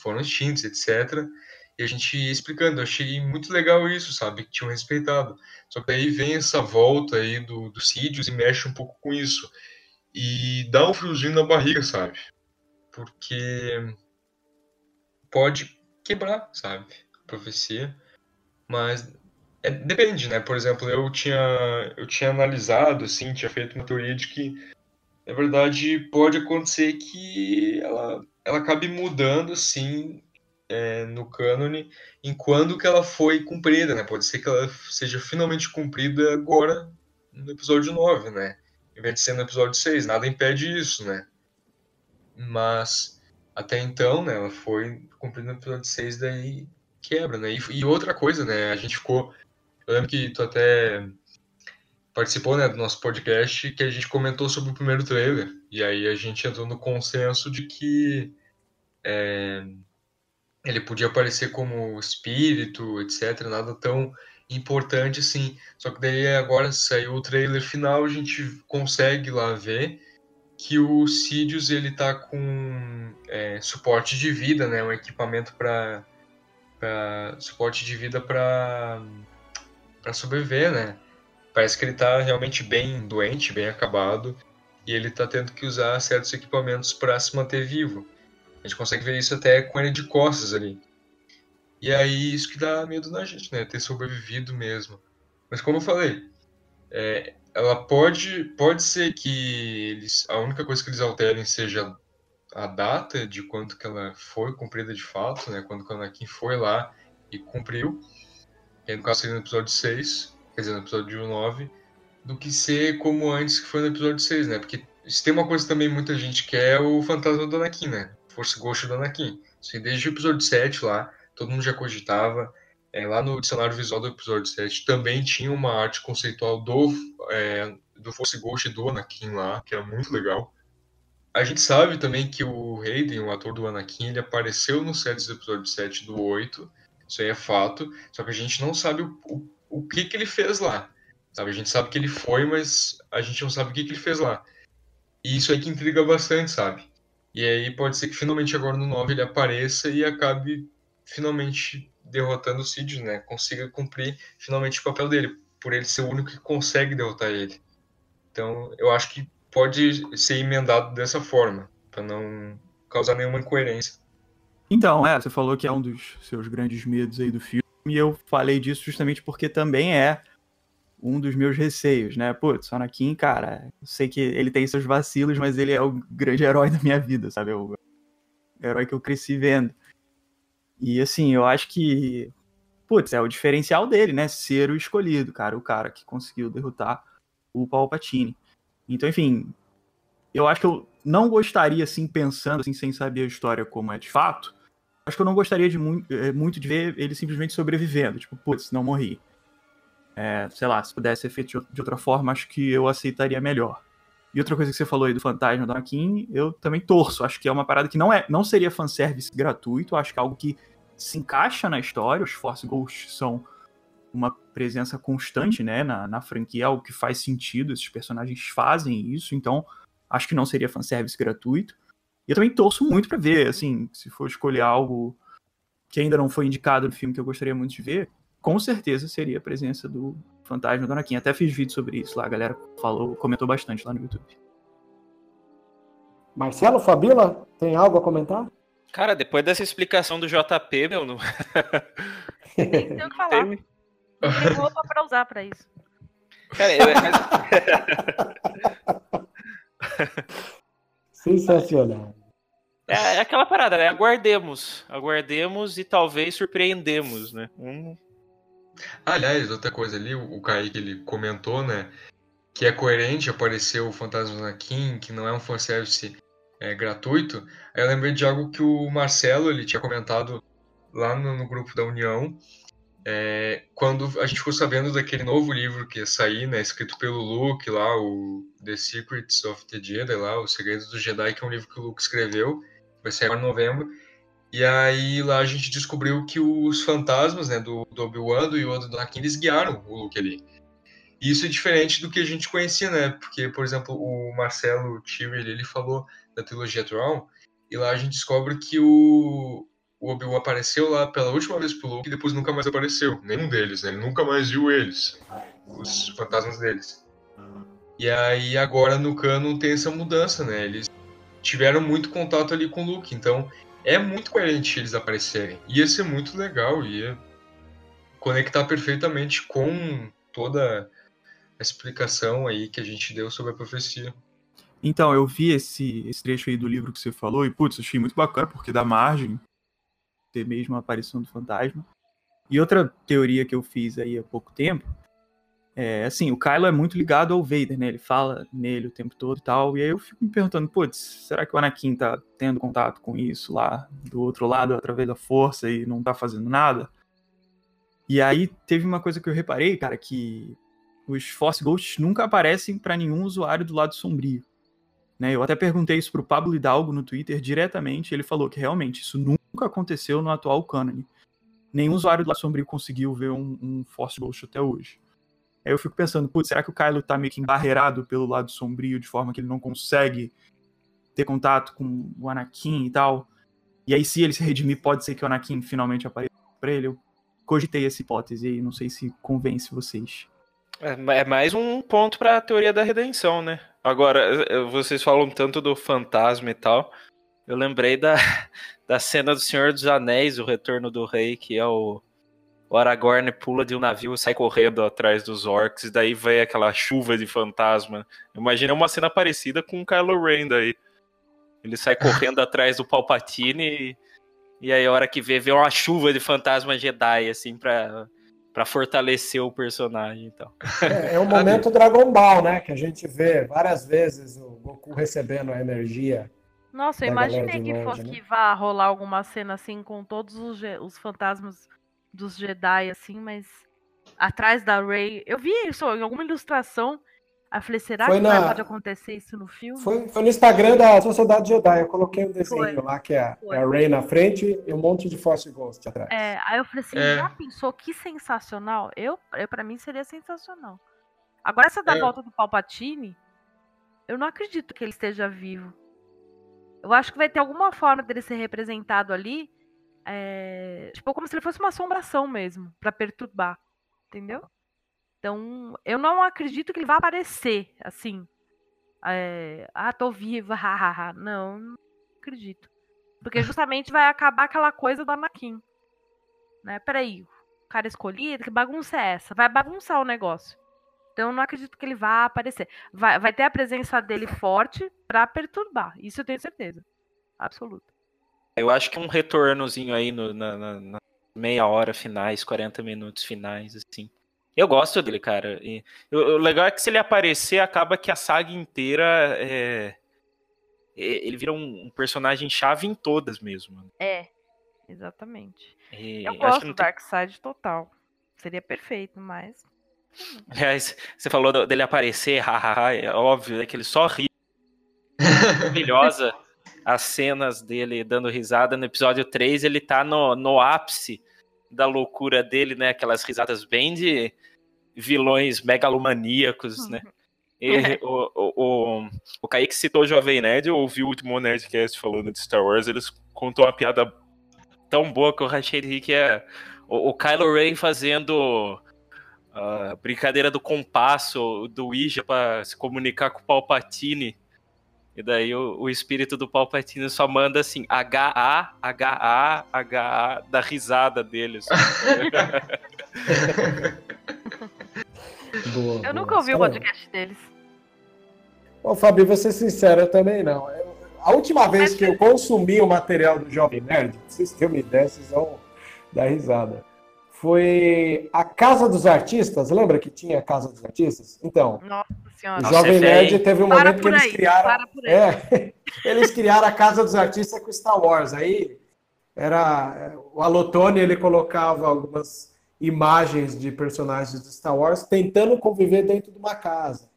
Speaker 5: foram extintos, etc. E a gente ia explicando, eu achei muito legal isso, sabe? Que tinham respeitado. Só que aí vem essa volta aí do, do Sidious e mexe um pouco com isso. E dá um friozinho na barriga, sabe? Porque pode quebrar, sabe? A profecia. Mas é, depende, né? Por exemplo, eu tinha, eu tinha analisado, assim, tinha feito uma teoria de que, na verdade, pode acontecer que ela, ela acabe mudando, assim, é, no cânone, enquanto que ela foi cumprida, né? Pode ser que ela seja finalmente cumprida agora, no episódio 9, né? Em vez de ser no episódio 6. Nada impede isso, né? Mas, até então, né? Ela foi cumprida no episódio 6, daí quebra, né? E, e outra coisa, né? A gente ficou eu lembro que tu até participou né, do nosso podcast que a gente comentou sobre o primeiro trailer. E aí a gente entrou no consenso de que é, ele podia aparecer como espírito, etc. Nada tão importante assim. Só que daí agora saiu o trailer final, a gente consegue lá ver que o Sidious ele tá com é, suporte de vida, né? Um equipamento para suporte de vida para para sobreviver, né? Parece que ele tá realmente bem doente, bem acabado, e ele tá tendo que usar certos equipamentos para se manter vivo. A gente consegue ver isso até com ele de costas ali. E aí isso que dá medo na gente, né? Ter sobrevivido mesmo. Mas como eu falei, é, ela pode, pode ser que eles, a única coisa que eles alterem seja a data de quando que ela foi cumprida de fato, né? Quando o Anakin foi lá e cumpriu que no caso seria no episódio 6, quer dizer, no episódio 9, do que ser como antes que foi no episódio 6, né? Porque se tem uma coisa também muita gente quer é o fantasma do Anakin, né? Força Ghost do Anakin. Isso desde o episódio 7 lá, todo mundo já cogitava. É, lá no dicionário visual do episódio 7 também tinha uma arte conceitual do, é, do Force Ghost do Anakin lá, que era muito legal. A gente sabe também que o Hayden, o ator do Anakin, ele apareceu no set do episódio 7 do 8, isso aí é fato. Só que a gente não sabe o, o, o que, que ele fez lá. Sabe? A gente sabe que ele foi, mas a gente não sabe o que, que ele fez lá. E isso aí que intriga bastante, sabe? E aí pode ser que finalmente agora no 9 ele apareça e acabe finalmente derrotando o Cid, né? Consiga cumprir finalmente o papel dele, por ele ser o único que consegue derrotar ele. Então, eu acho que pode ser emendado dessa forma, para não causar nenhuma incoerência.
Speaker 4: Então, é, você falou que é um dos seus grandes medos aí do filme, e eu falei disso justamente porque também é um dos meus receios, né? Putz, Anakin, cara, eu sei que ele tem seus vacilos, mas ele é o grande herói da minha vida, sabe? É o herói que eu cresci vendo. E assim, eu acho que, putz, é o diferencial dele, né? Ser o escolhido, cara, o cara que conseguiu derrotar o Palpatine. Então, enfim, eu acho que eu não gostaria, assim, pensando, assim, sem saber a história como é de fato, acho que eu não gostaria de mu é, muito de ver ele simplesmente sobrevivendo. Tipo, putz, não morri. É, sei lá, se pudesse ser feito de outra forma, acho que eu aceitaria melhor. E outra coisa que você falou aí do fantasma do Anakin, eu também torço. Acho que é uma parada que não é, não seria fanservice gratuito, acho que é algo que se encaixa na história. Os Force Ghosts são uma presença constante, né, na, na franquia, algo que faz sentido, esses personagens fazem isso, então acho que não seria fanservice gratuito. E eu também torço muito para ver, assim, se for escolher algo que ainda não foi indicado no filme que eu gostaria muito de ver, com certeza seria a presença do fantasma do Anakin. Até fiz vídeo sobre isso lá, a galera falou, comentou bastante lá no YouTube.
Speaker 3: Marcelo, Fabila, tem algo a comentar?
Speaker 6: Cara, depois dessa explicação do JP, meu, não.
Speaker 7: Nem tem o que falar. Tem... Não tem roupa pra usar pra isso.
Speaker 6: Cara, eu...
Speaker 3: Sensacional.
Speaker 6: É, é, aquela parada, né? Aguardemos. Aguardemos e talvez surpreendemos, né? Hum.
Speaker 5: Aliás, outra coisa ali, o Kaique ele comentou, né? Que é coerente aparecer o Fantasma do Anakin, que não é um fanservice é, gratuito. Aí eu lembrei de algo que o Marcelo ele tinha comentado lá no, no grupo da União, é, quando a gente ficou sabendo daquele novo livro que ia sair, né, escrito pelo Luke lá, o The Secrets of the Jedi, lá, Os Segredos do Jedi, que é um livro que o Luke escreveu, vai sair em novembro. E aí lá a gente descobriu que os fantasmas, né, do, do Obi-Wan, do Yoda do Anakin, eles guiaram o Luke ali. E isso é diferente do que a gente conhecia, né? Porque, por exemplo, o Marcelo Tyrell, ele falou da trilogia Tron, e lá a gente descobre que o, o Obi-Wan apareceu lá pela última vez pro Luke e depois nunca mais apareceu. Nenhum deles, né? Ele nunca mais viu eles. Os fantasmas deles. E aí agora no canon tem essa mudança, né? Eles tiveram muito contato ali com o Luke, então é muito coerente eles aparecerem. Ia ser muito legal, ia conectar perfeitamente com toda a explicação aí que a gente deu sobre a profecia.
Speaker 4: Então, eu vi esse, esse trecho aí do livro que você falou e, putz, achei muito bacana, porque dá margem ter mesmo a aparição do fantasma. E outra teoria que eu fiz aí há pouco tempo é assim, o Kylo é muito ligado ao Vader, né? Ele fala nele o tempo todo e tal. E aí eu fico me perguntando, putz, será que o Anakin tá tendo contato com isso lá do outro lado através da força e não tá fazendo nada? E aí teve uma coisa que eu reparei, cara, que os Force Ghosts nunca aparecem para nenhum usuário do lado sombrio. Né? Eu até perguntei isso pro Pablo Hidalgo no Twitter diretamente, ele falou que realmente isso nunca aconteceu no atual canon. Nenhum usuário do lado sombrio conseguiu ver um, um Force Ghost até hoje. Aí eu fico pensando, putz, será que o Kylo tá meio que embarreirado pelo lado sombrio, de forma que ele não consegue ter contato com o Anakin e tal? E aí, se ele se redimir, pode ser que o Anakin finalmente apareça pra ele. Eu cogitei essa hipótese e não sei se convence vocês.
Speaker 6: É, é mais um ponto para a teoria da redenção, né? Agora, vocês falam tanto do fantasma e tal. Eu lembrei da, da cena do Senhor dos Anéis, o Retorno do Rei, que é o, o Aragorn pula de um navio e sai correndo atrás dos orcs, e daí vem aquela chuva de fantasma. Imagina uma cena parecida com o Kylo Ren daí. Ele sai correndo atrás do Palpatine e, e aí a hora que vê, vê uma chuva de fantasma Jedi, assim, pra para fortalecer o personagem então.
Speaker 3: É, é o momento Dragon Ball, né? Que a gente vê várias vezes o Goku recebendo a energia.
Speaker 7: Nossa, eu imaginei que longe, fosse né? que vá rolar alguma cena assim com todos os, os fantasmas dos Jedi, assim, mas atrás da Rey. Eu vi isso em alguma ilustração Aí eu falei, será foi que na... pode acontecer isso no filme?
Speaker 3: Foi, foi, no Instagram da Sociedade Jedi. Eu coloquei um desenho foi. lá que é, é, a Rey na frente e um monte de Force Ghost atrás.
Speaker 7: É, aí eu falei assim, é. já pensou que sensacional? Eu, eu, pra mim seria sensacional. Agora essa da é. volta do Palpatine, eu não acredito que ele esteja vivo. Eu acho que vai ter alguma forma dele ser representado ali, é, tipo, como se ele fosse uma assombração mesmo, para perturbar. Entendeu? Então, eu não acredito que ele vá aparecer assim. É, ah, tô viva, hahaha. não, não acredito. Porque justamente vai acabar aquela coisa do Anakin. Né? Peraí, o cara escolhido, que bagunça é essa? Vai bagunçar o negócio. Então eu não acredito que ele vá aparecer. Vai, vai ter a presença dele forte para perturbar. Isso eu tenho certeza. Absoluta.
Speaker 6: Eu acho que um retornozinho aí no, na, na, na meia hora finais, 40 minutos finais, assim. Eu gosto dele, cara. E, o, legal é que se ele aparecer, acaba que a saga inteira é, ele vira um, um personagem chave em todas mesmo.
Speaker 7: É. Exatamente.
Speaker 6: E
Speaker 7: Eu gosto do
Speaker 6: tem-
Speaker 7: Darkseid total. Seria perfeito, mas.
Speaker 6: Aliás, você falou dele aparecer, hahaha, é óbvio, né, que ele só ri. Maravilhosa as cenas dele dando risada. No episódio 3, ele tá no, no ápice da loucura dele, né? Aquelas risadas bem de vilões megalomaníacos, né? E o, o, o, o Kaique citou o Jovem Nerd, eu ouvi o último Nerdcast falando de Star Wars, eles contou uma piada tão boa que eu rir, que é o, o Kylo Ren fazendo a brincadeira do compasso do Ouija pra se comunicar com o Palpatine. E daí o, o espírito do Palpatine só manda assim, H-A, H-A, H-A, da risada deles.
Speaker 3: Boa,
Speaker 7: Eu nunca ouvi o podcast deles.
Speaker 3: Ô, Fabi, vou ser sincero, eu também não. Eu- a última vez que eu consumi o material do Jovem Nerd, vocês terem uma ideia, vocês vão dar risada. Foi a Casa dos Artistas, lembra que tinha a Casa dos Artistas? Então,
Speaker 7: Nossa
Speaker 3: o
Speaker 7: senhora.
Speaker 3: Jovem
Speaker 6: é
Speaker 3: Nerd teve um
Speaker 7: Para
Speaker 3: momento que eles
Speaker 7: aí,
Speaker 3: criaram.
Speaker 7: para por aí.
Speaker 3: É, eles criaram a Casa dos Artistas com Star Wars. Aí era o Alotone, ele colocava algumas imagens de personagens de Star Wars tentando conviver dentro de uma casa.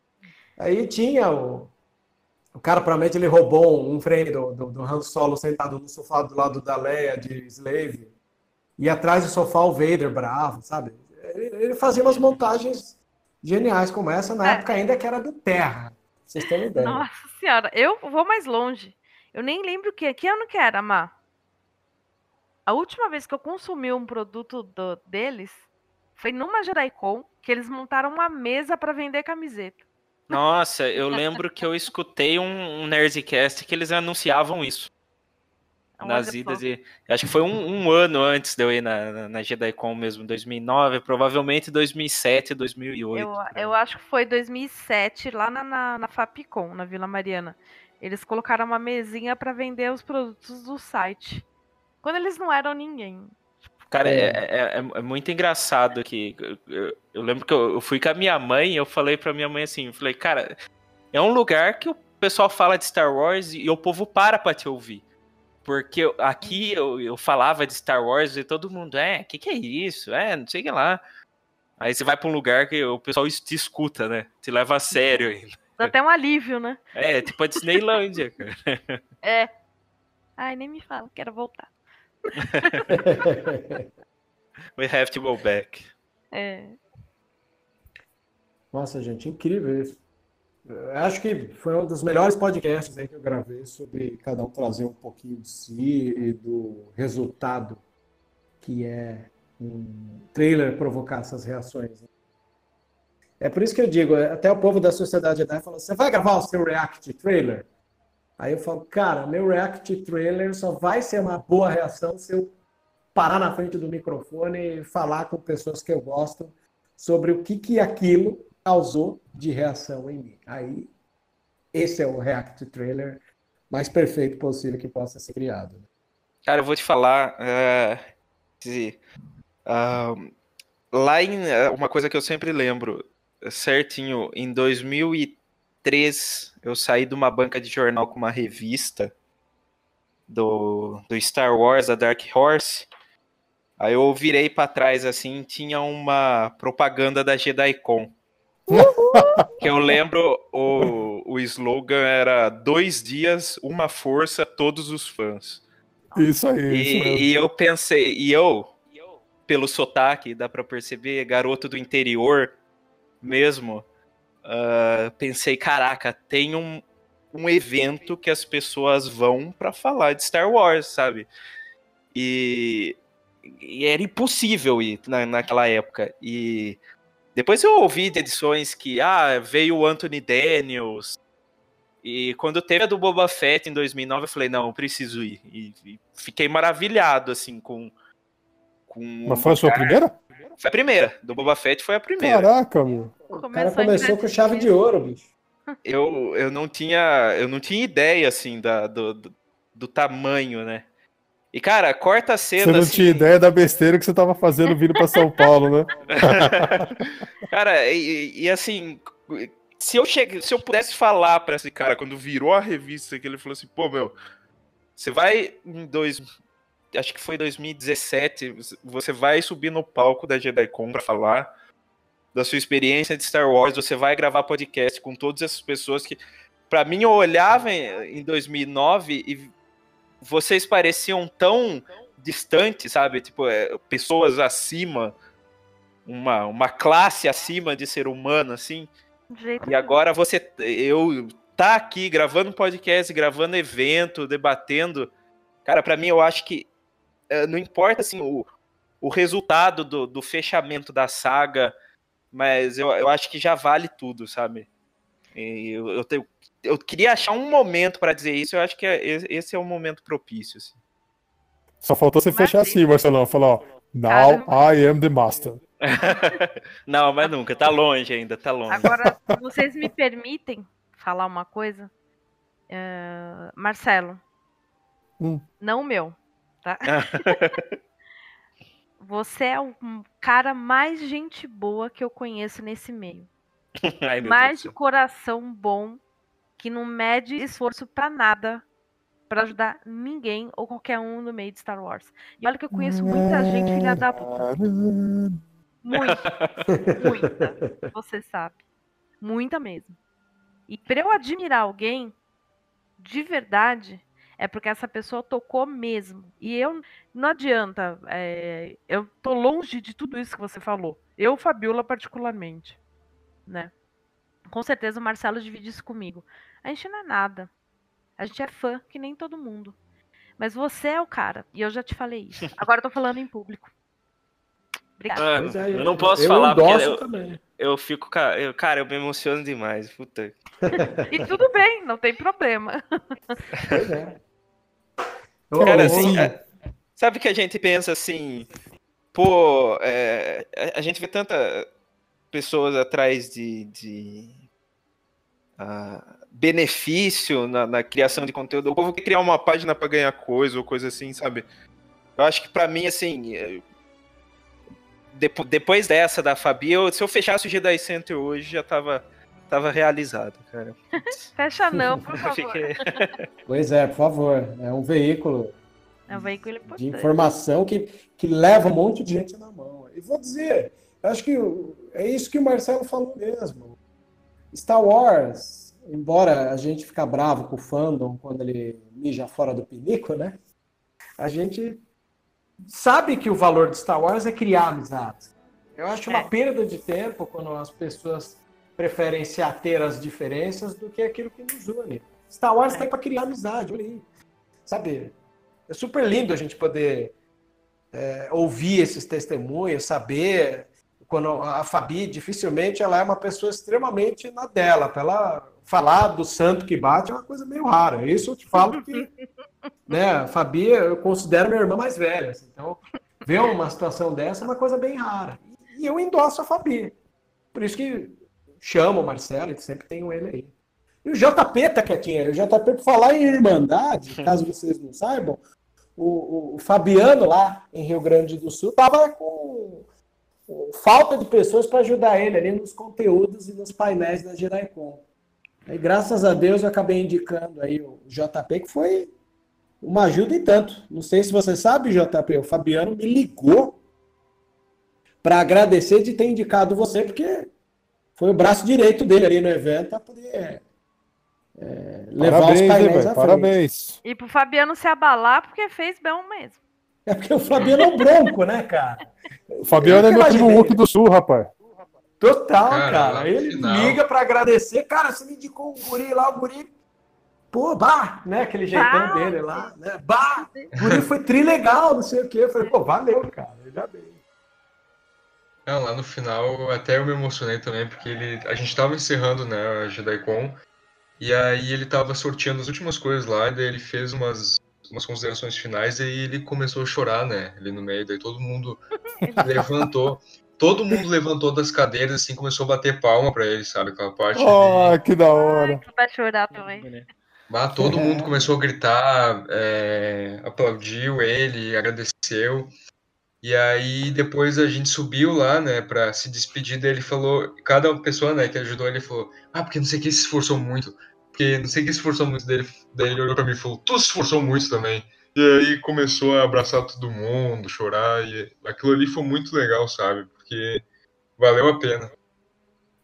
Speaker 3: Aí tinha o, o cara, provavelmente, ele roubou um frame do, do, do Han Solo sentado no sofá do lado da Leia de Slave. E atrás do sofá o Vader bravo, sabe? Ele, ele fazia umas montagens geniais como essa, na
Speaker 7: É.
Speaker 3: época ainda que era do Terra. Vocês terem ideia.
Speaker 7: Nossa senhora, eu vou mais longe. Eu nem lembro que, que ano que era, Má. A última vez que eu consumi um produto do- deles foi numa JediCon que eles montaram uma mesa pra vender camiseta.
Speaker 6: Nossa, eu lembro que eu escutei um, um Nerdcast que eles anunciavam isso.
Speaker 7: Olha
Speaker 6: nas idas e acho que foi um, um ano antes de eu ir na, na, na JediCon mesmo, 2009, provavelmente 2007, 2008.
Speaker 7: Eu,
Speaker 6: aí.
Speaker 7: eu acho que foi 2007, lá na, na, na Fapcom, na Vila Mariana. Eles colocaram uma mesinha pra vender os produtos do site. Quando eles não eram ninguém.
Speaker 6: Cara, é, é, é- é muito engraçado que eu, eu- eu lembro que eu, eu fui com a minha mãe e eu falei pra minha mãe assim, eu falei, cara, é um lugar que o pessoal fala de Star Wars e o povo para pra te ouvir. Porque eu- aqui eu, eu falava de Star Wars e todo mundo, é, o que, que é isso? É, não sei o que lá. Aí você vai pra um lugar que o pessoal te escuta, né? Te leva a sério ainda.
Speaker 7: Dá até um alívio, né?
Speaker 6: É, tipo a Disneylândia, cara.
Speaker 7: É. Ai, nem me fala, quero voltar.
Speaker 6: We have to go back.
Speaker 7: É.
Speaker 3: Nossa, gente, incrível isso. Eu acho que foi um dos melhores podcasts aí que eu gravei sobre cada um trazer um pouquinho de si e do resultado que é um trailer provocar essas reações. né? É por isso que eu digo, até o povo da sociedade Jedi falou: você vai gravar o seu react trailer? Aí eu falo, cara, meu react trailer só vai ser uma boa reação se eu parar na frente do microfone e falar com pessoas que eu gosto sobre o que, que aquilo causou de reação em mim. Aí, esse é o react trailer mais perfeito possível que possa ser criado.
Speaker 6: Cara, eu vou te falar. se, ah, lá em. é, Uma coisa que eu sempre lembro certinho, em 2003, eu saí de uma banca de jornal com uma revista do, do Star Wars, a Dark Horse. Aí eu virei pra trás assim, tinha uma propaganda da JediCon. Que eu lembro, o, o slogan era dois dias, uma força, todos os fãs.
Speaker 8: Isso aí, isso
Speaker 6: E,
Speaker 8: mesmo.
Speaker 6: e eu pensei, e eu, pelo sotaque, dá pra perceber, garoto do interior mesmo, ah, pensei, caraca, tem um, um evento que as pessoas vão pra falar de Star Wars, sabe? E, e era impossível ir na, naquela época. E depois eu ouvi de edições que, ah, veio o Anthony Daniels, e quando teve a do Boba Fett em 2009, eu falei, não, eu preciso ir. E, e fiquei maravilhado, assim, com... com
Speaker 8: Mas foi a sua primeira?
Speaker 6: Foi a primeira. Do Boba Fett foi a primeira.
Speaker 8: Caraca, meu.
Speaker 3: O cara começou com chave de ouro, bicho.
Speaker 6: Eu, eu não tinha eu não tinha ideia, assim, da, do, do, do tamanho, né? E, cara, corta a
Speaker 8: Você
Speaker 6: cena,
Speaker 8: não
Speaker 6: assim...
Speaker 8: tinha ideia da besteira que você tava fazendo vindo pra São Paulo, né?
Speaker 6: Cara, e, e, assim, se eu chegue, se eu pudesse falar pra esse cara quando virou a revista que ele falou assim, pô, meu, você vai em dois acho que foi 2017, você vai subir no palco da JediCon para falar da sua experiência de Star Wars, você vai gravar podcast com todas essas pessoas que, para mim, eu olhava em 2009 e vocês pareciam tão distantes, sabe? Tipo, é, pessoas acima, uma, uma classe acima de ser humano, assim. E agora você, eu tá aqui gravando podcast, gravando evento, debatendo, cara, para mim eu acho que é, não importa assim o, o resultado do, do fechamento da saga, mas eu, eu acho que já vale tudo, sabe? Eu, eu, te, eu queria achar um momento para dizer isso, eu acho que é, esse é o momento propício. Assim.
Speaker 8: Só faltou você fechar assim, Marcelão, falar, ó, now I am the master.
Speaker 6: não, mas nunca, tá longe ainda, tá longe.
Speaker 7: Agora, vocês me permitem falar uma coisa? Uh, Marcelo,
Speaker 8: hum.
Speaker 7: não o meu, tá? Você é o cara mais gente boa que eu conheço nesse meio.
Speaker 6: Ai,
Speaker 7: mais de coração bom, que não mede esforço para nada para ajudar ninguém ou qualquer um no meio de Star Wars. E olha que eu conheço muita gente filha da puta. Muita. muita. Você sabe. Muita mesmo. E para eu admirar alguém, de verdade, é porque essa pessoa tocou mesmo. E eu não adianta, é, eu tô longe de tudo isso que você falou. Eu, Fabiola, particularmente, né? Com certeza o Marcelo divide isso comigo. A gente não é nada. A gente é fã, que nem todo mundo. Mas você é o cara. E eu já te falei isso. Agora eu tô falando em público. Obrigada.
Speaker 6: Ah, eu não posso eu falar porque eu, também. eu fico. Eu, cara, eu me emociono demais. Puta.
Speaker 7: e tudo bem, não tem problema.
Speaker 3: Pois é.
Speaker 6: Cara, assim, é, sabe que a gente pensa assim, pô, é, a gente vê tanta pessoas atrás de, de uh, benefício na, na, criação de conteúdo. O povo quer criar uma página para ganhar coisa ou coisa assim, sabe? Eu acho que para mim, assim, depois dessa da Fabi, eu, se eu fechasse o Jedi Center hoje, já tava, tava realizado, cara.
Speaker 7: Fecha não, por favor.
Speaker 3: pois é, por favor. É um veículo,
Speaker 7: é um veículo
Speaker 3: de informação que, que leva um monte de gente na mão. E vou dizer, acho que é isso que o Marcelo falou mesmo. Star Wars, embora a gente fica bravo com o fandom quando ele mija fora do pinico, né? A gente sabe que o valor de Star Wars é criar amizades. Eu acho uma é. perda de tempo quando as pessoas preferem se ater às diferenças do que aquilo que nos une. Star Wars é. para criar amizade, olha aí. Sabe? É super lindo a gente poder é, ouvir esses testemunhos, saber quando a Fabi dificilmente ela é uma pessoa extremamente na dela, para ela falar do santo que bate é uma coisa meio rara. Isso eu te falo que, né, a Fabi eu considero minha irmã mais velha, assim, então ver uma situação dessa é uma coisa bem rara. E eu endosso a Fabi. Por isso que chamo o Marcelo, e sempre tenho ele aí. E o JP tá quietinho. O JP, por falar em Irmandade, caso vocês não saibam, o, o, Fabiano lá em Rio Grande do Sul tava com falta de pessoas para ajudar ele ali nos conteúdos e nos painéis da Geraicon. E graças a Deus eu acabei indicando aí o JP, que foi uma ajuda e tanto. Não sei se você sabe, JP, o Fabiano me ligou para agradecer de ter indicado você, porque foi o braço direito dele ali no evento para poder é, levar parabéns, os painéis à
Speaker 8: Parabéns.
Speaker 7: E pro Fabiano se abalar porque fez bem mesmo.
Speaker 3: É porque o Fabiano é um bronco, né, cara?
Speaker 8: O Fabiano é meu primo Hulk do Sul, rapaz.
Speaker 3: Total, cara. cara. Ele final... liga para agradecer. Cara, você me indicou um guri lá, o guri. Pô, bah, né? Aquele jeitão bah. dele lá, né? Bah, o guri foi tri legal, não sei o quê. Eu falei, pô, valeu, cara. Ainda bem.
Speaker 5: Não, lá no final até eu me emocionei também, porque ele, a gente tava encerrando, né, a JediCon, e aí ele tava sorteando as últimas coisas lá, e daí ele fez umas, umas considerações finais, e aí ele começou a chorar, né, ali no meio, daí todo mundo levantou, todo mundo levantou das cadeiras, assim, começou a bater palma pra ele, sabe, aquela parte
Speaker 8: Oh, que da hora!
Speaker 7: Ai, vai chorar também.
Speaker 5: Bah, todo mundo começou a gritar, é, aplaudiu ele, agradeceu, e aí depois a gente subiu lá, né, pra se despedir dele, falou, cada pessoa, né, que ajudou ele falou, ah, porque não sei quem se esforçou muito, porque não sei quem se esforçou muito dele, daí ele olhou pra mim e falou, tu se esforçou muito também. E aí começou a abraçar todo mundo, chorar, e aquilo ali foi muito legal, sabe? Porque valeu a pena.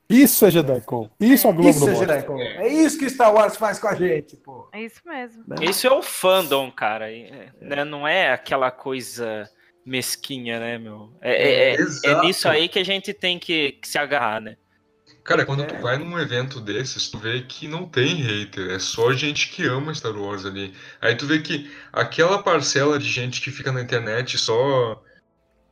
Speaker 8: Isso é JediCon. Isso a Globo
Speaker 3: Isso é. JediCon. É isso que Star Wars faz com a gente, pô.
Speaker 7: É isso mesmo.
Speaker 6: Isso é o fandom, cara. é, né? Não é aquela coisa mesquinha, né, meu? É, é- é- é nisso aí que a gente tem que, que se agarrar, né?
Speaker 5: Cara, quando tu vai num evento desses, tu vê que não tem hater, é só gente que ama Star Wars ali. Aí tu vê que aquela parcela de gente que fica na internet só.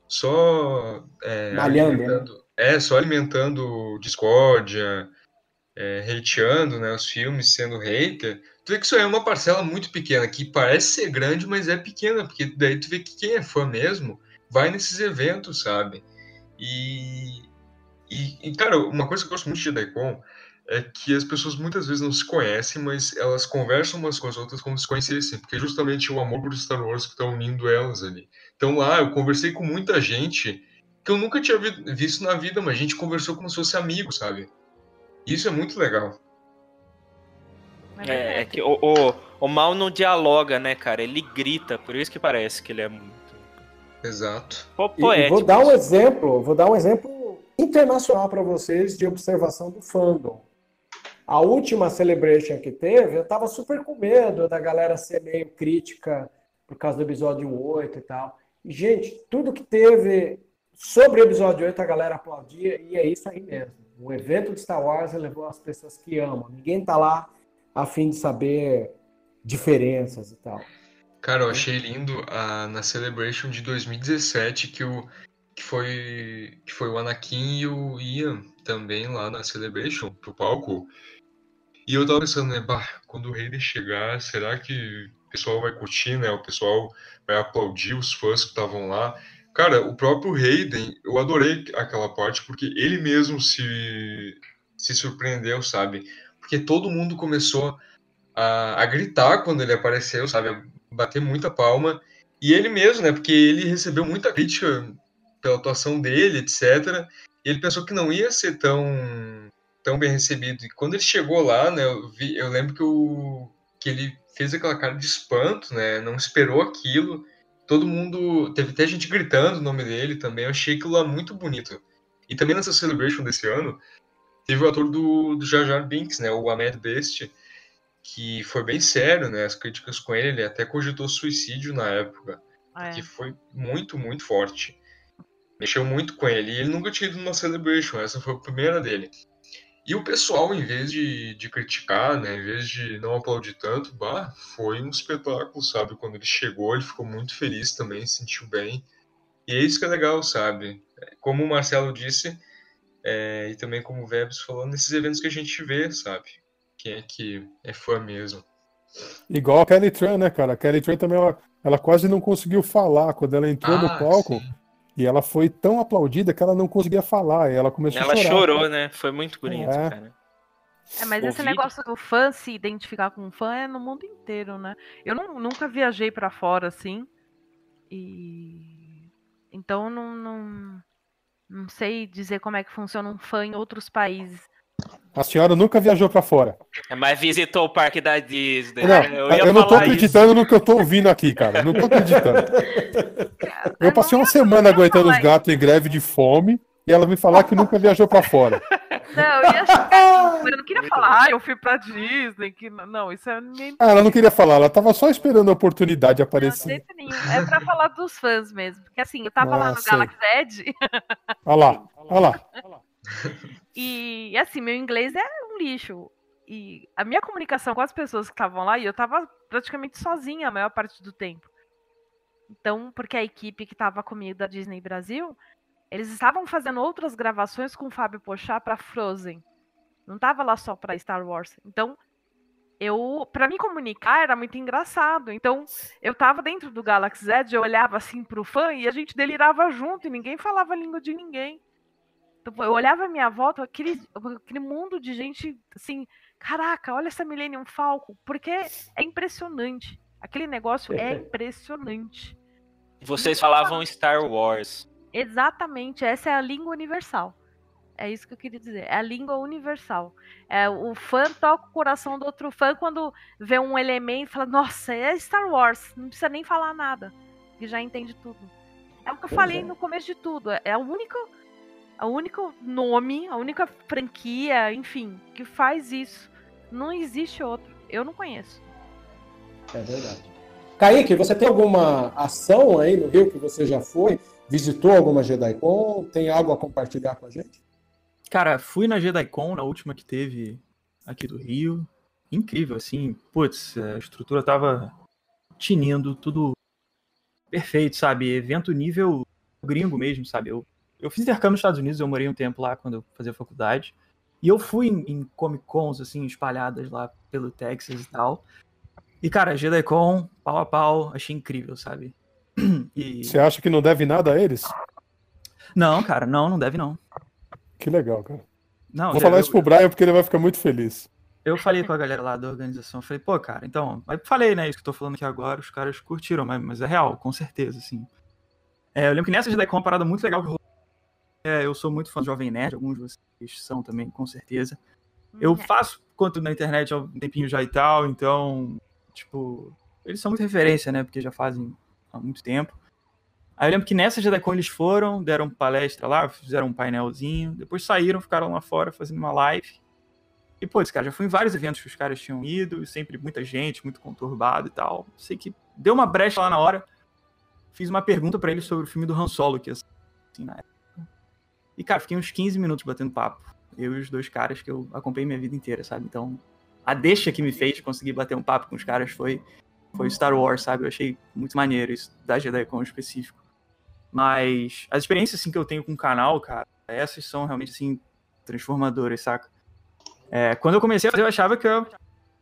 Speaker 5: Só. É,
Speaker 3: Malhando,
Speaker 5: alimentando, é, só alimentando discórdia, é, hateando né, os filmes, sendo hater. Tu vê que isso aí é uma parcela muito pequena, que parece ser grande, mas é pequena, porque daí tu vê que quem é fã mesmo vai nesses eventos, sabe? E, e, e, cara, uma coisa que eu gosto muito de Daikon é que as pessoas muitas vezes não se conhecem, mas elas conversam umas com as outras como se conhecessem, porque é justamente o amor por Star Wars que está unindo elas ali. Então lá eu conversei com muita gente que eu nunca tinha vi- visto na vida, mas a gente conversou como se fosse amigo, sabe? Isso é muito legal.
Speaker 6: É, é que o, o, o mal não dialoga, né, cara? Ele grita, por isso que parece que ele é muito
Speaker 5: Exato.
Speaker 6: po-
Speaker 3: E- e
Speaker 6: poético.
Speaker 3: vou dar um exemplo, vou dar um exemplo internacional para vocês de observação do fandom. A última celebration que teve, eu tava super com medo da galera ser meio crítica por causa do episódio 8 e tal. E, gente, tudo que teve sobre o episódio 8 a galera aplaudia e é isso aí mesmo. O evento de Star Wars levou as pessoas que amam. Ninguém tá lá a fim de saber diferenças e tal.
Speaker 5: Cara, eu achei lindo a, na Celebration de 2017 que, o, que, foi, que foi o Anakin e o Ian também lá na Celebration, pro palco. E eu tava pensando, né, bah, quando o Hayden chegar, será que o pessoal vai curtir, né? O pessoal vai aplaudir os fãs que estavam lá. Cara, o próprio Hayden, eu adorei aquela parte porque ele mesmo se, se surpreendeu, sabe? Porque todo mundo começou a, a gritar quando ele apareceu, sabe? A bater muita palma. E ele mesmo, né? Porque ele recebeu muita crítica pela atuação dele, etc. E ele pensou que não ia ser tão, tão bem recebido. E quando ele chegou lá, né? Eu, vi, eu lembro que, o, que ele fez aquela cara de espanto, né? Não esperou aquilo. Todo mundo. Teve até gente gritando o nome dele também. Eu achei aquilo lá muito bonito. E também nessa celebration desse ano, teve o ator do, do Jar Jar Binks, né? O Ahmed Best que foi bem sério, né? As críticas com ele, ele até cogitou suicídio na época,
Speaker 7: É.
Speaker 5: que foi muito, muito forte. Mexeu muito com ele. E ele nunca tinha ido numa celebration, essa foi a primeira dele. E o pessoal, em vez de, de criticar, né, em vez de não aplaudir tanto, bah, foi um espetáculo, sabe? Quando ele chegou, ele ficou muito feliz também, se sentiu bem. E é isso que é legal, sabe? Como o Marcelo disse, é, e também como o Vebs falou, nesses eventos que a gente vê, sabe? Quem é que é fã mesmo.
Speaker 8: Igual a Kelly Tran, né, cara? A Kelly Tran também, ela, ela quase não conseguiu falar quando ela entrou no
Speaker 5: Ah,
Speaker 8: palco. E ela foi tão aplaudida que ela não conseguia falar. E ela começou
Speaker 6: Ela
Speaker 8: a chorar.
Speaker 6: chorou, né? Foi muito bonito,
Speaker 8: É.
Speaker 6: cara.
Speaker 7: É, mas esse
Speaker 6: Ouvido.
Speaker 7: negócio do fã se identificar com um fã é no mundo inteiro, né? Eu não- nunca viajei pra fora assim. E. Então não, não. Não sei dizer como é que funciona um fã em outros países.
Speaker 8: A senhora nunca viajou pra fora.
Speaker 6: É, Mas visitou o parque da Disney.
Speaker 8: Não,
Speaker 6: né?
Speaker 8: eu,
Speaker 6: ia
Speaker 8: não tô
Speaker 6: falar isso.
Speaker 8: acreditando no que eu tô ouvindo aqui, cara. Não tô acreditando. Eu passei uma semana aguentando os gatos em greve de fome e ela me falar que nunca viajou pra fora.
Speaker 7: Não, eu ia chegar. Eu não queria falar, ah, eu fui pra Disney. Que... Não, isso é nem.
Speaker 8: Ah, ela não queria falar, ela tava só esperando a oportunidade
Speaker 7: De
Speaker 8: aparecer.
Speaker 7: jeito nenhum. É pra falar dos fãs mesmo. Porque assim, eu tava lá
Speaker 8: Ah,
Speaker 7: no
Speaker 8: sei.
Speaker 7: Galaxy Edge
Speaker 8: Olha lá, olha lá.
Speaker 7: e assim, meu inglês é um lixo. E a minha comunicação com as pessoas que estavam lá, e eu tava praticamente sozinha a maior parte do tempo. Então, porque a equipe que tava comigo da Disney Brasil, eles estavam fazendo outras gravações com o Fábio Pochá pra Frozen. Não tava lá só pra Star Wars. Então, eu, para me comunicar era muito engraçado. Então, eu tava dentro do Galaxy Edge, eu olhava assim pro fã e a gente delirava junto e ninguém falava a língua de ninguém. Eu olhava a minha volta, aquele, aquele mundo de gente assim, caraca, olha essa Millennium Falcon, porque é impressionante. Aquele negócio é impressionante.
Speaker 6: Vocês falavam Star Wars.
Speaker 7: Exatamente, essa é a língua universal. É isso que eu queria dizer. É a língua universal. É, o fã toca o coração do outro fã quando vê um elemento e fala, nossa, é Star Wars. Não precisa nem falar nada. Que já entende tudo. É o que eu
Speaker 3: Pois
Speaker 7: falei
Speaker 3: é.
Speaker 7: no começo de tudo. É o único, a único nome, a única franquia, enfim, que faz isso. Não existe outro. Eu não conheço.
Speaker 3: É verdade. Kaique, você tem alguma ação aí no Rio que você já foi? Visitou alguma JediCon? Tem algo a compartilhar com a gente?
Speaker 4: Cara, fui na JediCon, na última que teve aqui do Rio. Incrível, assim. Putz, a estrutura tava tinindo, tudo perfeito, sabe? Evento nível gringo mesmo, sabe? Eu, eu fiz intercâmbio nos Estados Unidos, eu morei um tempo lá quando eu fazia faculdade. E eu fui em, em Comic Cons, assim, espalhadas lá pelo Texas e tal. E, cara, JediCon, pau a pau, achei incrível, sabe? E...
Speaker 8: Você acha que não deve nada a eles?
Speaker 4: Não, cara, não, não deve não.
Speaker 8: Que legal, cara.
Speaker 4: Não,
Speaker 8: Vou falar
Speaker 4: eu-
Speaker 8: isso pro Brian porque ele vai ficar muito feliz.
Speaker 4: Eu falei com a galera lá da organização, falei, pô, cara, então, aí falei, né, isso que eu tô falando aqui agora, os caras curtiram, mas, mas é real, com certeza, assim. É, eu lembro que nessa JediCon uma parada muito legal que. É, eu sou muito fã do Jovem Nerd, alguns de vocês são também, com certeza. Eu faço conteúdo na internet há um tempinho já e tal, então, tipo, eles são muito referência, né, porque já fazem há muito tempo. Aí eu lembro que nessa JediCon eles foram, deram palestra lá, fizeram um painelzinho, depois saíram, ficaram lá fora fazendo uma live. E, pô, esse cara, já fui em vários eventos que os caras tinham ido, e sempre muita gente, muito conturbado e tal. Sei que deu uma brecha lá na hora. Fiz uma pergunta pra eles sobre o filme do Han Solo, que assim, na época. E, cara, fiquei uns 15 minutos batendo papo. Eu e os dois caras que eu acompanhei minha vida inteira, sabe? Então, a deixa que me fez conseguir bater um papo com os caras foi, foi Star Wars, sabe? Eu achei muito maneiro isso, da JediCon específico. Mas as experiências, assim, que eu tenho com o canal, cara, essas são realmente, assim, transformadoras, saca? É, quando eu comecei a fazer, eu achava que eu ia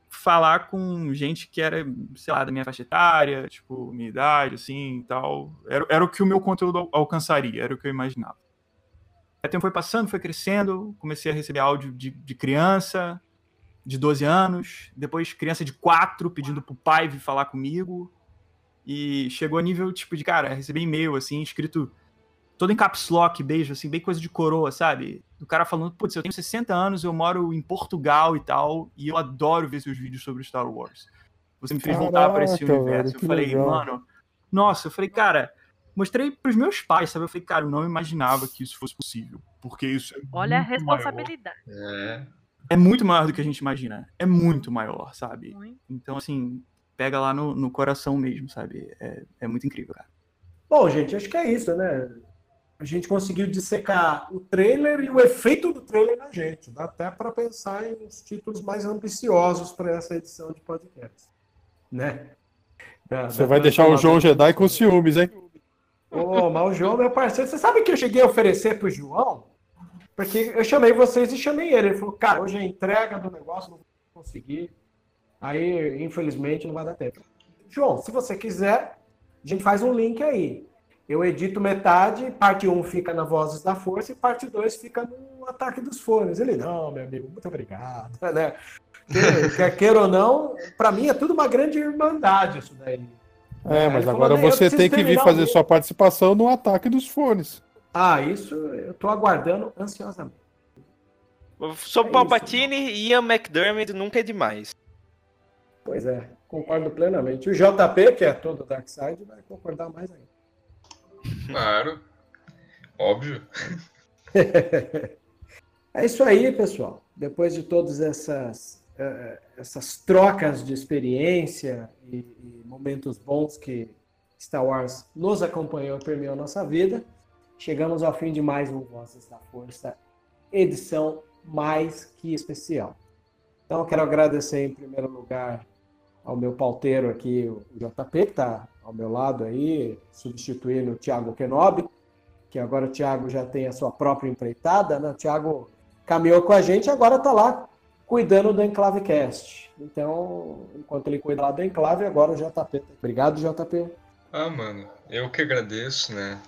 Speaker 4: falar com gente que era, sei lá, da minha faixa etária, tipo, minha idade, assim, e tal. Era, era o que o meu conteúdo al- alcançaria, era o que eu imaginava. O tempo foi passando, foi crescendo, comecei a receber áudio de, de criança, de 12 anos, depois criança de 4 pedindo pro pai vir falar comigo, e chegou a nível, tipo, de, cara, receber e-mail, assim, escrito todo em caps lock, beijo, assim, bem coisa de coroa, sabe? O cara falando, putz, eu tenho 60 anos, eu moro em Portugal e tal, e eu adoro ver seus vídeos sobre Star Wars. Você me fez voltar para esse
Speaker 8: Caraca,
Speaker 4: universo.
Speaker 8: velho,
Speaker 4: eu falei,
Speaker 8: legal.
Speaker 4: mano, nossa, eu falei, cara, mostrei pros meus pais, sabe? Eu falei, cara, eu não imaginava que isso fosse possível, porque isso é
Speaker 7: Olha a
Speaker 4: muito maior.
Speaker 7: responsabilidade.
Speaker 5: É.
Speaker 4: É muito maior do que a gente imagina. É muito maior, sabe? Então, assim, pega lá no, no coração mesmo, sabe? É, é muito incrível, cara.
Speaker 3: Bom, gente, acho que é isso, né? A gente conseguiu dissecar o trailer e o efeito do trailer na gente. Dá até para pensar em uns títulos mais ambiciosos para essa edição de podcast. Né? Dá-
Speaker 8: Você
Speaker 3: dá
Speaker 8: vai deixar o João Jedi com ciúmes, hein?
Speaker 3: Ô, mas o João é meu parceiro. Você sabe que eu cheguei a oferecer pro João? Porque eu chamei vocês e chamei ele. Ele falou, cara, hoje a entrega do negócio não vou conseguir. Aí, infelizmente, não vai dar tempo. João, se você quiser, a gente faz um link aí. Eu edito metade, parte 1 fica na Vozes da Força e parte 2 fica no Ataque dos Fones. Ele, não, meu amigo, muito obrigado. Né? Que- Quer queira ou não, pra mim é tudo uma grande irmandade isso daí.
Speaker 8: É, mas
Speaker 3: falou,
Speaker 8: agora
Speaker 3: "Nem, eu
Speaker 8: você tem que vir fazer
Speaker 3: meu."
Speaker 8: sua participação no ataque dos fones.
Speaker 3: Ah, isso eu tô aguardando ansiosamente.
Speaker 6: Sobre Palpatine, Ian McDermott nunca é demais.
Speaker 3: Pois é, concordo plenamente. O JP, que é todo Darkseid, vai concordar mais ainda.
Speaker 5: Claro. Óbvio.
Speaker 3: É isso aí, pessoal. Depois de todas essas, essas trocas de experiência e, e momentos bons que Star Wars nos acompanhou e permeou a nossa vida, chegamos ao fim de mais um Vozes da Força, edição mais que especial. Então, eu quero agradecer em primeiro lugar ao meu pauteiro aqui, o JP, que está ao meu lado aí, substituindo o Thiago Kenobi, que agora o Thiago já tem a sua própria empreitada, né? O Thiago caminhou com a gente agora está lá cuidando do Enclavecast. Então, enquanto ele cuida lá do Enclave, agora o JP. Obrigado, JP.
Speaker 5: Ah, mano, eu que agradeço, né?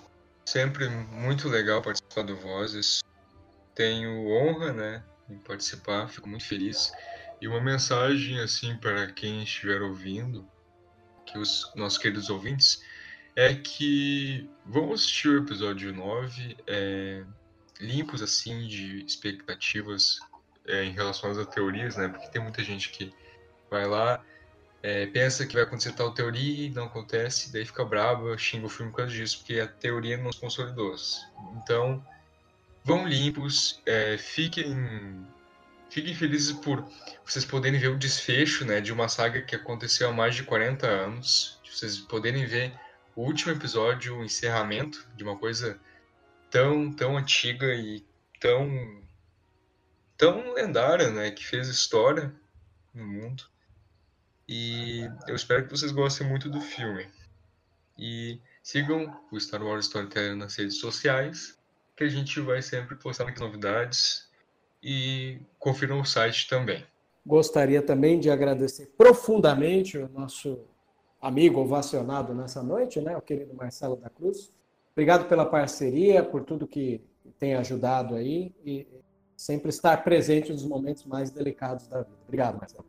Speaker 5: Sempre muito legal participar do Vozes. Tenho honra, né, em participar, fico muito feliz. E uma mensagem, assim, para quem estiver ouvindo, que os nossos queridos ouvintes, é que vamos assistir o episódio 9. É... limpos assim de expectativas é, em relação às teorias, né? Porque tem muita gente que vai lá, é, pensa que vai acontecer tal teoria e não acontece, daí fica brava, xinga o filme por causa disso, porque a teoria não se consolidou. Então, vão limpos, é, fiquem, fiquem felizes por vocês poderem ver o desfecho né, de uma saga que aconteceu há mais de 40 anos, de vocês poderem ver o último episódio, o encerramento de uma coisa tão, tão antiga e tão, tão lendária, né, que fez história no mundo. E eu espero que vocês gostem muito do filme. E sigam o Star Wars Storyteller nas redes sociais, que a gente vai sempre postar novidades. E confiram o site também.
Speaker 3: Gostaria também de agradecer profundamente o nosso amigo ovacionado nessa noite, né, o querido Marcelo da Cruz. Obrigado pela parceria, por tudo que tem ajudado aí e sempre estar presente nos momentos mais delicados da vida. Obrigado, Marcelo.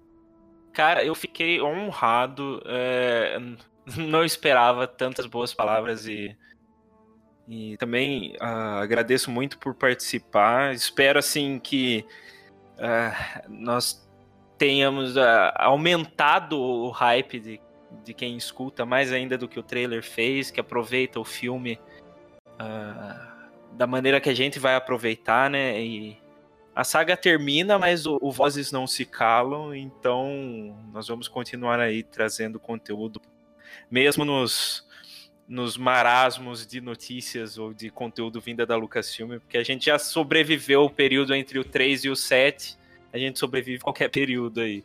Speaker 6: Cara, eu fiquei honrado. É, não esperava tantas boas palavras e, e também uh, agradeço muito por participar. Espero assim que uh, nós tenhamos uh, aumentado o hype de, de quem escuta mais ainda do que o trailer fez, que aproveita o filme da maneira que a gente vai aproveitar, né? E, a saga termina, mas o, o Vozes não se calam, então nós vamos continuar aí trazendo conteúdo, mesmo nos, nos marasmos de notícias ou de conteúdo vinda da Lucasfilm, porque a gente já sobreviveu o período entre o 3 e o 7, a gente sobrevive qualquer período aí.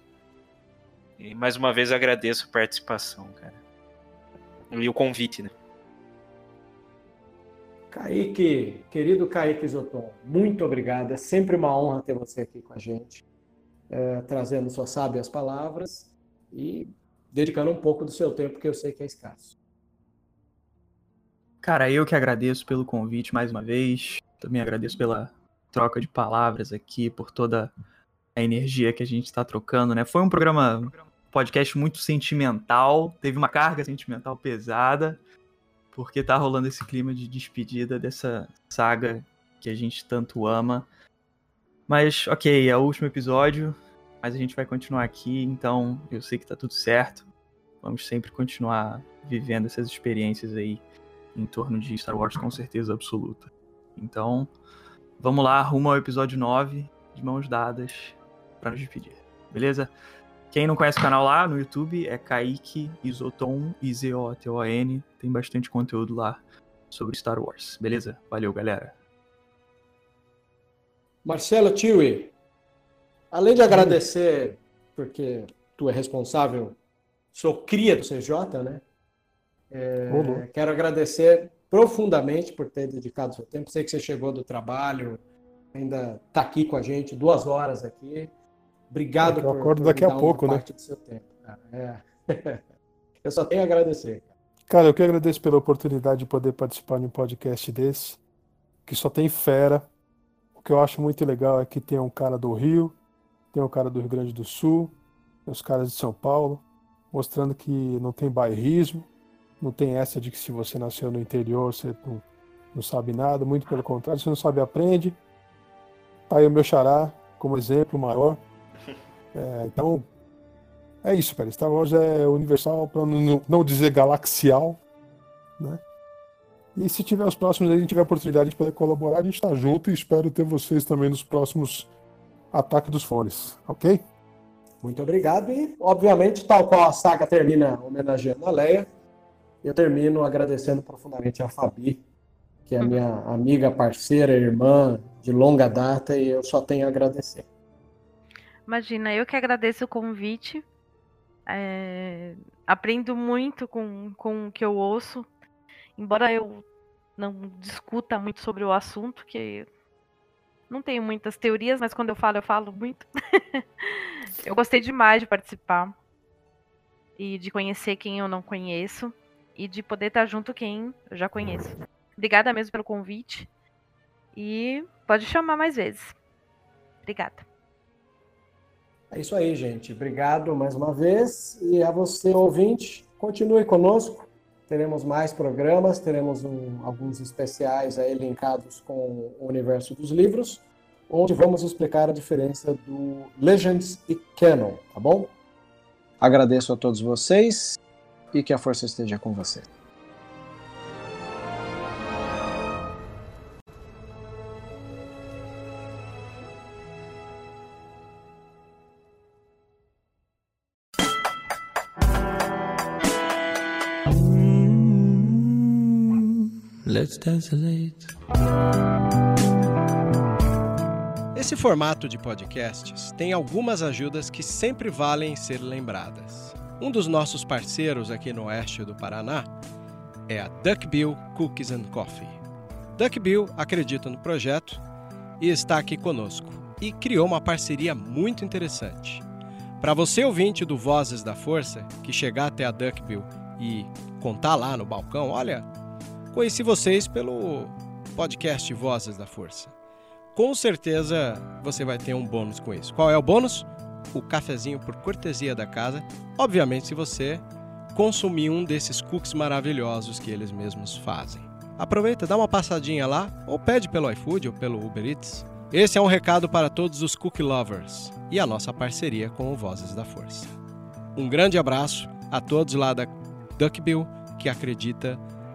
Speaker 6: E mais uma vez agradeço a participação, cara. E o convite, né?
Speaker 3: Kaique, querido Kaique Zoton, muito obrigado. É sempre uma honra ter você aqui com a gente, é, trazendo suas sábias palavras e dedicando um pouco do seu tempo, que eu sei que é escasso.
Speaker 4: Cara, eu que agradeço pelo convite mais uma vez. Também agradeço pela troca de palavras aqui, por toda a energia que a gente está trocando, né? Foi um programa, podcast muito sentimental, teve uma carga sentimental pesada, porque tá rolando esse clima de despedida dessa saga que a gente tanto ama. Mas, ok, é o último episódio, mas a gente vai continuar aqui, então eu sei que tá tudo certo. Vamos sempre continuar vivendo essas experiências aí em torno de Star Wars com certeza absoluta. Então, vamos lá, rumo ao episódio 9, de mãos dadas, para nos despedir. Beleza? Quem não conhece o canal lá no YouTube é Kaique Isoton, I-Z-O-T-O-N. Tem bastante conteúdo lá sobre Star Wars. Beleza? Valeu, galera.
Speaker 3: Marcelo Tiwi, além de agradecer, porque tu é responsável, sou cria do CJ, né? É, quero agradecer profundamente por ter dedicado seu tempo. Sei que você chegou do trabalho, ainda está aqui com a gente, duas horas aqui. Obrigado
Speaker 8: eu acordo por, daqui a pouco, né?
Speaker 3: do seu tempo. É. eu só tenho a agradecer.
Speaker 8: Cara, eu que agradeço pela oportunidade de poder participar de um podcast desse, que só tem fera. O que eu acho muito legal é que tem um cara do Rio, tem um cara do Rio Grande do Sul, tem os caras de São Paulo, mostrando que não tem bairrismo, não tem essa de que se você nasceu no interior você não, não sabe nada, muito pelo contrário, se não sabe, aprende. Tá aí o meu xará como exemplo maior. É, então, é isso, cara. Star Wars é universal, para não, não dizer galaxial, né? E se tiver os próximos, a gente tiver a oportunidade de poder colaborar, a gente está junto e espero ter vocês também nos próximos Ataque dos Fones, ok?
Speaker 3: Muito obrigado e, obviamente, tal qual a saga termina homenageando a Leia, eu termino agradecendo profundamente a Fabi, que é minha amiga, parceira, irmã de longa data e eu só tenho a agradecer.
Speaker 7: Imagina, eu que agradeço o convite. É, aprendo muito com, com o que eu ouço. Embora eu não discuta muito sobre o assunto, que não tenho muitas teorias, mas quando eu falo, eu falo muito. eu gostei demais de participar. E de conhecer quem eu não conheço. E de poder estar junto quem eu já conheço. Obrigada mesmo pelo convite. E pode chamar mais vezes. Obrigada.
Speaker 3: É isso aí, gente. Obrigado mais uma vez. E a você, ouvinte, continue conosco. teremos mais programas, teremos um, alguns especiais aí linkados com o universo dos livros, onde vamos explicar a diferença do Legends e Canon, tá bom? Agradeço a todos vocês e que a força esteja com você.
Speaker 9: Let's desolate. Esse formato de podcasts tem algumas ajudas que sempre valem ser lembradas. Um dos nossos parceiros aqui no oeste do Paraná é a Duckbill Cookies and Coffee. Duckbill acredita no projeto e está aqui conosco e criou uma parceria muito interessante. Para você ouvinte do Vozes da Força que chegar até a Duckbill e contar lá no balcão, olha, conheci vocês pelo podcast Vozes da Força. Com certeza você vai ter um bônus com isso. Qual é o bônus? o cafezinho por cortesia da casa, obviamente se você consumir um desses cookies maravilhosos que eles mesmos fazem. Aproveita, dá uma passadinha lá, ou pede pelo iFood ou pelo Uber Eats. Esse é um recado para todos os cookie lovers e a nossa parceria com o Vozes da Força. Um grande abraço a todos lá da Duckbill que acredita